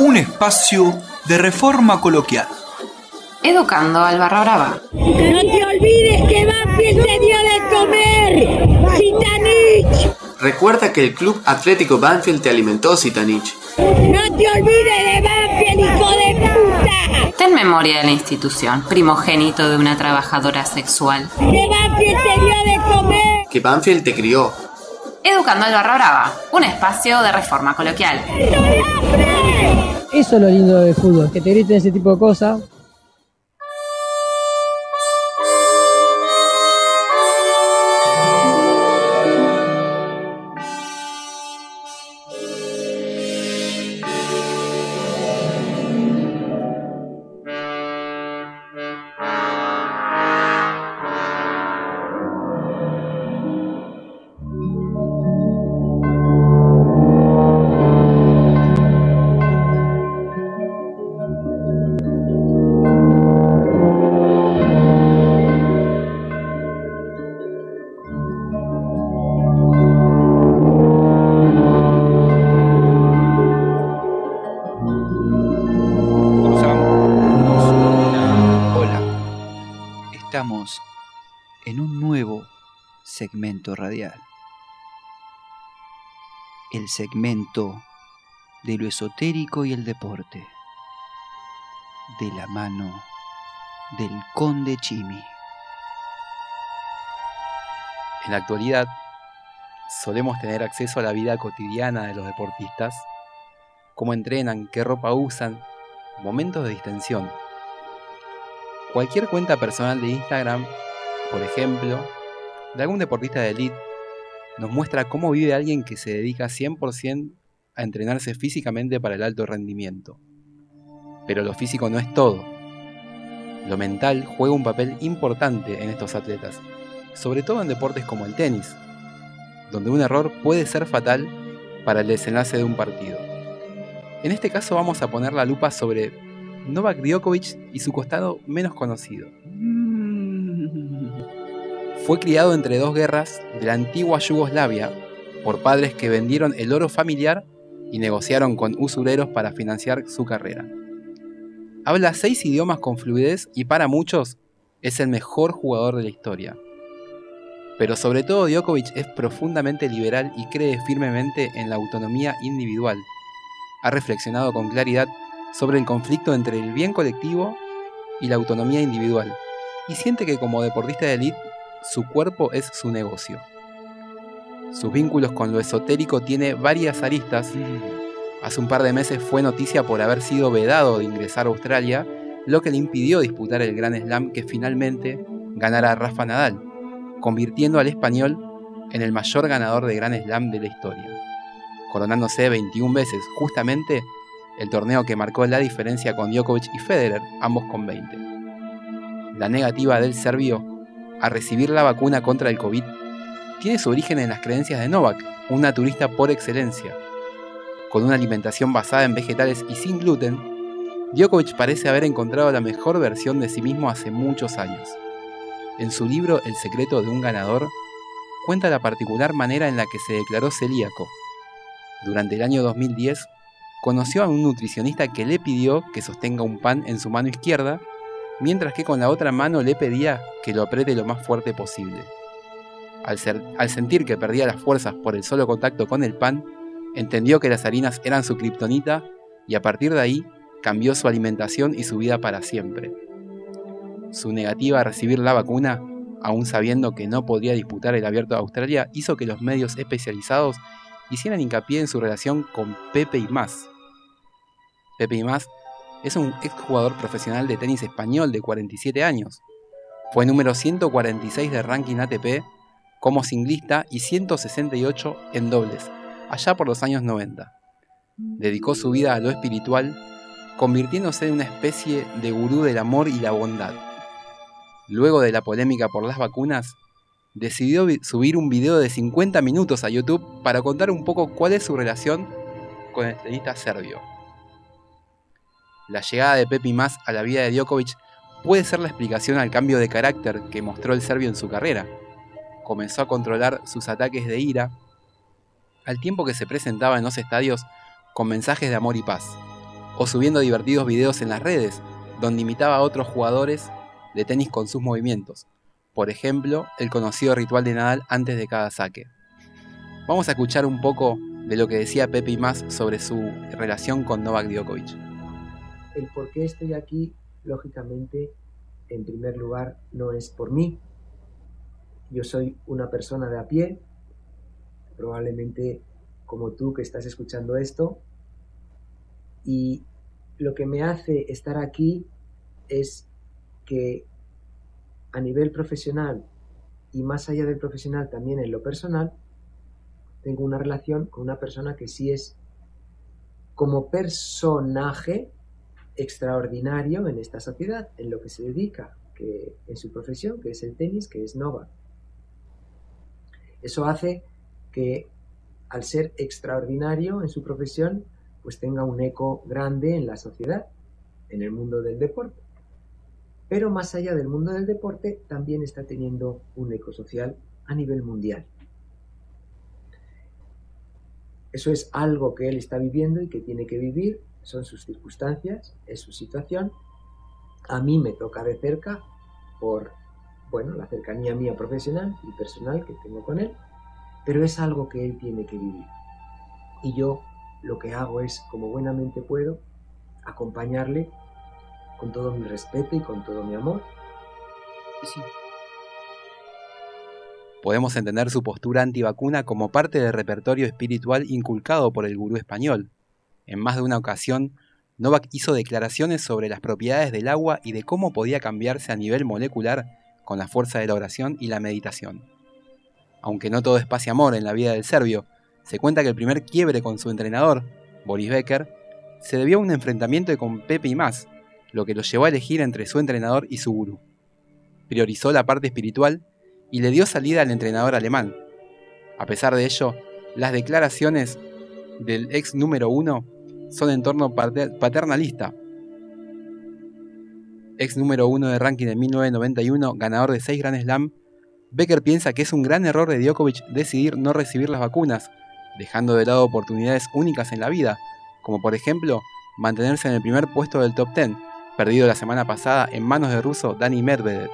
[SPEAKER 4] Un espacio de reforma coloquial.
[SPEAKER 18] Educando al Barra Brava.
[SPEAKER 13] No te olvides que Banfield te dio de comer. Zitanich.
[SPEAKER 27] Recuerda que el Club Atlético Banfield te alimentó, Zitanich.
[SPEAKER 13] No te olvides de Banfield, hijo de puta.
[SPEAKER 18] Ten memoria de la institución, primogénito de una trabajadora sexual.
[SPEAKER 13] Que Banfield te dio de comer.
[SPEAKER 27] Que Banfield te crió.
[SPEAKER 18] Educando al Barra Brava, un espacio de reforma coloquial.
[SPEAKER 28] Eso es lo lindo del fútbol, que te griten ese tipo de cosas.
[SPEAKER 4] El segmento de lo esotérico y el deporte. De la mano del conde Chimi.
[SPEAKER 7] En la actualidad, solemos tener acceso a la vida cotidiana de los deportistas, cómo entrenan, qué ropa usan, momentos de distensión. Cualquier cuenta personal de Instagram, por ejemplo, de algún deportista de elite, nos muestra cómo vive alguien que se dedica 100% a entrenarse físicamente para el alto rendimiento. Pero lo físico no es todo. Lo mental juega un papel importante en estos atletas, sobre todo en deportes como el tenis, donde un error puede ser fatal para el desenlace de un partido. En este caso vamos a poner la lupa sobre Novak Djokovic y su costado menos conocido. Fue criado entre dos guerras de la antigua Yugoslavia por padres que vendieron el oro familiar y negociaron con usureros para financiar su carrera. Habla seis idiomas con fluidez y para muchos es el mejor jugador de la historia. Pero sobre todo Djokovic es profundamente liberal y cree firmemente en la autonomía individual. Ha reflexionado con claridad sobre el conflicto entre el bien colectivo y la autonomía individual, y siente que como deportista de élite, su cuerpo es su negocio. Sus vínculos con lo esotérico tiene varias aristas. Hace un par de meses fue noticia por haber sido vedado de ingresar a Australia, lo que le impidió disputar el Gran Slam que finalmente ganara Rafa Nadal, convirtiendo al español en el mayor ganador de Gran Slam de la historia, coronándose 21 veces, justamente el torneo que marcó la diferencia con Djokovic y Federer, ambos con 20. La negativa del serbio a recibir la vacuna contra el COVID tiene su origen en las creencias de Novak, un naturista por excelencia. Con una alimentación basada en vegetales y sin gluten, Djokovic parece haber encontrado la mejor versión de sí mismo hace muchos años. En su libro El secreto de un ganador, cuenta la particular manera en la que se declaró celíaco. Durante el año 2010, conoció a un nutricionista que le pidió que sostenga un pan en su mano izquierda, mientras que con la otra mano le pedía que lo apriete lo más fuerte posible. Al, sentir que perdía las fuerzas por el solo contacto con el pan, entendió que las harinas eran su kriptonita y a partir de ahí cambió su alimentación y su vida para siempre. Su negativa a recibir la vacuna, aún sabiendo que no podría disputar el abierto de Australia, hizo que los medios especializados hicieran hincapié en su relación con Pepe y Más. Pepe y Más es un exjugador profesional de tenis español de 47 años. Fue número 146 de ranking ATP como singlista y 168 en dobles, allá por los años 90. Dedicó su vida a lo espiritual, convirtiéndose en una especie de gurú del amor y la bondad. Luego de la polémica por las vacunas, decidió subir un video de 50 minutos a YouTube para contar un poco cuál es su relación con el tenista serbio. La llegada de Pepi Más a la vida de Djokovic puede ser la explicación al cambio de carácter que mostró el serbio en su carrera. Comenzó a controlar sus ataques de ira, al tiempo que se presentaba en los estadios con mensajes de amor y paz, o subiendo divertidos videos en las redes, donde imitaba a otros jugadores de tenis con sus movimientos, por ejemplo, el conocido ritual de Nadal antes de cada saque. Vamos a escuchar un poco de lo que decía Pepe y más sobre su relación con Novak Djokovic.
[SPEAKER 29] El por qué estoy aquí, lógicamente, en primer lugar, no es por mí. Yo soy una persona de a pie, probablemente como tú que estás escuchando esto, y lo que me hace estar aquí es que a nivel profesional y más allá del profesional también en lo personal, tengo una relación con una persona que sí es como personaje extraordinario en esta sociedad, en lo que se dedica, que en su profesión, que es el tenis, que es Nova. Eso hace que al ser extraordinario en su profesión, pues tenga un eco grande en la sociedad, en el mundo del deporte. Pero más allá del mundo del deporte, también está teniendo un eco social a nivel mundial. Eso es algo que él está viviendo y que tiene que vivir, son sus circunstancias, es su situación. A mí me toca de cerca por, bueno, la cercanía mía profesional y personal que tengo con él, pero es algo que él tiene que vivir. Y yo lo que hago es, como buenamente puedo, acompañarle con todo mi respeto y con todo mi amor. Y sí,
[SPEAKER 7] Podemos entender su postura antivacuna como parte del repertorio espiritual inculcado por el gurú español. En más de una ocasión, Novak hizo declaraciones sobre las propiedades del agua y de cómo podía cambiarse a nivel molecular con la fuerza de la oración y la meditación. Aunque no todo es paz y amor en la vida del serbio, se cuenta que el primer quiebre con su entrenador, Boris Becker, se debió a un enfrentamiento con Pepe y más, lo que lo llevó a elegir entre su entrenador y su gurú. Priorizó la parte espiritual y le dio salida al entrenador alemán. A pesar de ello, las declaraciones del ex número uno son en torno pater- paternalista. Ex número uno de ranking en 1991, ganador de 6 Grand Slam, Becker piensa que es un gran error de Djokovic decidir no recibir las vacunas, dejando de lado oportunidades únicas en la vida, como por ejemplo mantenerse en el primer puesto del top 10, perdido la semana pasada en manos del ruso Dani Medvedev.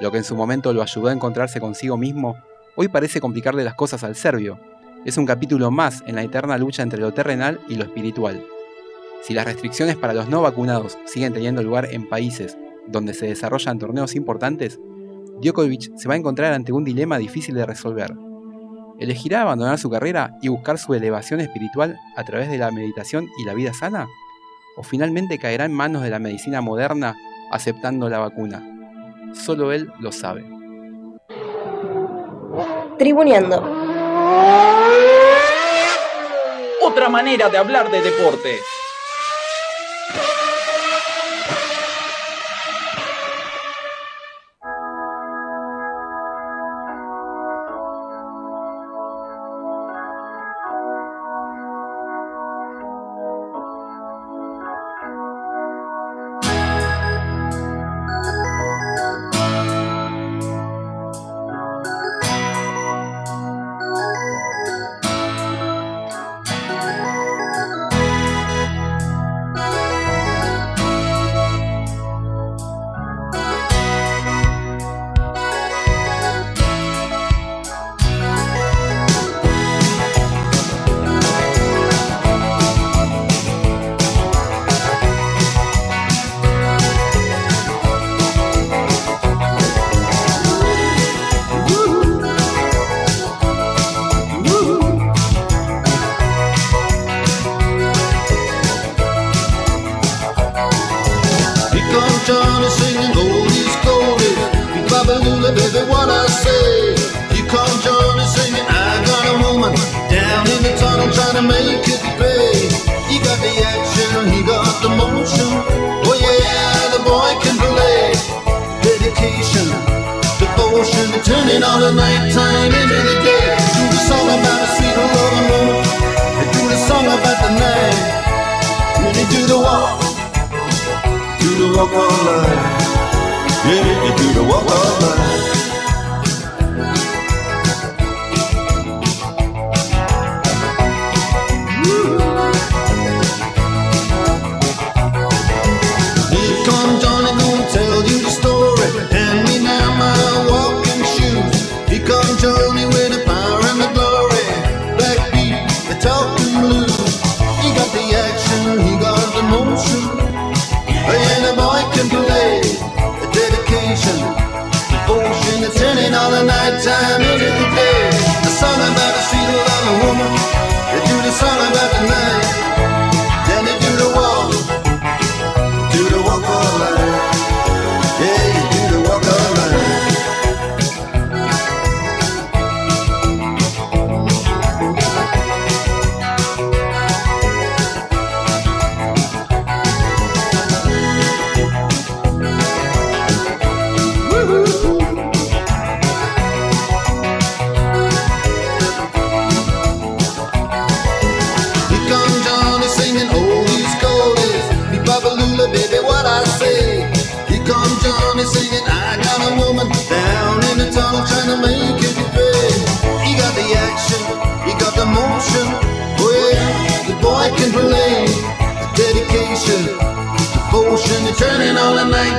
[SPEAKER 7] Lo que en su momento lo ayudó a encontrarse consigo mismo, hoy parece complicarle las cosas al serbio. Es un capítulo más en la eterna lucha entre lo terrenal y lo espiritual. Si las restricciones para los no vacunados siguen teniendo lugar en países donde se desarrollan torneos importantes, Djokovic se va a encontrar ante un dilema difícil de resolver. ¿Elegirá abandonar su carrera y buscar su elevación espiritual a través de la meditación y la vida sana? ¿O finalmente caerá en manos de la medicina moderna aceptando la vacuna? Solo él lo sabe.
[SPEAKER 30] Tribuneando.
[SPEAKER 31] Otra manera de hablar de deporte.
[SPEAKER 11] Baby, what I say. Here comes Johnny singing I got a woman down in the tunnel trying to make it pay. He got the action, he got the motion. Oh yeah, the boy can play. Dedication, devotion, turning all the nighttime into the day. Do the song about a sweet love and woman. Do the song about the night. Really do the walk do the walk of life. Yeah, you do the walk of life. All the night time into the day. The song about the sweet love of woman.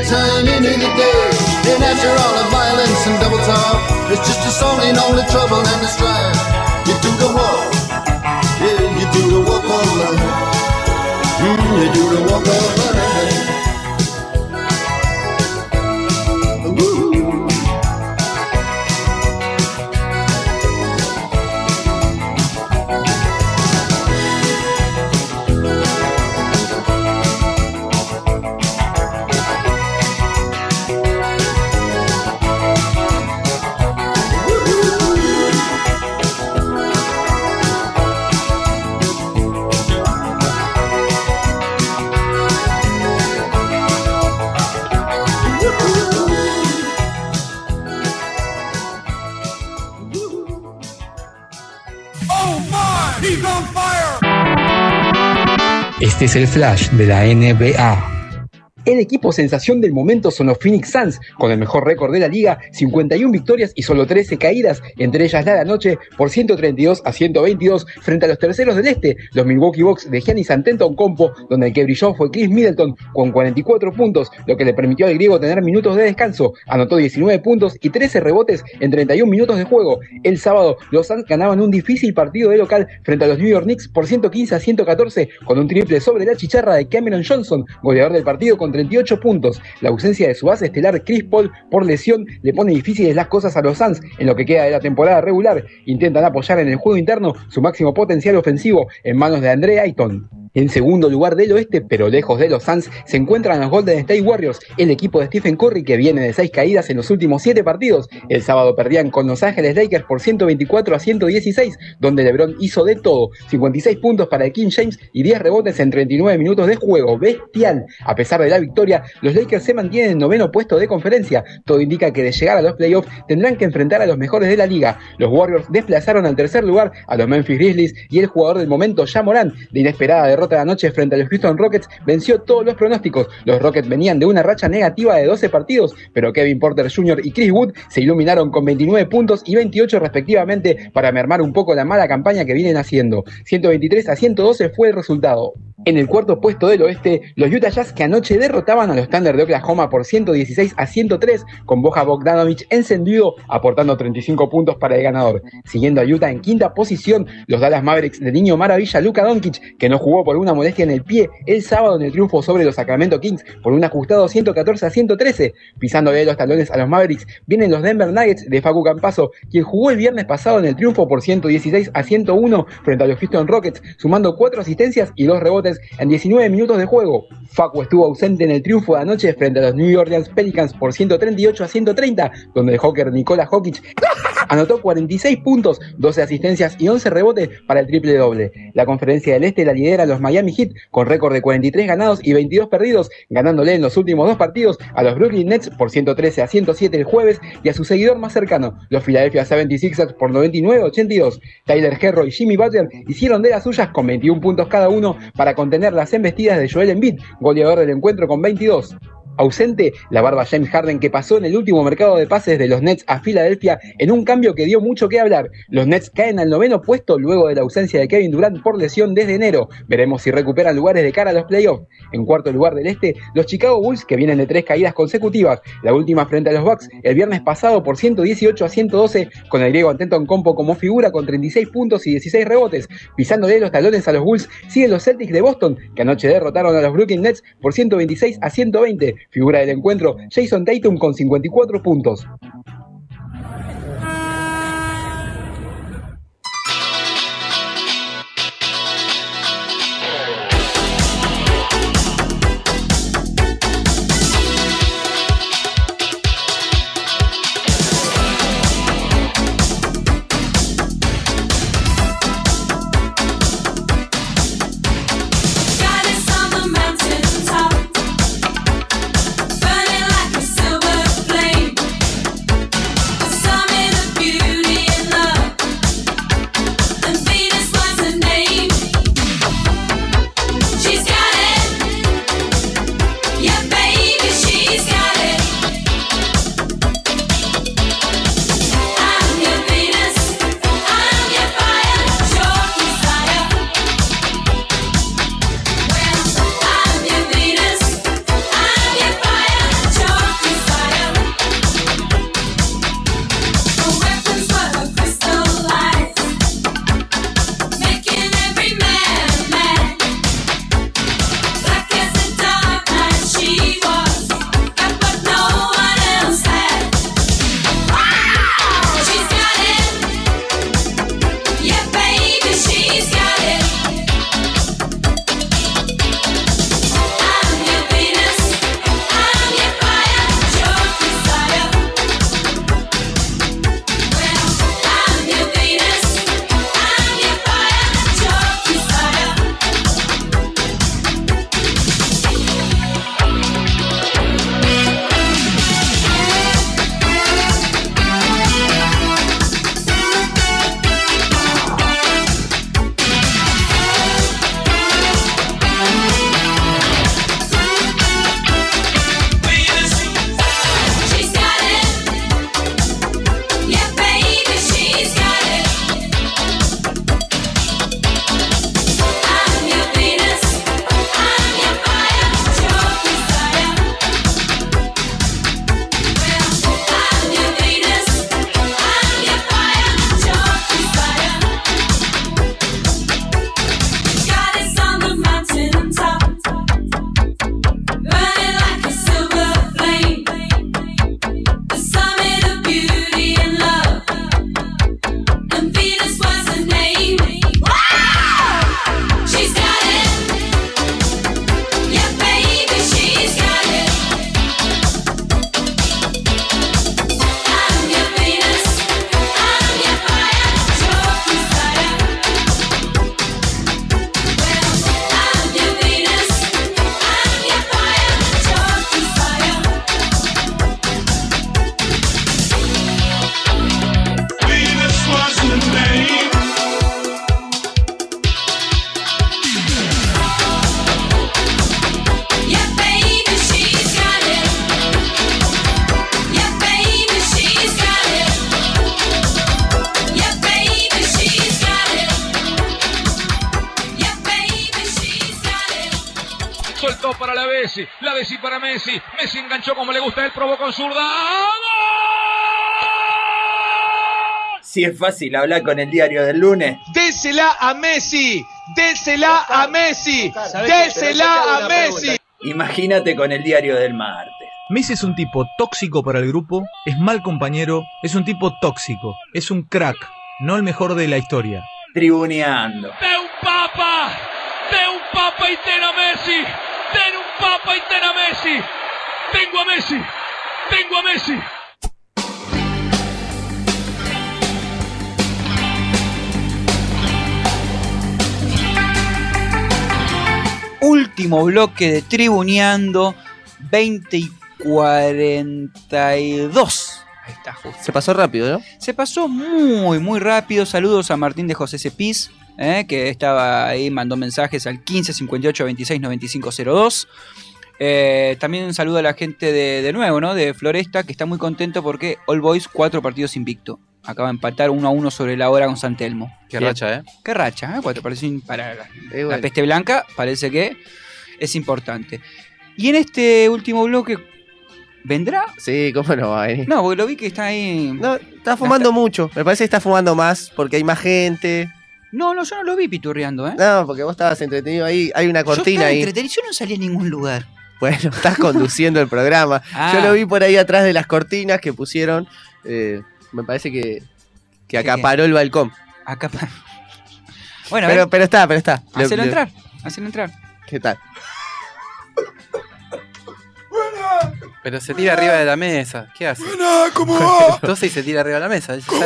[SPEAKER 11] The into the day. And after all the violence and double talk, it's just a song ain't all the trouble and the strife. You do the walk. Yeah, you do the walk of life. Mm, you do the walk of life.
[SPEAKER 30] Es el flash de la NBA. Equipo sensación del momento son los Phoenix Suns, con el mejor récord de la liga, 51 victorias y solo 13 caídas, entre ellas la de anoche por 132 a 122 frente a los terceros del este, los Milwaukee Bucks de Giannis Antetokounmpo, donde el que brilló fue Chris Middleton con 44 puntos, lo que le permitió al griego tener minutos de descanso, anotó 19 puntos y 13 rebotes en 31 minutos de juego. El sábado, los Suns ganaban un difícil partido de local frente a los New York Knicks por 115 a 114 con un triple sobre la chicharra de Cameron Johnson, goleador del partido con 38 puntos. La ausencia de su base estelar Chris Paul por lesión le pone difíciles las cosas a los Suns en lo que queda de la temporada regular. Intentan apoyar en el juego interno su máximo potencial ofensivo en manos de Andre Ayton. En segundo lugar del oeste, pero lejos de los Suns, se encuentran los Golden State Warriors, el equipo de Stephen Curry que viene de seis caídas en los últimos siete partidos. El sábado perdían con Los Ángeles Lakers por 124 a 116, donde LeBron hizo de todo, 56 puntos para el King James y 10 rebotes en 39 minutos de juego, bestial. A pesar de la victoria, los Lakers se mantienen en noveno puesto de conferencia. Todo indica que de llegar a los playoffs tendrán que enfrentar a los mejores de la liga. Los Warriors desplazaron al tercer lugar a los Memphis Grizzlies y el jugador del momento, Ja Morant, de inesperada derrota de anoche frente a los Houston Rockets, venció todos los pronósticos. Los Rockets venían de una racha negativa de 12 partidos, pero Kevin Porter Jr. y Chris Wood se iluminaron con 29 puntos y 28 respectivamente para mermar un poco la mala campaña que vienen haciendo. 123 a 112 fue el resultado. En el cuarto puesto del oeste, los Utah Jazz que anoche derrotaban a los Thunder de Oklahoma por 116 a 103, con Boja Bogdanovich encendido, aportando 35 puntos para el ganador. Siguiendo a Utah en quinta posición, los Dallas Mavericks de niño maravilla Luka Doncic, que no jugó por una molestia en el pie el sábado en el triunfo sobre los Sacramento Kings por un ajustado 114 a 113. Pisándole los talones a los Mavericks, vienen los Denver Nuggets de Facu Campazo, quien jugó el viernes pasado en el triunfo por 116 a 101 frente a los Houston Rockets, sumando 4 asistencias y 2 rebotes en 19 minutos de juego. Facu estuvo ausente en el triunfo de anoche frente a los New Orleans Pelicans por 138 a 130, donde el hawker Nikola Jokic anotó 46 puntos, 12 asistencias y 11 rebotes para el triple doble. La conferencia del Este la lidera los Miami Heat con récord de 43 ganados y 22 perdidos, ganándole en los últimos dos partidos a los Brooklyn Nets por 113 a 107 el jueves y a su seguidor más cercano, los Philadelphia 76ers por 99 a 82. Tyler Herro y Jimmy Butler hicieron de las suyas con 21 puntos cada uno para contener las embestidas de Joel Embiid, goleador del encuentro con 22.
[SPEAKER 32] Ausente la barba James Harden que pasó en el último mercado de pases de los Nets a Filadelfia en un cambio que dio mucho que hablar. Los Nets caen al noveno puesto luego de la ausencia de Kevin Durant por lesión desde enero. Veremos si recuperan lugares de cara a los playoffs. En cuarto lugar del este, los Chicago Bulls que vienen de tres caídas consecutivas. La última frente a los Bucks el viernes pasado por 118 a 112 con el griego Antenton Compo como figura con 36 puntos y 16 rebotes. Pisándole los talones a los Bulls siguen los Celtics de Boston que anoche derrotaron a los Brooklyn Nets por 126 a 120. Figura del encuentro, Jason Tatum con 54 puntos.
[SPEAKER 19] Para la Messi, la Messi para Messi. Messi enganchó como le gusta él, probó con zurda.
[SPEAKER 33] Si es fácil hablar con el diario del lunes.
[SPEAKER 34] Désela a Messi, désela a Messi, désela a Messi.
[SPEAKER 33] Imagínate con el diario del martes.
[SPEAKER 24] Messi es un tipo tóxico para el grupo, es mal compañero, es un tipo tóxico, es un crack, no el mejor de la historia.
[SPEAKER 33] Tribuneando.
[SPEAKER 19] De un papa, de un papa y ten a Messi, de un papa y ten a Messi. Tengo a Messi, tengo a Messi.
[SPEAKER 4] Último bloque de Tribuneando 20 y 42. Ahí está, justo.
[SPEAKER 5] Se pasó rápido, ¿no?
[SPEAKER 4] Se pasó muy, muy rápido. Saludos a Martín de José Cepís, eh, que estaba ahí, mandó mensajes al 15 58 26 95 02. Eh, también un saludo a la gente de, de nuevo, ¿no? De Floresta, que está muy contento porque All Boys, cuatro partidos invicto. Acaba de empatar 1 a 1 sobre la hora con San Telmo.
[SPEAKER 7] Qué
[SPEAKER 4] Bien.
[SPEAKER 7] racha, ¿eh?
[SPEAKER 4] Qué racha, ¿eh? Cuatro partidos para la,
[SPEAKER 5] Eh,
[SPEAKER 4] la peste blanca, parece que es importante. Y en este último bloque, ¿vendrá?
[SPEAKER 5] Sí, ¿cómo no va a venir?
[SPEAKER 4] No, porque lo vi que está ahí.
[SPEAKER 5] No, está fumando mucho. Me parece que está fumando más porque hay más gente.
[SPEAKER 4] No, no, yo no lo vi piturreando, ¿eh?
[SPEAKER 5] No, porque vos estabas entretenido ahí. Hay una cortina ahí.
[SPEAKER 4] entretenido, yo no salí a ningún lugar.
[SPEAKER 5] Bueno, estás conduciendo el programa.
[SPEAKER 4] Ah.
[SPEAKER 5] Yo lo vi por ahí atrás de las cortinas que pusieron. eh, me parece que, que acaparó el balcón.
[SPEAKER 4] Acá Bueno,
[SPEAKER 5] pero, pero está, pero está.
[SPEAKER 4] Hacelo entrar, hacelo entrar.
[SPEAKER 5] ¿Qué tal?
[SPEAKER 7] Pero se tira arriba de la mesa. ¿Qué hace?
[SPEAKER 11] ¿cómo va?
[SPEAKER 7] Entonces se tira arriba de la mesa.
[SPEAKER 5] ¿Cómo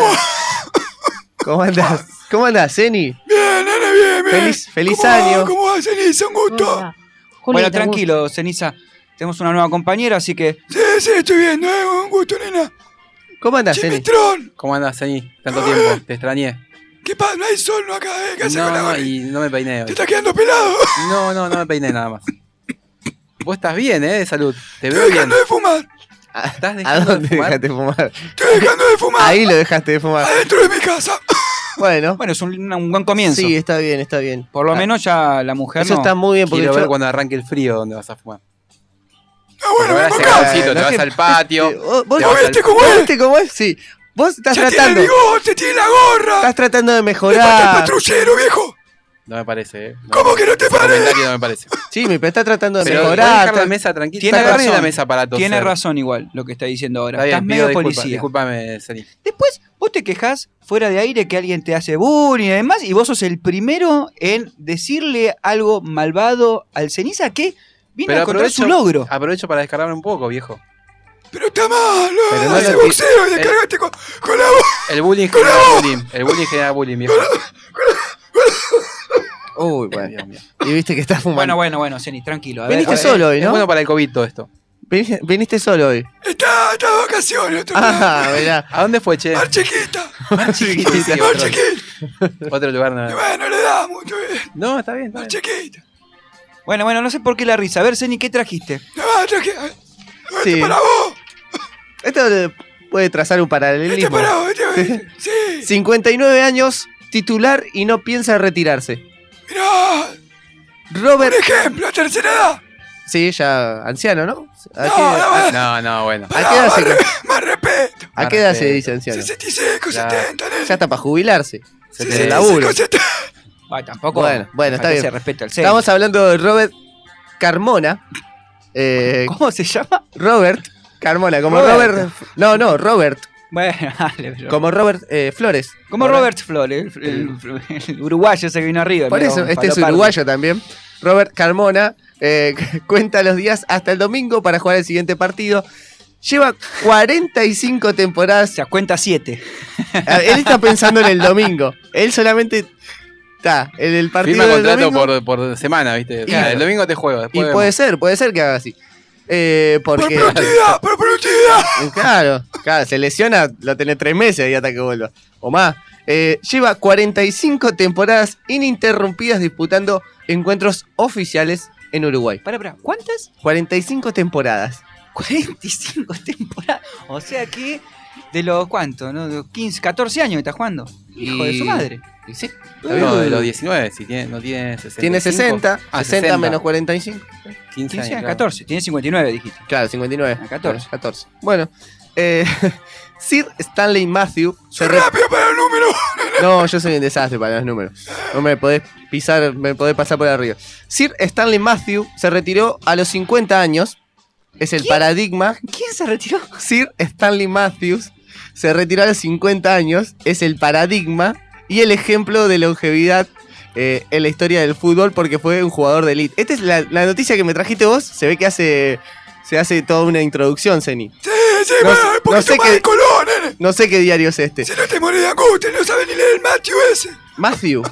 [SPEAKER 5] andás? ¿Cómo andás, Zeni?
[SPEAKER 11] Bien, nene, bien, bien.
[SPEAKER 5] Feliz, feliz
[SPEAKER 11] ¿Cómo va?
[SPEAKER 5] año.
[SPEAKER 11] ¿Cómo va, Ceniza? Un gusto.
[SPEAKER 4] bueno, tranquilo, Ceniza. Tenemos una nueva compañera, así que.
[SPEAKER 11] Sí, sí, estoy viendo, ¿eh? Un gusto, nena.
[SPEAKER 5] ¿Cómo andás,
[SPEAKER 7] Zeni? ¿Cómo andás ahí? Tanto tiempo. Te extrañé.
[SPEAKER 11] ¿Qué pasa? No hay sol, no acá, ¿eh? ¿Qué
[SPEAKER 7] No,
[SPEAKER 11] con la
[SPEAKER 7] no, y no me peiné hoy.
[SPEAKER 11] ¿Te estás quedando pelado?
[SPEAKER 7] No, no, no me peiné nada más. Vos estás bien, ¿eh? De salud. Te veo
[SPEAKER 11] Estoy
[SPEAKER 7] bien.
[SPEAKER 11] dejando de fumar.
[SPEAKER 7] ¿Estás
[SPEAKER 5] ¿A
[SPEAKER 7] dejando
[SPEAKER 5] dónde
[SPEAKER 7] de fumar?
[SPEAKER 5] dejaste de fumar?
[SPEAKER 11] Estoy dejando de fumar.
[SPEAKER 5] Ahí lo dejaste de fumar.
[SPEAKER 11] Adentro de mi casa.
[SPEAKER 5] Bueno.
[SPEAKER 4] Bueno, es un, un buen comienzo.
[SPEAKER 5] Sí, está bien, está bien.
[SPEAKER 4] Por lo
[SPEAKER 5] Ah,
[SPEAKER 4] menos ya la mujer
[SPEAKER 5] Eso
[SPEAKER 4] no.
[SPEAKER 5] está muy bien porque
[SPEAKER 7] Quiero
[SPEAKER 5] yo-
[SPEAKER 7] ver cuando arranque el frío dónde vas a fumar.
[SPEAKER 11] Ah, bueno, ven acá.
[SPEAKER 7] te
[SPEAKER 5] no
[SPEAKER 7] vas
[SPEAKER 5] que-
[SPEAKER 7] al patio.
[SPEAKER 5] ¿Vos, vos-
[SPEAKER 7] te vas
[SPEAKER 11] viste cómo
[SPEAKER 5] ¿vos
[SPEAKER 11] es?
[SPEAKER 5] viste cómo es? Sí. Vos estás
[SPEAKER 11] Ya
[SPEAKER 5] tratando.
[SPEAKER 11] tiene el bigote, tiene la gorra.
[SPEAKER 5] Estás tratando de
[SPEAKER 11] Le falta el
[SPEAKER 5] mejorar.
[SPEAKER 11] patrullero, viejo.
[SPEAKER 7] No me parece, ¿eh? No.
[SPEAKER 11] ¿Cómo que no te parece?
[SPEAKER 7] no me parece.
[SPEAKER 5] Sí, me está tratando de
[SPEAKER 7] Pero
[SPEAKER 5] mejorar.
[SPEAKER 7] dejar la mesa tranquila.
[SPEAKER 4] Tiene razón.
[SPEAKER 7] la mesa para toser.
[SPEAKER 4] Tiene razón igual lo que está diciendo ahora.
[SPEAKER 7] Está bien,
[SPEAKER 4] Estás medio policía.
[SPEAKER 7] Disculpame, Zeni.
[SPEAKER 4] Después, vos te quejas fuera de aire que alguien te hace bullying y demás, y vos sos el primero en decirle algo malvado al ceniza que vino a encontrar su logro.
[SPEAKER 7] aprovecho para descargarme un poco, viejo.
[SPEAKER 11] Pero está mal,
[SPEAKER 7] Pero
[SPEAKER 11] ¿no? boxeo y
[SPEAKER 7] el-
[SPEAKER 11] descargaste con, con la voz.
[SPEAKER 7] El bullying genera bullying. El bullying genera bullying, viejo.
[SPEAKER 5] Uy, bueno. Y viste que estás fumando.
[SPEAKER 4] Bueno, bueno, bueno, Ceni, tranquilo. A ver,
[SPEAKER 5] Viniste
[SPEAKER 4] a ver.
[SPEAKER 5] solo hoy,
[SPEAKER 7] Es
[SPEAKER 5] ¿no?
[SPEAKER 7] bueno para el COVID todo esto.
[SPEAKER 5] Vin- Viniste solo hoy.
[SPEAKER 11] Está, está de vacaciones. Otro
[SPEAKER 5] Ah, mirá.
[SPEAKER 7] ¿A dónde fue, che?
[SPEAKER 11] Mar chiquita.
[SPEAKER 7] Mar chiquita. Sí,
[SPEAKER 11] Mar
[SPEAKER 7] otro,
[SPEAKER 11] chiquita.
[SPEAKER 7] otro lugar no.
[SPEAKER 11] Bueno, le da mucho bien.
[SPEAKER 7] No, está bien, está
[SPEAKER 11] Mar
[SPEAKER 7] bien.
[SPEAKER 11] chiquita.
[SPEAKER 4] Bueno, bueno, no sé por qué la risa. A ver, Ceni, ¿qué trajiste?
[SPEAKER 11] No, tranquila. Este
[SPEAKER 5] Sí.
[SPEAKER 11] para vos.
[SPEAKER 5] Esto puede trazar un
[SPEAKER 11] Este
[SPEAKER 5] paralelismo.
[SPEAKER 11] para vos. Este, sí.
[SPEAKER 5] 59 años, titular y no piensa retirarse.
[SPEAKER 11] Mirá.
[SPEAKER 5] Robert.
[SPEAKER 11] Un ejemplo, tercera edad.
[SPEAKER 5] Sí, ya anciano, ¿no? ¿A qué,
[SPEAKER 11] No, no,
[SPEAKER 5] a-
[SPEAKER 7] No, no, bueno.
[SPEAKER 5] a qué edad, se,
[SPEAKER 11] Más respeto.
[SPEAKER 5] a qué edad se dice anciano?
[SPEAKER 11] 65,
[SPEAKER 7] Ya.
[SPEAKER 11] 70, nene.
[SPEAKER 5] Ya está para jubilarse.
[SPEAKER 7] Se
[SPEAKER 5] De
[SPEAKER 7] te-
[SPEAKER 5] laburo.
[SPEAKER 11] 70.
[SPEAKER 4] Va, tampoco.
[SPEAKER 5] Bueno, bueno, está bien.
[SPEAKER 4] Se.
[SPEAKER 5] Estamos hablando de Robert Carmona. Eh,
[SPEAKER 4] ¿Cómo se llama?
[SPEAKER 5] Robert Carmona, como
[SPEAKER 4] Robert.
[SPEAKER 5] Robert. No, no, Robert.
[SPEAKER 4] Bueno, dale, pero-
[SPEAKER 5] Como Robert eh, Flores.
[SPEAKER 4] Como Robert Flores, el, el- el uruguayo ese que vino arriba.
[SPEAKER 5] Por eso, este es uruguayo también. Robert Carmona eh, cuenta los días hasta el domingo para jugar el siguiente partido. Lleva 45
[SPEAKER 4] O
[SPEAKER 5] temporadas.
[SPEAKER 4] sea, cuenta 7.
[SPEAKER 5] A ver, Él está pensando en el domingo. Él solamente está en el partido
[SPEAKER 7] Firma
[SPEAKER 5] del
[SPEAKER 7] contrato
[SPEAKER 5] domingo.
[SPEAKER 7] por, por semana, ¿viste? O sea,
[SPEAKER 5] Y-
[SPEAKER 7] el domingo te juego.
[SPEAKER 5] Y puede
[SPEAKER 7] vemos.
[SPEAKER 5] ser, puede ser que haga así. Eh,
[SPEAKER 11] Por
[SPEAKER 5] porque.
[SPEAKER 11] productividad, por productividad.
[SPEAKER 5] Claro, claro, se lesiona, lo tenés tres meses y hasta que vuelva. O más. Eh, lleva 45 temporadas ininterrumpidas disputando encuentros oficiales en Uruguay.
[SPEAKER 4] Para, para, ¿cuántas?
[SPEAKER 5] 45 temporadas.
[SPEAKER 4] 45 temporadas. O sea que de los cuántos, ¿no? De los 15, 14 años que está jugando. Hijo de su
[SPEAKER 5] Y-
[SPEAKER 4] madre.
[SPEAKER 5] Y sí.
[SPEAKER 7] No, de los 19, si tiene, no tiene 60.
[SPEAKER 5] Tiene 60,
[SPEAKER 7] Ah,
[SPEAKER 5] 60, menos 45.
[SPEAKER 7] 15
[SPEAKER 4] 15
[SPEAKER 7] años.
[SPEAKER 4] años,
[SPEAKER 7] claro.
[SPEAKER 4] 14. Tiene 59, dijiste.
[SPEAKER 5] Claro, 59.
[SPEAKER 4] Ah, 14.
[SPEAKER 5] Bueno, 14. Bueno, eh, Sir Stanley Matthew se re-
[SPEAKER 11] rápido para el número.
[SPEAKER 5] No, yo soy un desastre para los números. No me podés pisar, me podés pasar por arriba. Sir Stanley Matthew se retiró a los 50 años. Es el paradigma.
[SPEAKER 4] ¿Quién se retiró?
[SPEAKER 5] Sir Stanley Matthews se retiró a los 50 años. Es el paradigma y el ejemplo de longevidad eh, en la historia del fútbol porque fue un jugador de elite. Esta es la, la noticia que me trajiste vos. Se ve que hace, se hace toda una introducción, Zeni.
[SPEAKER 11] Sí, sí,
[SPEAKER 5] No
[SPEAKER 11] bueno,
[SPEAKER 5] sé-
[SPEAKER 11] un
[SPEAKER 5] no sé
[SPEAKER 11] más
[SPEAKER 5] qué-
[SPEAKER 11] de color, nene.
[SPEAKER 5] No sé qué diario es este.
[SPEAKER 11] Si no te morís de angustia, no sabes ni leer el Matthew ese.
[SPEAKER 5] Matthew.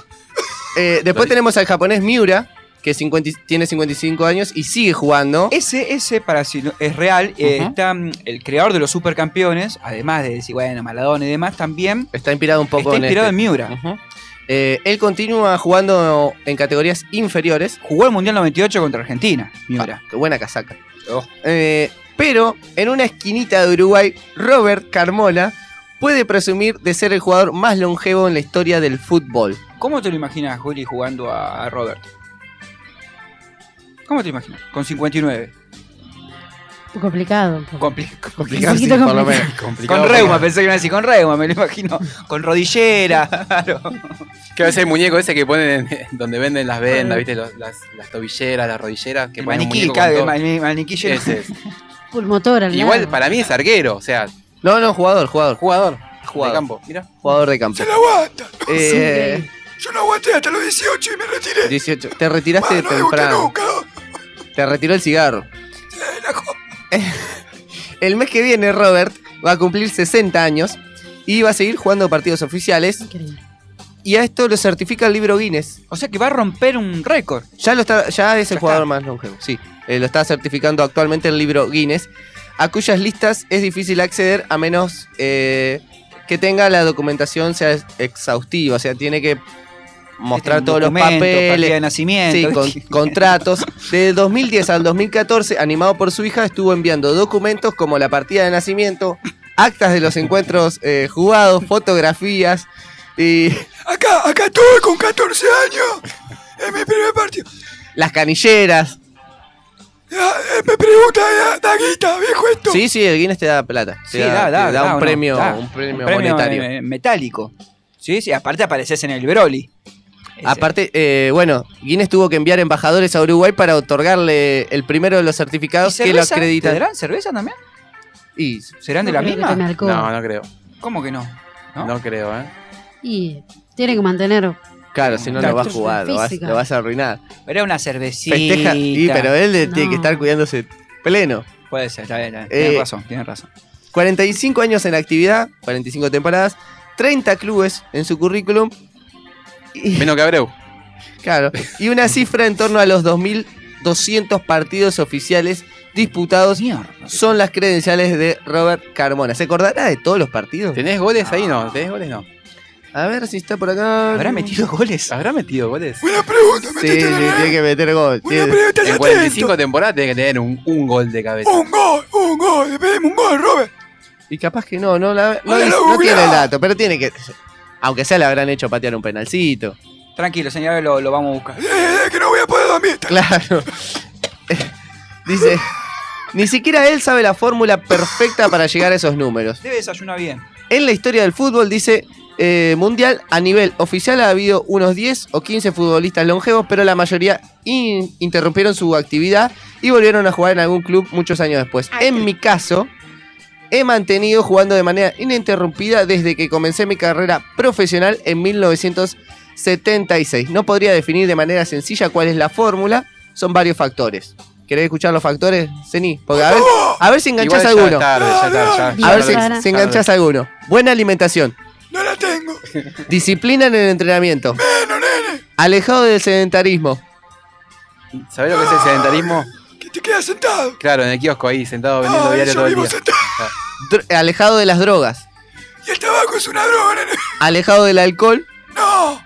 [SPEAKER 5] Eh, después tenemos al japonés Miura, que 50 tiene 55 años y sigue jugando.
[SPEAKER 4] Ese, ese, para si no- es real, eh, está mm, el creador de los supercampeones, además de decir, bueno, Maladona y demás, también
[SPEAKER 5] Está inspirado un poco
[SPEAKER 4] está
[SPEAKER 5] en
[SPEAKER 4] inspirado
[SPEAKER 5] este.
[SPEAKER 4] en Miura.
[SPEAKER 5] Eh, él continúa jugando en categorías inferiores.
[SPEAKER 4] Jugó el Mundial 98 contra Argentina, Miura.
[SPEAKER 5] qué buena casaca. Eh, pero en una esquinita de Uruguay, Robert Carmona puede presumir de ser el jugador más longevo en la historia del fútbol.
[SPEAKER 4] ¿Cómo te lo imaginas, Juli, jugando a Robert? ¿Cómo te imaginas? Con 59.
[SPEAKER 35] Complicado. un poco.
[SPEAKER 4] Compli-
[SPEAKER 35] Un
[SPEAKER 4] complicado, sí, por lo
[SPEAKER 35] complicado.
[SPEAKER 4] menos.
[SPEAKER 7] Complicado
[SPEAKER 4] Con reuma, pensé que me iba a decir con reuma, me lo imagino. Con rodillera. claro.
[SPEAKER 7] Que a veces el muñeco ese que ponen en- donde venden las vendas, ¿viste? Los- las, las tobilleras, las rodilleras. Que
[SPEAKER 4] El
[SPEAKER 7] ponen
[SPEAKER 4] maniquí,
[SPEAKER 7] muñeco
[SPEAKER 4] claro,
[SPEAKER 7] con
[SPEAKER 4] el
[SPEAKER 7] todo.
[SPEAKER 4] mani- maniquí lleno.
[SPEAKER 7] Ese es.
[SPEAKER 35] Pulmotor al
[SPEAKER 7] Igual
[SPEAKER 35] lado.
[SPEAKER 7] para mí es arquero, o sea,
[SPEAKER 5] No, no, jugador, jugador.
[SPEAKER 7] jugador,
[SPEAKER 5] Jugador.
[SPEAKER 7] de campo. Mira.
[SPEAKER 5] Jugador de campo.
[SPEAKER 36] Se la aguanta.
[SPEAKER 5] Eh,
[SPEAKER 36] Yo no aguanté hasta los 18 y me retiré.
[SPEAKER 5] 18. Te retiraste
[SPEAKER 36] Bueno, no debuté
[SPEAKER 5] temprano.
[SPEAKER 36] nunca.
[SPEAKER 5] Te retiró el cigarro. El mes que viene, Robert va a cumplir 60 años y va a seguir jugando partidos oficiales.
[SPEAKER 35] Increíble.
[SPEAKER 5] Y a esto lo certifica el libro Guinness.
[SPEAKER 4] O sea que va a romper un récord.
[SPEAKER 5] Ya, lo está, ya es el
[SPEAKER 4] Ya
[SPEAKER 5] jugador
[SPEAKER 4] está.
[SPEAKER 5] más longevo, sí. Eh, lo está certificando actualmente el libro Guinness, a cuyas listas es difícil acceder a menos eh, que tenga la documentación sea exhaustiva. O sea, tiene que mostrar
[SPEAKER 4] Este,
[SPEAKER 5] todos los papeles.
[SPEAKER 4] de nacimiento.
[SPEAKER 5] Sí, con- contratos. De 2010 al 2014, animado por su hija, estuvo enviando documentos como la partida de nacimiento, actas de los encuentros eh, jugados, fotografías y
[SPEAKER 36] Acá, acá estuve con 14 años. En mi primer partido.
[SPEAKER 5] las canilleras.
[SPEAKER 36] Ya, eh, me pregunta, ya, da guita, viejo esto.
[SPEAKER 5] Sí, sí, el Guinness te da plata. Te
[SPEAKER 4] Sí, da, da,
[SPEAKER 5] te
[SPEAKER 4] da,
[SPEAKER 5] un, premio,
[SPEAKER 4] Da.
[SPEAKER 5] un premio,
[SPEAKER 4] Un premio,
[SPEAKER 5] monetario.
[SPEAKER 4] eh, metálico. Sí, sí, aparte apareces en el Broly. Ese.
[SPEAKER 5] Aparte, eh, bueno, Guinness tuvo que enviar embajadores a Uruguay para otorgarle el primero de los
[SPEAKER 4] ¿Y
[SPEAKER 5] certificados que lo?
[SPEAKER 4] ¿Te
[SPEAKER 5] acreditan.
[SPEAKER 4] darán cerveza también?
[SPEAKER 5] Y
[SPEAKER 4] ¿Serán de la misma?
[SPEAKER 7] No, no creo.
[SPEAKER 4] ¿Cómo que no?
[SPEAKER 7] ¿No?
[SPEAKER 4] ¿No?
[SPEAKER 7] creo, ¿eh?
[SPEAKER 35] Y tiene que mantener.
[SPEAKER 5] claro, si no,
[SPEAKER 35] La
[SPEAKER 5] no va a jugar, lo vas, lo a arruinar.
[SPEAKER 4] Era una cervecita.
[SPEAKER 5] Festeja, y, pero él tiene que estar cuidándose pleno.
[SPEAKER 4] Puede ser, está bien, está bien.
[SPEAKER 5] Eh,
[SPEAKER 4] Tienes razón, tienes razón.
[SPEAKER 5] 45 años en actividad, 45 temporadas, 30 clubes en su currículum.
[SPEAKER 7] Menos que Abreu.
[SPEAKER 5] claro, y una cifra en torno a los 2.200 partidos oficiales disputados son las credenciales de Robert Carmona. ¿Se acordará de todos los partidos?
[SPEAKER 7] ¿Tenés goles ahí? No, ¿tenés goles? No.
[SPEAKER 5] A ver si está por acá.
[SPEAKER 4] ¿Habrá metido goles?
[SPEAKER 7] ¿Habrá metido goles?
[SPEAKER 36] Buena pregunta,
[SPEAKER 5] Sí, sí, tiene que meter gol.
[SPEAKER 36] Buena
[SPEAKER 5] Tiene-
[SPEAKER 36] pregunta,
[SPEAKER 7] En
[SPEAKER 36] ya
[SPEAKER 7] 45 temporadas tenés que tener un, un gol de cabeza.
[SPEAKER 36] Un gol, un gol, pedimos un gol, Robert.
[SPEAKER 5] Y capaz que no, no, la- no, no tiene el dato, pero tiene que. Aunque sea, le habrán hecho patear un penalcito.
[SPEAKER 4] Tranquilo, señor, lo, lo vamos a buscar.
[SPEAKER 36] Eh, eh, que no voy a poder dormir.
[SPEAKER 5] Claro. Dice. Ni siquiera él sabe la fórmula perfecta para llegar a esos números.
[SPEAKER 4] Debe desayunar bien.
[SPEAKER 5] En la historia del fútbol, dice. eh, mundial, a nivel oficial ha habido unos 10 o 15 futbolistas longevos, pero la mayoría in- interrumpieron su actividad y volvieron a jugar en algún club muchos años después. En mi caso, he mantenido jugando de manera ininterrumpida desde que comencé mi carrera profesional en 1976. No podría definir de manera sencilla cuál es la fórmula, son varios factores. ¿Querés escuchar los factores, Zeni? Porque a ver, a ver si enganchás
[SPEAKER 7] ya
[SPEAKER 5] alguno.
[SPEAKER 7] es tarde, ya está, ya-
[SPEAKER 5] A ver si, si enganchás alguno. Buena alimentación.
[SPEAKER 36] No la tengo.
[SPEAKER 5] Disciplina en el entrenamiento.
[SPEAKER 36] Bueno, nene,
[SPEAKER 5] Alejado del sedentarismo.
[SPEAKER 7] ¿Sabés lo que es el sedentarismo?
[SPEAKER 36] Te quedas sentado.
[SPEAKER 7] Claro, en el kiosco ahí, sentado vendiendo
[SPEAKER 36] Ay,
[SPEAKER 7] diario
[SPEAKER 36] yo
[SPEAKER 7] todo el día.
[SPEAKER 5] alejado de las drogas.
[SPEAKER 36] Y el tabaco es una droga, nene.
[SPEAKER 5] Alejado del alcohol.
[SPEAKER 36] No.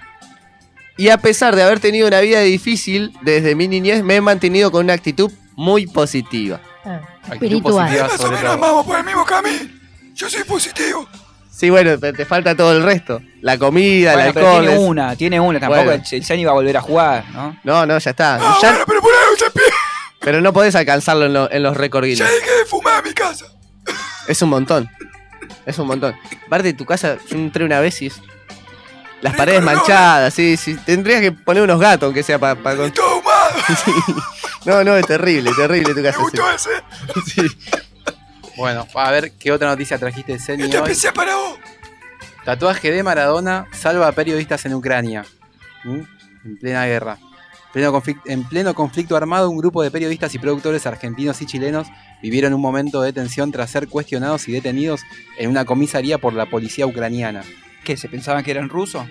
[SPEAKER 5] Y a pesar de haber tenido una vida difícil desde mi niñez, me he mantenido con una actitud muy positiva.
[SPEAKER 35] Ah,
[SPEAKER 7] Actitud
[SPEAKER 35] espiritual.
[SPEAKER 7] positiva
[SPEAKER 36] Más o
[SPEAKER 7] sobre
[SPEAKER 36] menos
[SPEAKER 7] todo.
[SPEAKER 36] vamos por el mismo camino. Yo soy positivo.
[SPEAKER 5] Sí, bueno, pero te falta todo el resto. La comida,
[SPEAKER 4] Bueno,
[SPEAKER 5] el
[SPEAKER 4] pero
[SPEAKER 5] alcohol.
[SPEAKER 4] tiene
[SPEAKER 5] es-
[SPEAKER 4] una, tiene una. Tampoco
[SPEAKER 5] Bueno.
[SPEAKER 4] el, el Zeni va a volver a jugar, ¿no?
[SPEAKER 5] No, no, ya está.
[SPEAKER 36] Ah,
[SPEAKER 5] Ya-
[SPEAKER 36] bueno, pero por algo se pie.
[SPEAKER 5] Pero no podés alcanzarlo en, lo- en los récords
[SPEAKER 36] Ya
[SPEAKER 5] Guinness.
[SPEAKER 36] dejé de fumar en mi casa.
[SPEAKER 5] Es un montón. Es un montón. Aparte de tu casa, yo entré una vez y es- Las paredes manchadas, sí, sí. Tendrías que poner unos gatos, aunque sea para...
[SPEAKER 36] Todo humado.
[SPEAKER 5] No, no, es terrible, terrible tu
[SPEAKER 36] Me
[SPEAKER 5] casa.
[SPEAKER 36] gustó ese.
[SPEAKER 5] sí.
[SPEAKER 7] Bueno, a ver qué otra noticia trajiste de Zeni
[SPEAKER 36] Este
[SPEAKER 7] hoy.
[SPEAKER 36] para vos.
[SPEAKER 7] Tatuaje de Maradona salva a periodistas en Ucrania. ¿Mm? En plena guerra. Pleno en pleno conflicto armado, un grupo de periodistas y productores argentinos y chilenos vivieron un momento de tensión tras ser cuestionados y detenidos en una comisaría por la policía ucraniana.
[SPEAKER 4] ¿Qué? ¿Se pensaban que eran rusos?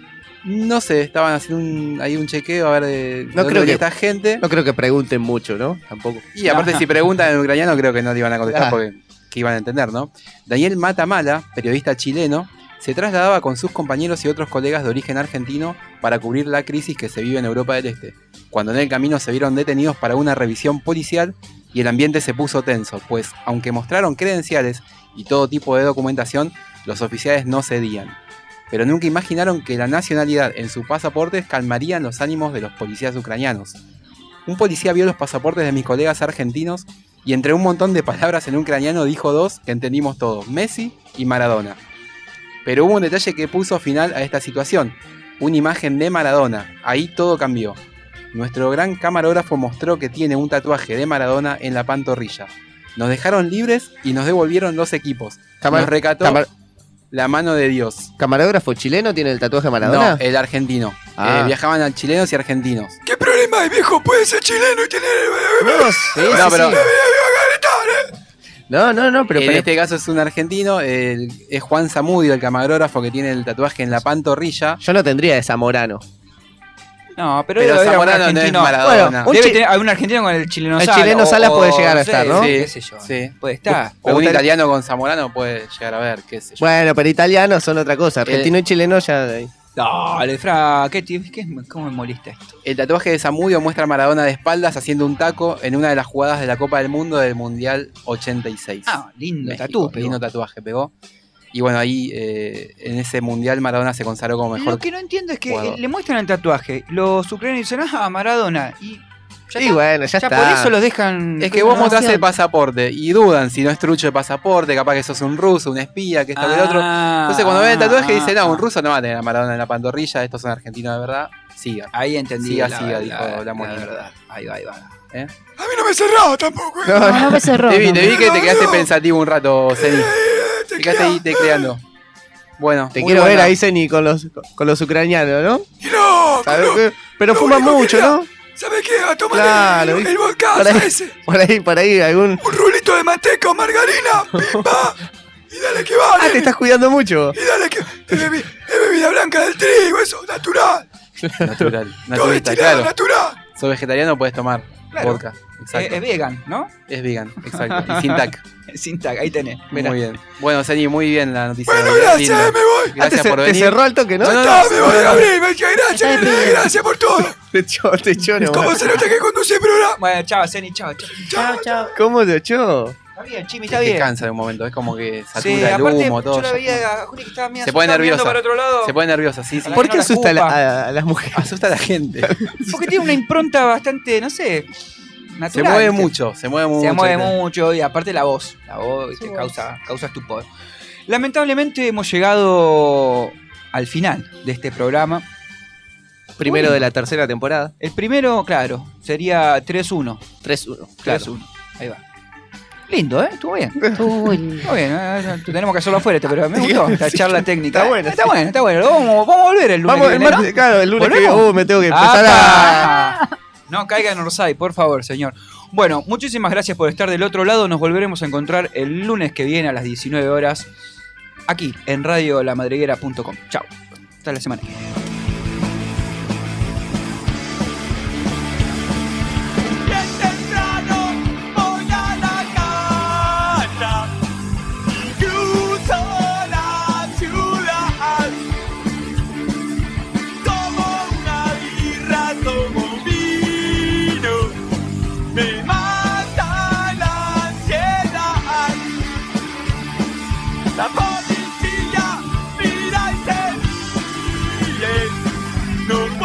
[SPEAKER 7] No sé, estaban haciendo un, ahí un chequeo a ver de,
[SPEAKER 5] No
[SPEAKER 7] de
[SPEAKER 5] creo
[SPEAKER 7] dónde
[SPEAKER 5] que-
[SPEAKER 7] esta gente.
[SPEAKER 5] No creo que pregunten mucho, ¿no? Tampoco.
[SPEAKER 7] Y aparte, si preguntan en ucraniano, creo que no le iban a contestar
[SPEAKER 5] Ah.
[SPEAKER 7] porque que iban a entender, ¿no? Daniel Matamala, periodista chileno, se trasladaba con sus compañeros y otros colegas de origen argentino para cubrir la crisis que se vive en Europa del Este, cuando en el camino se vieron detenidos para una revisión policial y el ambiente se puso tenso, pues aunque mostraron credenciales y todo tipo de documentación, los oficiales no cedían. Pero nunca imaginaron que la nacionalidad en sus pasaportes calmarían los ánimos de los policías ucranianos. Un policía vio los pasaportes de mis colegas argentinos y entre un montón de palabras en ucraniano dijo dos que entendimos todos, Messi y Maradona. Pero hubo un detalle que puso final a esta situación, una imagen de Maradona, ahí todo cambió. Nuestro gran camarógrafo mostró que tiene un tatuaje de Maradona en la pantorrilla. Nos dejaron libres y nos devolvieron los equipos.
[SPEAKER 5] Camar-
[SPEAKER 7] nos recató
[SPEAKER 5] camar-
[SPEAKER 7] la mano de Dios.
[SPEAKER 5] ¿Camarógrafo chileno tiene el tatuaje de Maradona?
[SPEAKER 7] No, el argentino.
[SPEAKER 5] Ah.
[SPEAKER 7] Eh, viajaban a chilenos y argentinos.
[SPEAKER 36] ¿Qué problema hay, viejo? Puede ser chileno y tener.
[SPEAKER 5] No, sí,
[SPEAKER 7] No,
[SPEAKER 5] sí,
[SPEAKER 7] pero-
[SPEAKER 5] sí. No, no, no, pero,
[SPEAKER 7] en
[SPEAKER 5] pero-
[SPEAKER 7] este caso es un argentino, el- es Juan Zamudio, el camarógrafo que tiene el tatuaje en la pantorrilla.
[SPEAKER 5] yo no tendría de Zamorano.
[SPEAKER 4] No, pero,
[SPEAKER 7] Pero
[SPEAKER 4] debe haber
[SPEAKER 7] Zamorano
[SPEAKER 4] un
[SPEAKER 7] no es
[SPEAKER 4] argentino.
[SPEAKER 7] Maradona.
[SPEAKER 4] Bueno,
[SPEAKER 7] Un
[SPEAKER 4] debe
[SPEAKER 7] chi-
[SPEAKER 4] tener algún argentino con el chileno
[SPEAKER 5] El
[SPEAKER 4] Sala.
[SPEAKER 5] chileno
[SPEAKER 4] o-
[SPEAKER 5] Sala puede llegar a
[SPEAKER 4] no
[SPEAKER 5] estar, ¿no?
[SPEAKER 4] Sí, qué sé yo.
[SPEAKER 7] sí.
[SPEAKER 4] Puede estar.
[SPEAKER 7] O un italiano con Zamorano puede llegar a ver, qué sé yo.
[SPEAKER 5] Bueno, pero italianos son otra cosa. Argentino y chileno ya.
[SPEAKER 4] Dale, Fra, ¿qué, qué- ¿cómo me molesta esto?
[SPEAKER 7] El tatuaje de Zamudio muestra a Maradona de espaldas haciendo un taco en una de las jugadas de la Copa del Mundo del Mundial 86.
[SPEAKER 4] Ah, lindo
[SPEAKER 7] México,
[SPEAKER 4] tatu, pegó.
[SPEAKER 7] lindo tatuaje pegó. Y bueno, ahí eh, en ese Mundial Maradona se consagró como mejor.
[SPEAKER 4] Lo que no entiendo es que
[SPEAKER 7] jugador.
[SPEAKER 4] eh, le muestran el tatuaje. Los ucranianos dicen, ah, Maradona. Y ya
[SPEAKER 5] Y
[SPEAKER 4] está.
[SPEAKER 5] bueno, ya, está.
[SPEAKER 4] por eso lo dejan.
[SPEAKER 7] Es que vos mostrás el pasaporte y dudan si no es trucho de pasaporte, capaz que sos un ruso, un espía, que esto que el otro. Entonces cuando ven el tatuaje dicen, no, un ruso no va a tener a Maradona en la pantorrilla, estos son argentinos de verdad. Siga.
[SPEAKER 4] Ahí entendí.
[SPEAKER 7] Siga,
[SPEAKER 4] la-
[SPEAKER 7] siga,
[SPEAKER 4] la-
[SPEAKER 7] dijo
[SPEAKER 4] la,
[SPEAKER 7] la
[SPEAKER 4] verdad. Ahí va, ahí va.
[SPEAKER 7] ¿Eh?
[SPEAKER 36] A mí no me cerraba tampoco. ¿eh?
[SPEAKER 35] No, no me cerró.
[SPEAKER 7] Te vi,
[SPEAKER 35] no.
[SPEAKER 7] te vi que te quedaste
[SPEAKER 36] No.
[SPEAKER 7] pensativo un rato, Ceni. Te quedaste ahí tecleando. Bueno,
[SPEAKER 5] Te quiero ver ahí, Zeni, con los, con los ucranianos, ¿no?
[SPEAKER 36] Y no,
[SPEAKER 5] ¿Sabes
[SPEAKER 36] no?
[SPEAKER 5] Pero fuman mucho, ¿no?
[SPEAKER 36] ¿Sabe qué? A tomar
[SPEAKER 5] Claro,
[SPEAKER 36] el,
[SPEAKER 5] ¿viste?
[SPEAKER 36] el volcán,
[SPEAKER 5] Por ahí,
[SPEAKER 36] ese.
[SPEAKER 5] por ahí, por ahí, algún.
[SPEAKER 36] Un rulito de manteca o margarina. Pim, pa. Y dale que vale.
[SPEAKER 5] Ah, te estás cuidando mucho.
[SPEAKER 36] Y dale que. Es, bebi- es bebida blanca del trigo, eso, natural.
[SPEAKER 7] Natural,
[SPEAKER 36] Todo
[SPEAKER 7] naturista,
[SPEAKER 36] destilado,
[SPEAKER 7] claro.
[SPEAKER 36] natural.
[SPEAKER 7] Sos vegetariano, puedes tomar
[SPEAKER 4] Claro.
[SPEAKER 7] vodka. Exacto.
[SPEAKER 4] Es vegan, ¿no?
[SPEAKER 7] Es vegan, exacto. Y sin tac.
[SPEAKER 4] Sin tag, ahí tenés.
[SPEAKER 7] Muy bien. Bueno, Seni, muy bien la noticia.
[SPEAKER 36] Bueno, gracias, eh, me voy.
[SPEAKER 7] Gracias
[SPEAKER 5] Ah, te,
[SPEAKER 7] por
[SPEAKER 5] te
[SPEAKER 7] venir.
[SPEAKER 5] cerró al toque, ¿no?
[SPEAKER 7] No, no,
[SPEAKER 36] Está,
[SPEAKER 7] no,
[SPEAKER 36] me voy,
[SPEAKER 7] no, no.
[SPEAKER 36] Gabriel. me- Gracias, gracias por todo.
[SPEAKER 5] Te echó, te echó.
[SPEAKER 36] ¿Cómo se nota que conduce el programa?
[SPEAKER 4] Bueno, chao, Zeni, chao, chao.
[SPEAKER 36] Chao, chao.
[SPEAKER 5] ¿Cómo te echó?
[SPEAKER 4] Está bien, Chimi,
[SPEAKER 7] Es
[SPEAKER 4] está bien.
[SPEAKER 7] cansa de un momento, es como que satura
[SPEAKER 4] Sí,
[SPEAKER 7] el
[SPEAKER 4] aparte,
[SPEAKER 7] humo, todo.
[SPEAKER 4] yo la veía a Juli que estaba medio
[SPEAKER 7] Se pone nerviosa.
[SPEAKER 4] para otro lado.
[SPEAKER 7] Se pone nerviosa, sí, sí.
[SPEAKER 5] ¿Por qué
[SPEAKER 4] no
[SPEAKER 5] asusta a, la- a- a las mujeres?
[SPEAKER 7] Asusta a la gente.
[SPEAKER 4] Porque tiene una impronta bastante, no sé, natural.
[SPEAKER 7] Se mueve
[SPEAKER 4] ¿viste?
[SPEAKER 7] mucho, se mueve mucho.
[SPEAKER 4] Se mueve mucho y aparte la voz. La voz ¿viste? causa, causa estupor. Lamentablemente hemos llegado al final de este programa.
[SPEAKER 5] Primero
[SPEAKER 4] Uy.
[SPEAKER 5] de la tercera temporada.
[SPEAKER 4] El primero, claro, sería 3-1.
[SPEAKER 5] 3-1, claro.
[SPEAKER 4] 3-1. Ahí va. Lindo, ¿eh? Estuvo bien.
[SPEAKER 35] Estuvo bueno.
[SPEAKER 4] Bien, eh, eh, tenemos que hacerlo afuera, pero me gustó esta charla técnica.
[SPEAKER 5] Está
[SPEAKER 4] ¿eh?
[SPEAKER 5] bueno,
[SPEAKER 4] Está bueno, está bueno. Vamos, vamos a volver el lunes.
[SPEAKER 5] Vamos,
[SPEAKER 4] que
[SPEAKER 5] el
[SPEAKER 4] viene,
[SPEAKER 5] martes,
[SPEAKER 4] ¿no?
[SPEAKER 5] claro, el lunes que viene. Uh, me tengo que empezar a.
[SPEAKER 4] No caiga en Orsay, por favor, señor. Bueno, muchísimas gracias por estar del otro lado. Nos volveremos a encontrar el lunes que viene a las 19 horas aquí en radiolamadriguera.com. Chao. Hasta la semana.
[SPEAKER 1] No